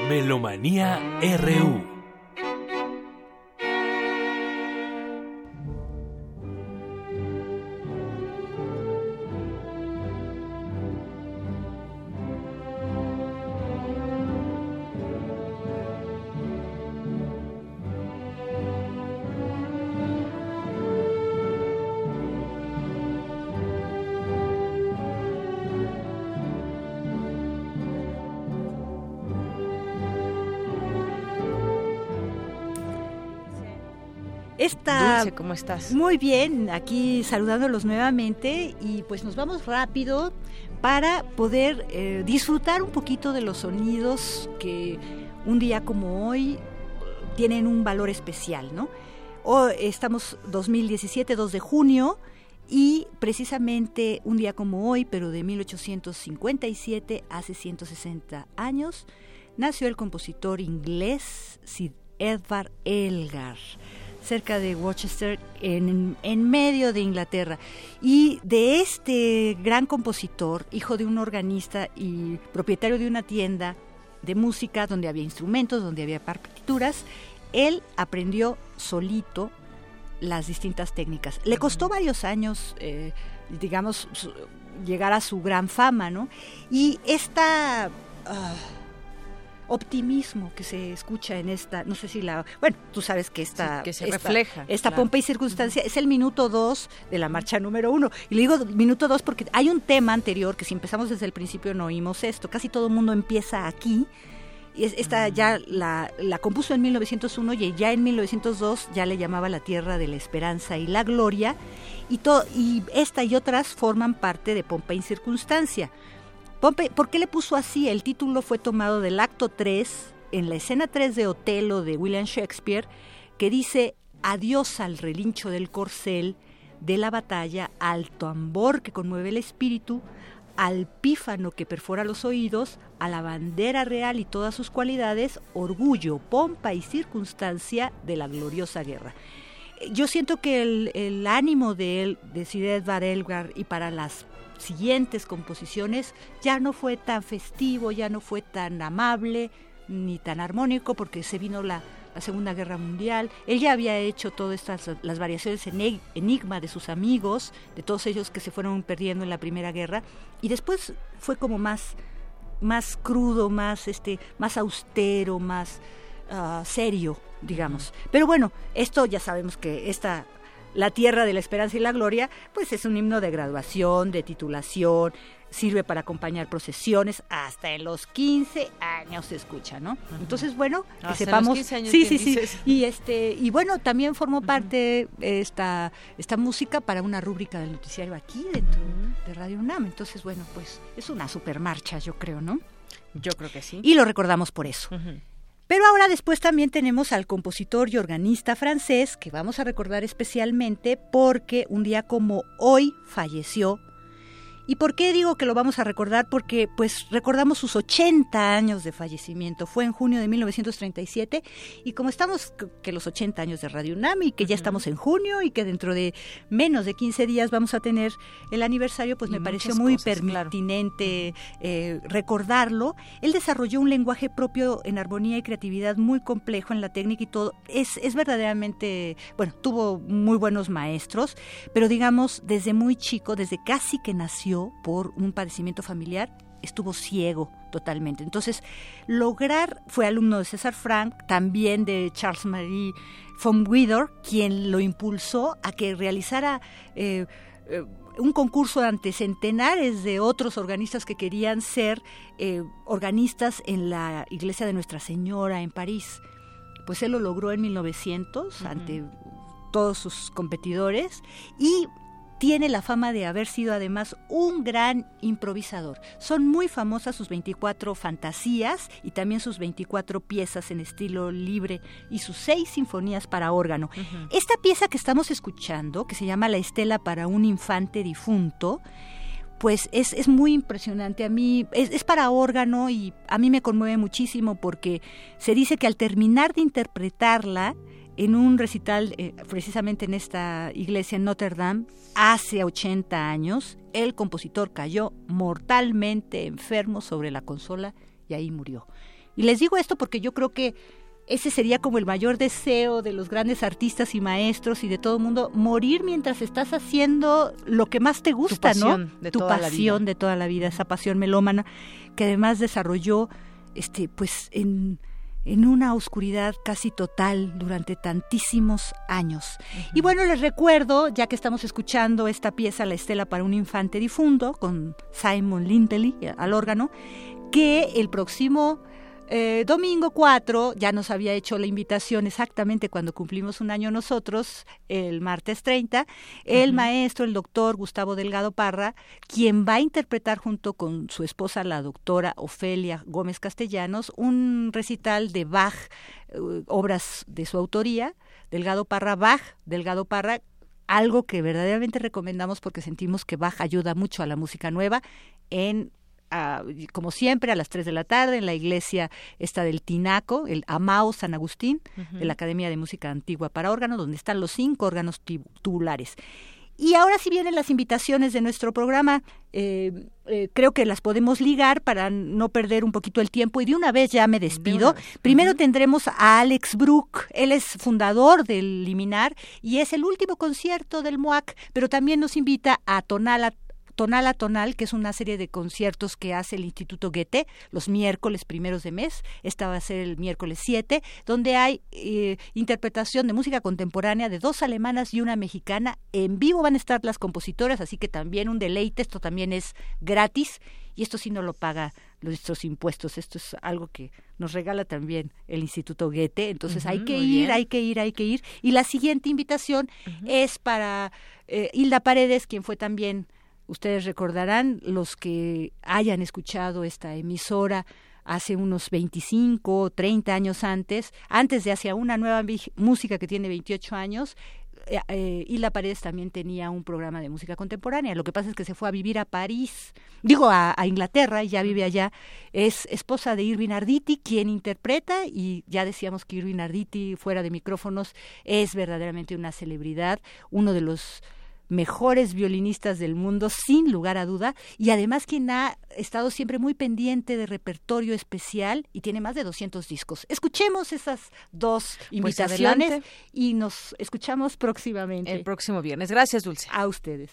[SPEAKER 22] Melomanía RU
[SPEAKER 1] ¿cómo estás?
[SPEAKER 31] Muy bien, aquí saludándolos nuevamente y pues nos vamos rápido para poder eh, disfrutar un poquito de los sonidos que un día como hoy tienen un valor especial, ¿no? Hoy estamos 2017, 2 de junio, y precisamente un día como hoy, pero de 1857, hace 160 años, nació el compositor inglés Sid Edward Elgar cerca de Worcester, en, en, medio de Inglaterra. Y de este gran compositor, hijo de un organista y propietario de una tienda de música donde había instrumentos, donde había partituras, él aprendió solito las distintas técnicas. Le costó varios años, eh, digamos, llegar a su gran fama, ¿no? Y esta... Ah, optimismo que se escucha en esta, no sé si la, bueno, tú sabes que esta,
[SPEAKER 1] que se
[SPEAKER 31] esta,
[SPEAKER 1] refleja,
[SPEAKER 31] esta pompa y circunstancia es el minuto dos de la marcha número uno. Y le digo minuto dos porque hay un tema anterior que si empezamos desde el principio no oímos esto, casi todo el mundo empieza aquí. Y esta ya la, la compuso en 1901 y ya en 1902 ya le llamaba la Tierra de la Esperanza y la Gloria. Y, to, y esta y otras forman parte de Pompa y Circunstancia. Pompe, ¿por qué le puso así? El título fue tomado del acto 3, en la escena 3 de Otelo de William Shakespeare, que dice adiós al relincho del corcel, de la batalla, al tambor que conmueve el espíritu, al pífano que perfora los oídos, a la bandera real y todas sus cualidades, orgullo, pompa y circunstancia de la gloriosa guerra. Yo siento que el, ánimo de él, de Sidet Elgar y para las siguientes composiciones ya no fue tan festivo, ya no fue tan amable ni tan armónico porque se vino la, la Segunda Guerra Mundial. Él ya había hecho todas estas las variaciones en enigma de sus amigos, de todos ellos que se fueron perdiendo en la Primera Guerra y después fue como más más crudo, más este más austero, más uh, serio, digamos. Pero bueno, esto ya sabemos que esta la Tierra de la Esperanza y la Gloria, pues es un himno de graduación, de titulación, sirve para acompañar procesiones, hasta en los 15 años se escucha, ¿no? Entonces, bueno, que sepamos...
[SPEAKER 1] sí,
[SPEAKER 31] sí, sí. Y este y bueno, también formó parte esta esta música para una rúbrica del noticiario aquí dentro de Radio UNAM. Entonces, bueno, pues es una super marcha, yo creo, ¿no?
[SPEAKER 1] Yo creo que sí.
[SPEAKER 31] Y lo recordamos por eso. Pero ahora después también tenemos al compositor y organista francés, que vamos a recordar especialmente porque un día como hoy falleció ¿Y por qué digo que lo vamos a recordar? Porque pues recordamos sus 80 años de fallecimiento. Fue en junio de 1937 y como estamos que los 80 años de Radio UNAM y que ya estamos en junio y que dentro de menos de 15 días vamos a tener el aniversario, pues me pareció muy pertinente eh, recordarlo. Él desarrolló un lenguaje propio en armonía y creatividad muy complejo en la técnica y todo. Es, es verdaderamente, bueno, tuvo muy buenos maestros, pero digamos, desde muy chico, desde casi que nació, por un padecimiento familiar, estuvo ciego totalmente. Entonces, lograr, fue alumno de César Frank, también de Charles Marie von Widor, quien lo impulsó a que realizara eh, eh, un concurso ante centenares de otros organistas que querían ser eh, organistas en la iglesia de Nuestra Señora en París. Pues él lo logró en 1900 ante todos sus competidores y tiene la fama de haber sido además un gran improvisador. Son muy famosas sus 24 fantasías y también sus 24 piezas en estilo libre y sus seis sinfonías para órgano. Esta pieza que estamos escuchando, que se llama La Estela para un infante difunto, pues es, es, muy impresionante. A mí es, es, para órgano y a mí me conmueve muchísimo porque se dice que al terminar de interpretarla, en un recital eh, precisamente en esta iglesia en Notre Dame hace 80 años, el compositor cayó mortalmente enfermo sobre la consola y ahí murió. Y les digo esto porque yo creo que ese sería como el mayor deseo de los grandes artistas y maestros y de todo el mundo, morir mientras estás haciendo lo que más te gusta,
[SPEAKER 1] tu
[SPEAKER 31] ¿no?
[SPEAKER 1] De
[SPEAKER 31] tu
[SPEAKER 1] toda
[SPEAKER 31] pasión
[SPEAKER 1] la
[SPEAKER 31] de toda la vida, esa pasión melómana que además desarrolló este pues en en una oscuridad casi total durante tantísimos años. Y bueno, les recuerdo, ya que estamos escuchando esta pieza, La Estela para un Infante Difunto, con Simon Lindley al órgano, que el próximo eh, domingo 4 ya nos había hecho la invitación exactamente cuando cumplimos un año nosotros, el martes 30, el maestro, el doctor Gustavo Delgado Parra, quien va a interpretar junto con su esposa, la doctora Ofelia Gómez Castellanos, un recital de Bach, eh, obras de su autoría, Delgado Parra Bach, Delgado Parra, algo que verdaderamente recomendamos porque sentimos que Bach ayuda mucho a la música nueva en como siempre, a las 3 de la tarde en la iglesia esta del Tinaco, el Amao San Agustín, de la Academia de Música Antigua para órgano, donde están los cinco órganos tubulares. Y ahora sí vienen las invitaciones de nuestro programa. Eh, eh, creo que las podemos ligar para no perder un poquito el tiempo y de una vez ya me despido. Primero tendremos a Alex Brook, él es fundador del Liminar y es el último concierto del MOAC, pero también nos invita a Tonala Tonal a Tonal, que es una serie de conciertos que hace el Instituto Goethe los miércoles primeros de mes. Esta va a ser el miércoles 7, donde hay eh, interpretación de música contemporánea de dos alemanas y una mexicana. En vivo van a estar las compositoras, así que también un deleite. Esto también es gratis y esto sí no lo paga nuestros impuestos. Esto es algo que nos regala también el Instituto Goethe. Entonces hay que ir, hay que ir, hay que ir. Y la siguiente invitación es para eh, Hilda Paredes, quien fue también Ustedes recordarán, los que hayan escuchado esta emisora hace unos 25 o 30 años antes, antes de hacia una nueva música que tiene 28 años, eh, eh, y la Paredes también tenía un programa de música contemporánea. Lo que pasa es que se fue a vivir a París, digo a, Inglaterra, y ya vive allá. Es esposa de Irving Arditi, quien interpreta, y ya decíamos que Irving Arditi, fuera de micrófonos, es verdaderamente una celebridad, uno de los mejores violinistas del mundo, sin lugar a duda, y además quien ha estado siempre muy pendiente de repertorio especial y tiene más de 200 discos. Escuchemos esas dos pues invitaciones y nos escuchamos próximamente.
[SPEAKER 1] El próximo viernes. Gracias, Dulce.
[SPEAKER 31] A ustedes.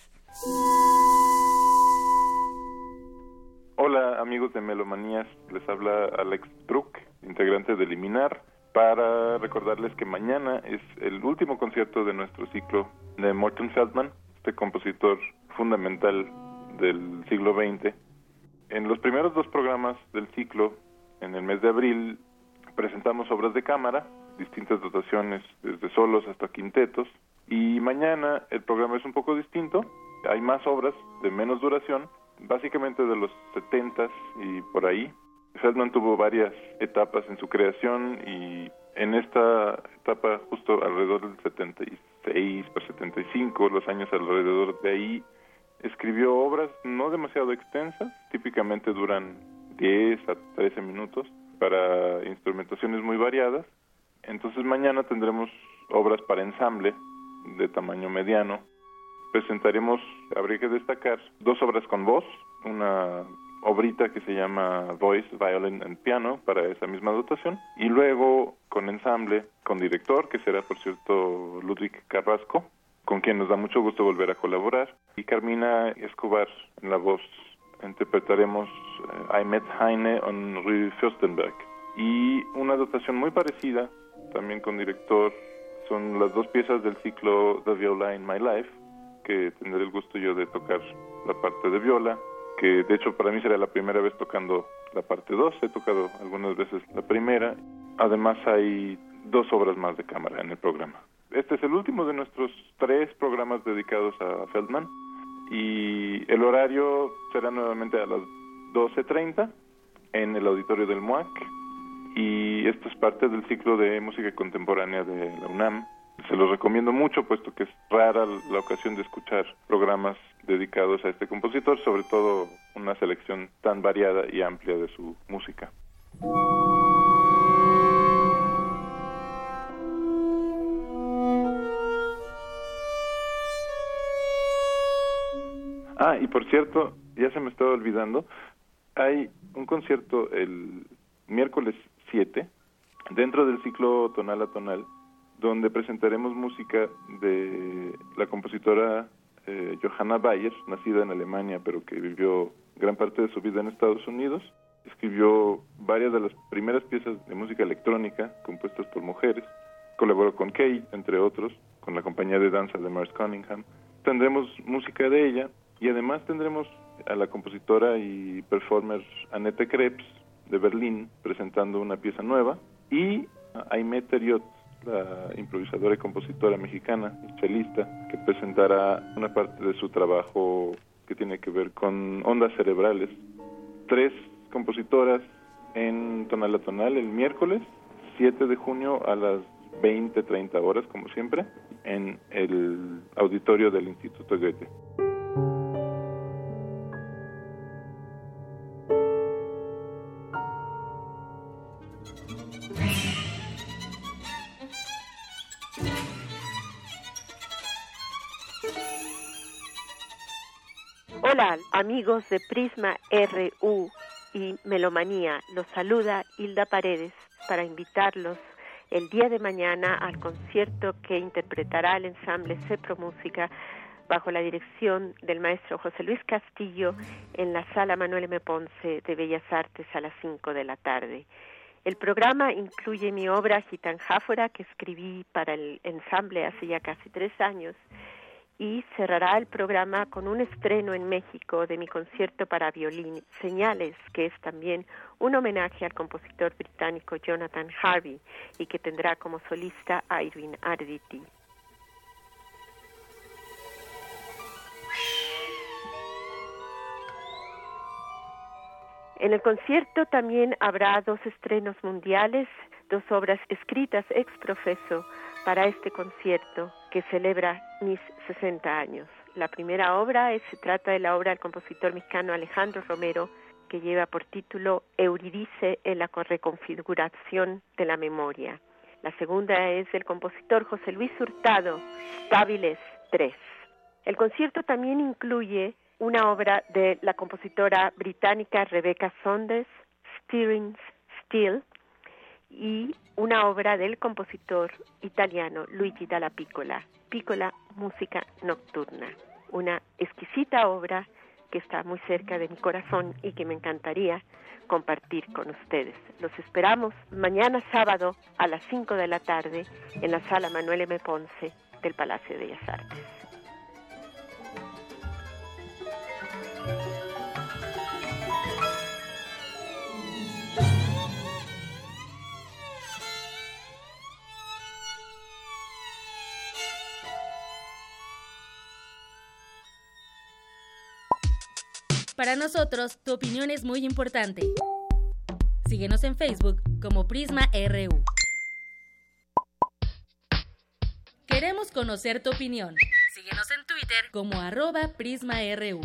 [SPEAKER 32] Hola, amigos de Melomanías. Les habla Alex Brook, integrante de Liminar para recordarles que mañana es el último concierto de nuestro ciclo de Morton Feldman, este compositor fundamental del siglo XX. En los primeros dos programas del ciclo, en el mes de abril, presentamos obras de cámara, distintas dotaciones, desde solos hasta quintetos, y mañana el programa es un poco distinto, hay más obras de menos duración, básicamente de los 70 y por ahí. Feldman tuvo varias etapas en su creación y en esta etapa justo alrededor del 76 o 75, los años alrededor de ahí, escribió obras no demasiado extensas, típicamente duran 10 a 13 minutos, para instrumentaciones muy variadas. Entonces mañana tendremos obras para ensamble de tamaño mediano. Presentaremos, habría que destacar, dos obras con voz, una obrita que se llama Voice, Violin and Piano para esa misma dotación. Y luego con ensamble, con director que será por cierto Ludwig Carrasco, con quien nos da mucho gusto volver a colaborar. Y Carmina Escobar en la voz interpretaremos eh, I Met Heine on Rue Fürstenberg. Y una dotación muy parecida también con director son las dos piezas del ciclo The Viola in My Life que tendré el gusto yo de tocar la parte de viola que de hecho para mí será la primera vez tocando la parte 2, he tocado algunas veces la primera, además hay dos obras más de cámara en el programa. Este es el último de nuestros tres programas dedicados a Feldman y el horario será nuevamente a las 12.30 en el auditorio del MUAC y esto es parte del ciclo de música contemporánea de la UNAM. Se los recomiendo mucho puesto que es rara la ocasión de escuchar programas dedicados a este compositor, sobre todo una selección tan variada y amplia de su música. Ah, y por cierto, ya se me estaba olvidando, hay un concierto el miércoles 7 dentro del ciclo Tonal a Tonal, donde presentaremos música de la compositora eh, Johanna Bayer, nacida en Alemania pero que vivió gran parte de su vida en Estados Unidos. Escribió varias de las primeras piezas de música electrónica compuestas por mujeres. Colaboró con Kate, entre otros, con la compañía de danza de Mars Cunningham. Tendremos música de ella y además tendremos a la compositora y performer Annette Krebs de Berlín presentando una pieza nueva y a Aimee Theriot la improvisadora y compositora mexicana, chelista, que presentará una parte de su trabajo que tiene que ver con ondas cerebrales. Tres compositoras en Tonal a Tonal el miércoles 7 de junio a las 20, 30 horas, como siempre, en el auditorio del Instituto Goethe.
[SPEAKER 33] Amigos de Prisma RU y Melomanía, los saluda Hilda Paredes para invitarlos el día de mañana al concierto que interpretará el ensamble Cepro Música bajo la dirección del maestro José Luis Castillo en la sala Manuel M. Ponce de Bellas Artes a las 5 de la tarde. El programa incluye mi obra Gitanjáfora que escribí para el ensamble hace ya casi tres años y cerrará el programa con un estreno en México de mi concierto para violín Señales, que es también un homenaje al compositor británico Jonathan Harvey y que tendrá como solista a Irving Arditi. En el concierto también habrá dos estrenos mundiales, dos obras escritas ex profeso para este concierto que celebra mis 60 años. La primera obra se trata de la obra del compositor mexicano Alejandro Romero, que lleva por título Euridice en la reconfiguración de la memoria. La segunda es del compositor José Luis Hurtado, Tábiles 3. El concierto también incluye una obra de la compositora británica Rebecca Saunders, Steering Still, y una obra del compositor italiano Luigi Dalla Piccola, Piccola Música Nocturna, una exquisita obra que está muy cerca de mi corazón y que me encantaría compartir con ustedes. Los esperamos mañana sábado a las 5 de la tarde en la sala Manuel M. Ponce del Palacio de Bellas Artes.
[SPEAKER 4] Para nosotros, tu opinión es muy importante. Síguenos en Facebook como Prisma RU. Queremos conocer tu opinión. Síguenos en Twitter como arroba PrismaRU.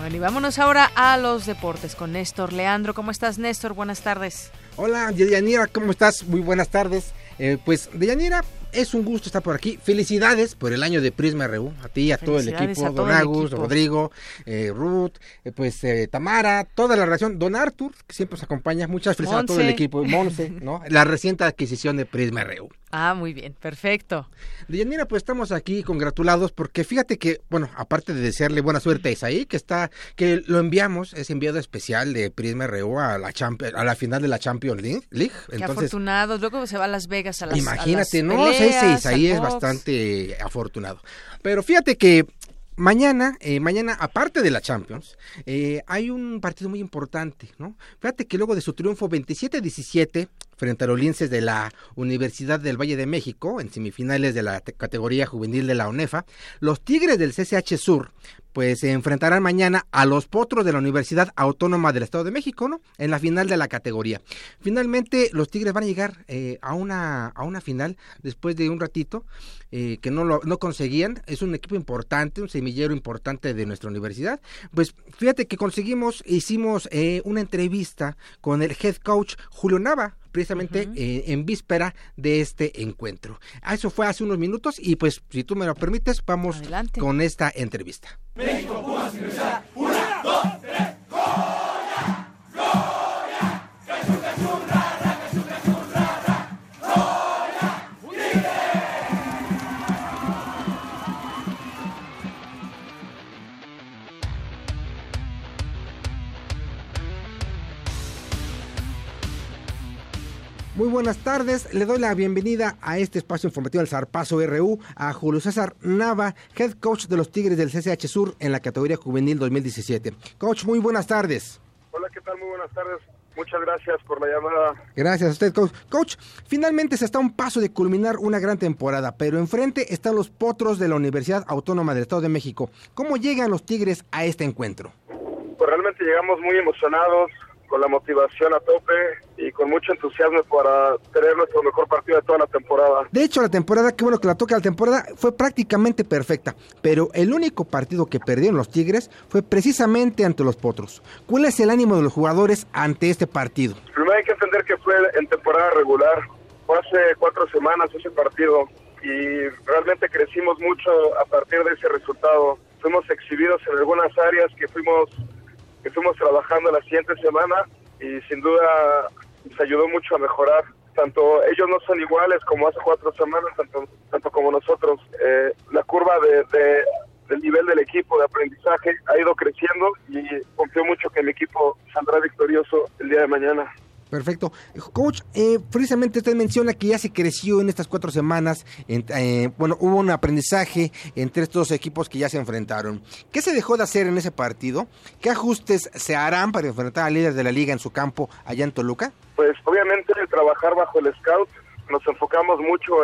[SPEAKER 1] Bueno, y vámonos ahora a los deportes con Néstor Leandro. ¿Cómo estás, Néstor? Buenas tardes.
[SPEAKER 34] Hola, Yanira, ¿cómo estás? Muy buenas tardes. Eh, pues, Yanira, es un gusto estar por aquí. Felicidades por el año de Prisma RU. A ti, a todo el equipo. Don Agus, Rodrigo, eh, Ruth, eh, pues eh, Tamara, toda la relación. Don Arthur, que siempre nos acompaña. Muchas felicidades a todo el equipo. Monse, ¿no? La reciente adquisición de Prisma RU.
[SPEAKER 1] Ah, muy bien, perfecto.
[SPEAKER 34] Deyanira, pues estamos aquí congratulados porque fíjate que, bueno, aparte de desearle buena suerte a Isaí, que está, que lo enviamos, es enviado especial de Prisma RU a la, a la final de la Champions League.
[SPEAKER 1] Qué afortunados, luego se va a Las Vegas a las
[SPEAKER 34] Imagínate, ¿no? ese Isaí es bastante afortunado. Pero fíjate que Mañana, eh, mañana, aparte de la Champions, eh, hay un partido muy importante, ¿no? Fíjate que luego de su triunfo 27-17 frente a los linces de la Universidad del Valle de México, en semifinales de la categoría juvenil de la UNEFA, los Tigres del CCH Sur pues se enfrentarán mañana a los potros de la Universidad Autónoma del Estado de México, ¿no? En la final de la categoría. Finalmente, los Tigres van a llegar eh, a, una, a una final después de un ratito eh, que no, lo, no conseguían. Es un equipo importante, un semillero importante de nuestra universidad. Pues fíjate que conseguimos, hicimos eh, una entrevista con el head coach Julio Nava, precisamente en víspera de este encuentro. Eso fue hace unos minutos y pues si tú me lo permites, vamos con esta entrevista. México, Pumas, Universidad. Una, dos, Muy buenas tardes, le doy la bienvenida a este espacio informativo del Zarpazo RU a Julio César Nava, head coach de los Tigres del CCH Sur en la categoría juvenil 2017. Coach, muy buenas tardes.
[SPEAKER 35] Hola, ¿qué tal? Muy buenas tardes. Muchas gracias por la llamada.
[SPEAKER 34] Gracias a usted, coach. Coach, finalmente se está a un paso de culminar una gran temporada, pero enfrente están los potros de la Universidad Autónoma del Estado de México. ¿Cómo llegan los Tigres a este encuentro?
[SPEAKER 35] Pues realmente llegamos muy emocionados, con la motivación a tope y con mucho entusiasmo para tener nuestro mejor partido de toda la temporada.
[SPEAKER 34] De hecho, la temporada, qué bueno que la toca la temporada, fue prácticamente perfecta, pero el único partido que perdieron los Tigres fue precisamente ante los Potros. ¿Cuál es el ánimo de los jugadores ante este partido?
[SPEAKER 35] Primero hay que entender que fue en temporada regular, fue hace cuatro semanas ese partido y realmente crecimos mucho a partir de ese resultado. Fuimos exhibidos en algunas áreas que fuimos fuimos trabajando la siguiente semana y sin duda nos ayudó mucho a mejorar. Tanto ellos no son iguales como hace cuatro semanas, tanto, tanto como nosotros. Eh, la curva de, del nivel del equipo de aprendizaje ha ido creciendo y confío mucho que mi equipo saldrá victorioso el día de mañana.
[SPEAKER 34] Perfecto. Coach, eh, precisamente usted menciona que ya se creció en estas cuatro semanas. Eh, bueno, hubo un aprendizaje entre estos equipos que ya se enfrentaron. ¿Qué se dejó de hacer en ese partido? ¿Qué ajustes se harán para enfrentar al líder de la liga en su campo allá en Toluca?
[SPEAKER 35] Pues obviamente trabajar bajo el scout. Nos enfocamos mucho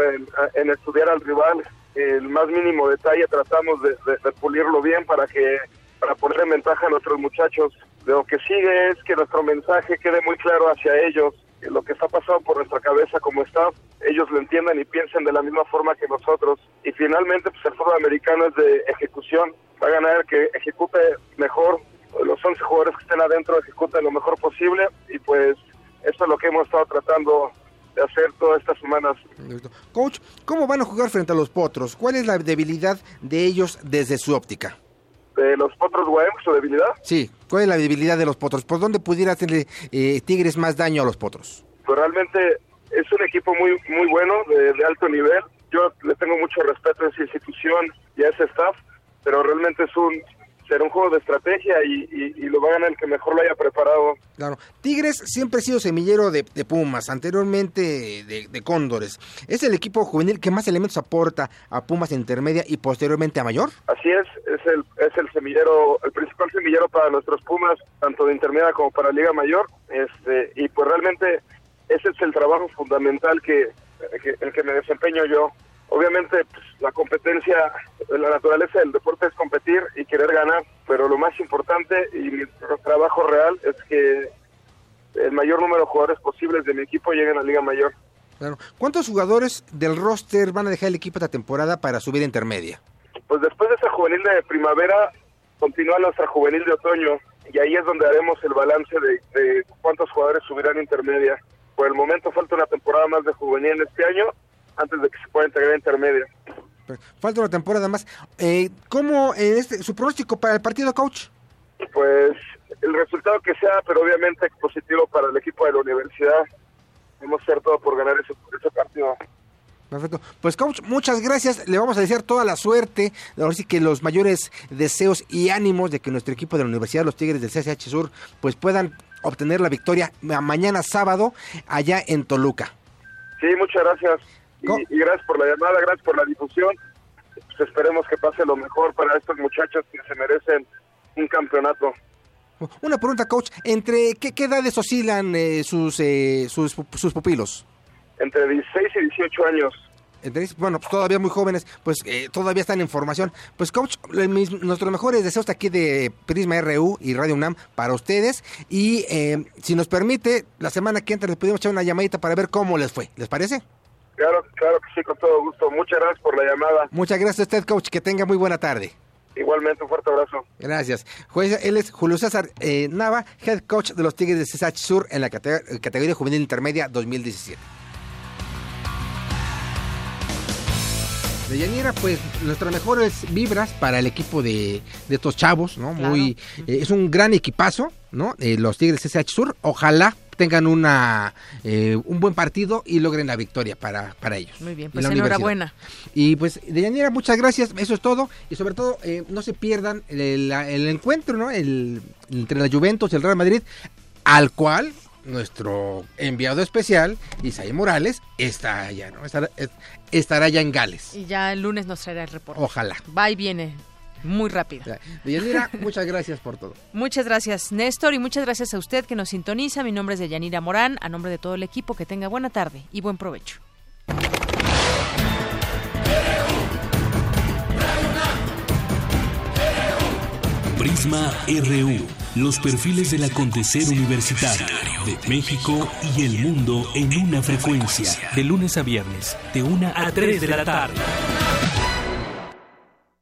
[SPEAKER 35] en, estudiar al rival. El más mínimo detalle tratamos de, de pulirlo bien para que para poner en ventaja a nuestros muchachos lo que sigue es que nuestro mensaje quede muy claro hacia ellos, que lo que está pasando por nuestra cabeza como staff, ellos lo entiendan y piensen de la misma forma que nosotros. Y finalmente, pues el fútbol americano es de ejecución, va a ganar el que ejecute mejor, los 11 jugadores que estén adentro ejecuten lo mejor posible y pues eso es lo que hemos estado tratando de hacer todas estas semanas.
[SPEAKER 34] Coach, ¿cómo van a jugar frente a los Potros? ¿Cuál es la debilidad de ellos desde su óptica?
[SPEAKER 35] De los potros Guaem, su debilidad.
[SPEAKER 34] Sí, ¿cuál es la debilidad de los potros? ¿Por dónde pudiera hacerle eh, Tigres más daño a los potros?
[SPEAKER 35] Pues realmente es un equipo muy muy bueno, de, alto nivel. Yo le tengo mucho respeto a esa institución y a ese staff, pero realmente es un será un juego de estrategia y, lo va a ganar el que mejor lo haya preparado.
[SPEAKER 34] Claro, Tigres siempre ha sido semillero de, Pumas, anteriormente de, Cóndores. ¿Es el equipo juvenil que más elementos aporta a Pumas intermedia y posteriormente a mayor?
[SPEAKER 35] Así es, es el, es el semillero, el principal semillero para nuestros Pumas, tanto de intermedia como para Liga Mayor. Este, y pues realmente ese es el trabajo fundamental que, que el que me desempeño yo obviamente pues, la competencia, la naturaleza del deporte es competir y querer ganar, pero lo más importante y mi trabajo real es que el mayor número de jugadores posibles de mi equipo lleguen a la Liga Mayor.
[SPEAKER 34] Claro. ¿Cuántos jugadores del roster van a dejar el equipo esta temporada para subir a intermedia?
[SPEAKER 35] Pues después de esa juvenil de primavera, continúa nuestra juvenil de otoño y ahí es donde haremos el balance de, de cuántos jugadores subirán a intermedia. Por el momento falta una temporada más de juvenil este año antes de que se pueda integrar intermedia.
[SPEAKER 34] Falta una temporada más. Eh, ¿Cómo este, su pronóstico para el partido, coach?
[SPEAKER 35] Pues el resultado que sea, pero obviamente positivo para el equipo de la universidad. Hemos hacer todo por ganar ese, partido.
[SPEAKER 34] Perfecto. Pues coach, muchas gracias. Le vamos a desear toda la suerte, ahora sí que los mayores deseos y ánimos de que nuestro equipo de la Universidad Los Tigres del CSH Sur pues puedan obtener la victoria mañana sábado allá en Toluca.
[SPEAKER 35] Sí, muchas gracias. Y, gracias por la llamada, gracias por la difusión. Pues esperemos que pase lo mejor para estos muchachos que se merecen un campeonato.
[SPEAKER 34] Una pregunta, coach. ¿Entre qué, edades oscilan eh, sus, eh, sus, sus pupilos?
[SPEAKER 35] Entre 16 y 18 años.
[SPEAKER 34] Bueno, pues todavía muy jóvenes, pues eh, todavía están en formación. Pues coach, nuestros mejores deseos aquí de Prisma RU y Radio UNAM para ustedes. Y si nos permite, la semana que entra les podemos echar una llamadita para ver cómo les fue. ¿Les parece?
[SPEAKER 35] Claro, claro que sí, con todo gusto. Muchas gracias por la llamada.
[SPEAKER 34] Muchas gracias a usted, coach. Que tenga muy buena tarde.
[SPEAKER 35] Igualmente, un fuerte abrazo.
[SPEAKER 34] Gracias. él es Julio César eh, Nava, head coach de los Tigres de CSH Sur en la categoría juvenil intermedia 2017. De Yanira, pues nuestras mejores vibras para el equipo de, estos chavos, ¿no? Muy, eh, es un gran equipazo, ¿no? Eh, los Tigres de CSH Sur. Ojalá tengan una eh, un buen partido y logren la victoria para, para ellos.
[SPEAKER 1] Muy bien, pues enhorabuena.
[SPEAKER 34] Y pues, Deyanira, muchas gracias, eso es todo. Y sobre todo, eh, no se pierdan el, encuentro, ¿no? El, entre la Juventus y el Real Madrid, al cual nuestro enviado especial, Isaí Morales, está allá, ¿no? Estará, estará ya en Gales.
[SPEAKER 1] Y ya el lunes nos traerá el reporte.
[SPEAKER 34] Ojalá.
[SPEAKER 1] Va y viene muy rápido.
[SPEAKER 34] Deyanira, muchas gracias por todo.
[SPEAKER 1] Muchas gracias, Néstor, y muchas gracias a usted que nos sintoniza. Mi nombre es Deyanira Morán, a nombre de todo el equipo, que tenga buena tarde y buen provecho.
[SPEAKER 22] Prisma RU. los perfiles del acontecer universitario de México y el mundo en una frecuencia.
[SPEAKER 36] De lunes a viernes, de una a 3 de la tarde.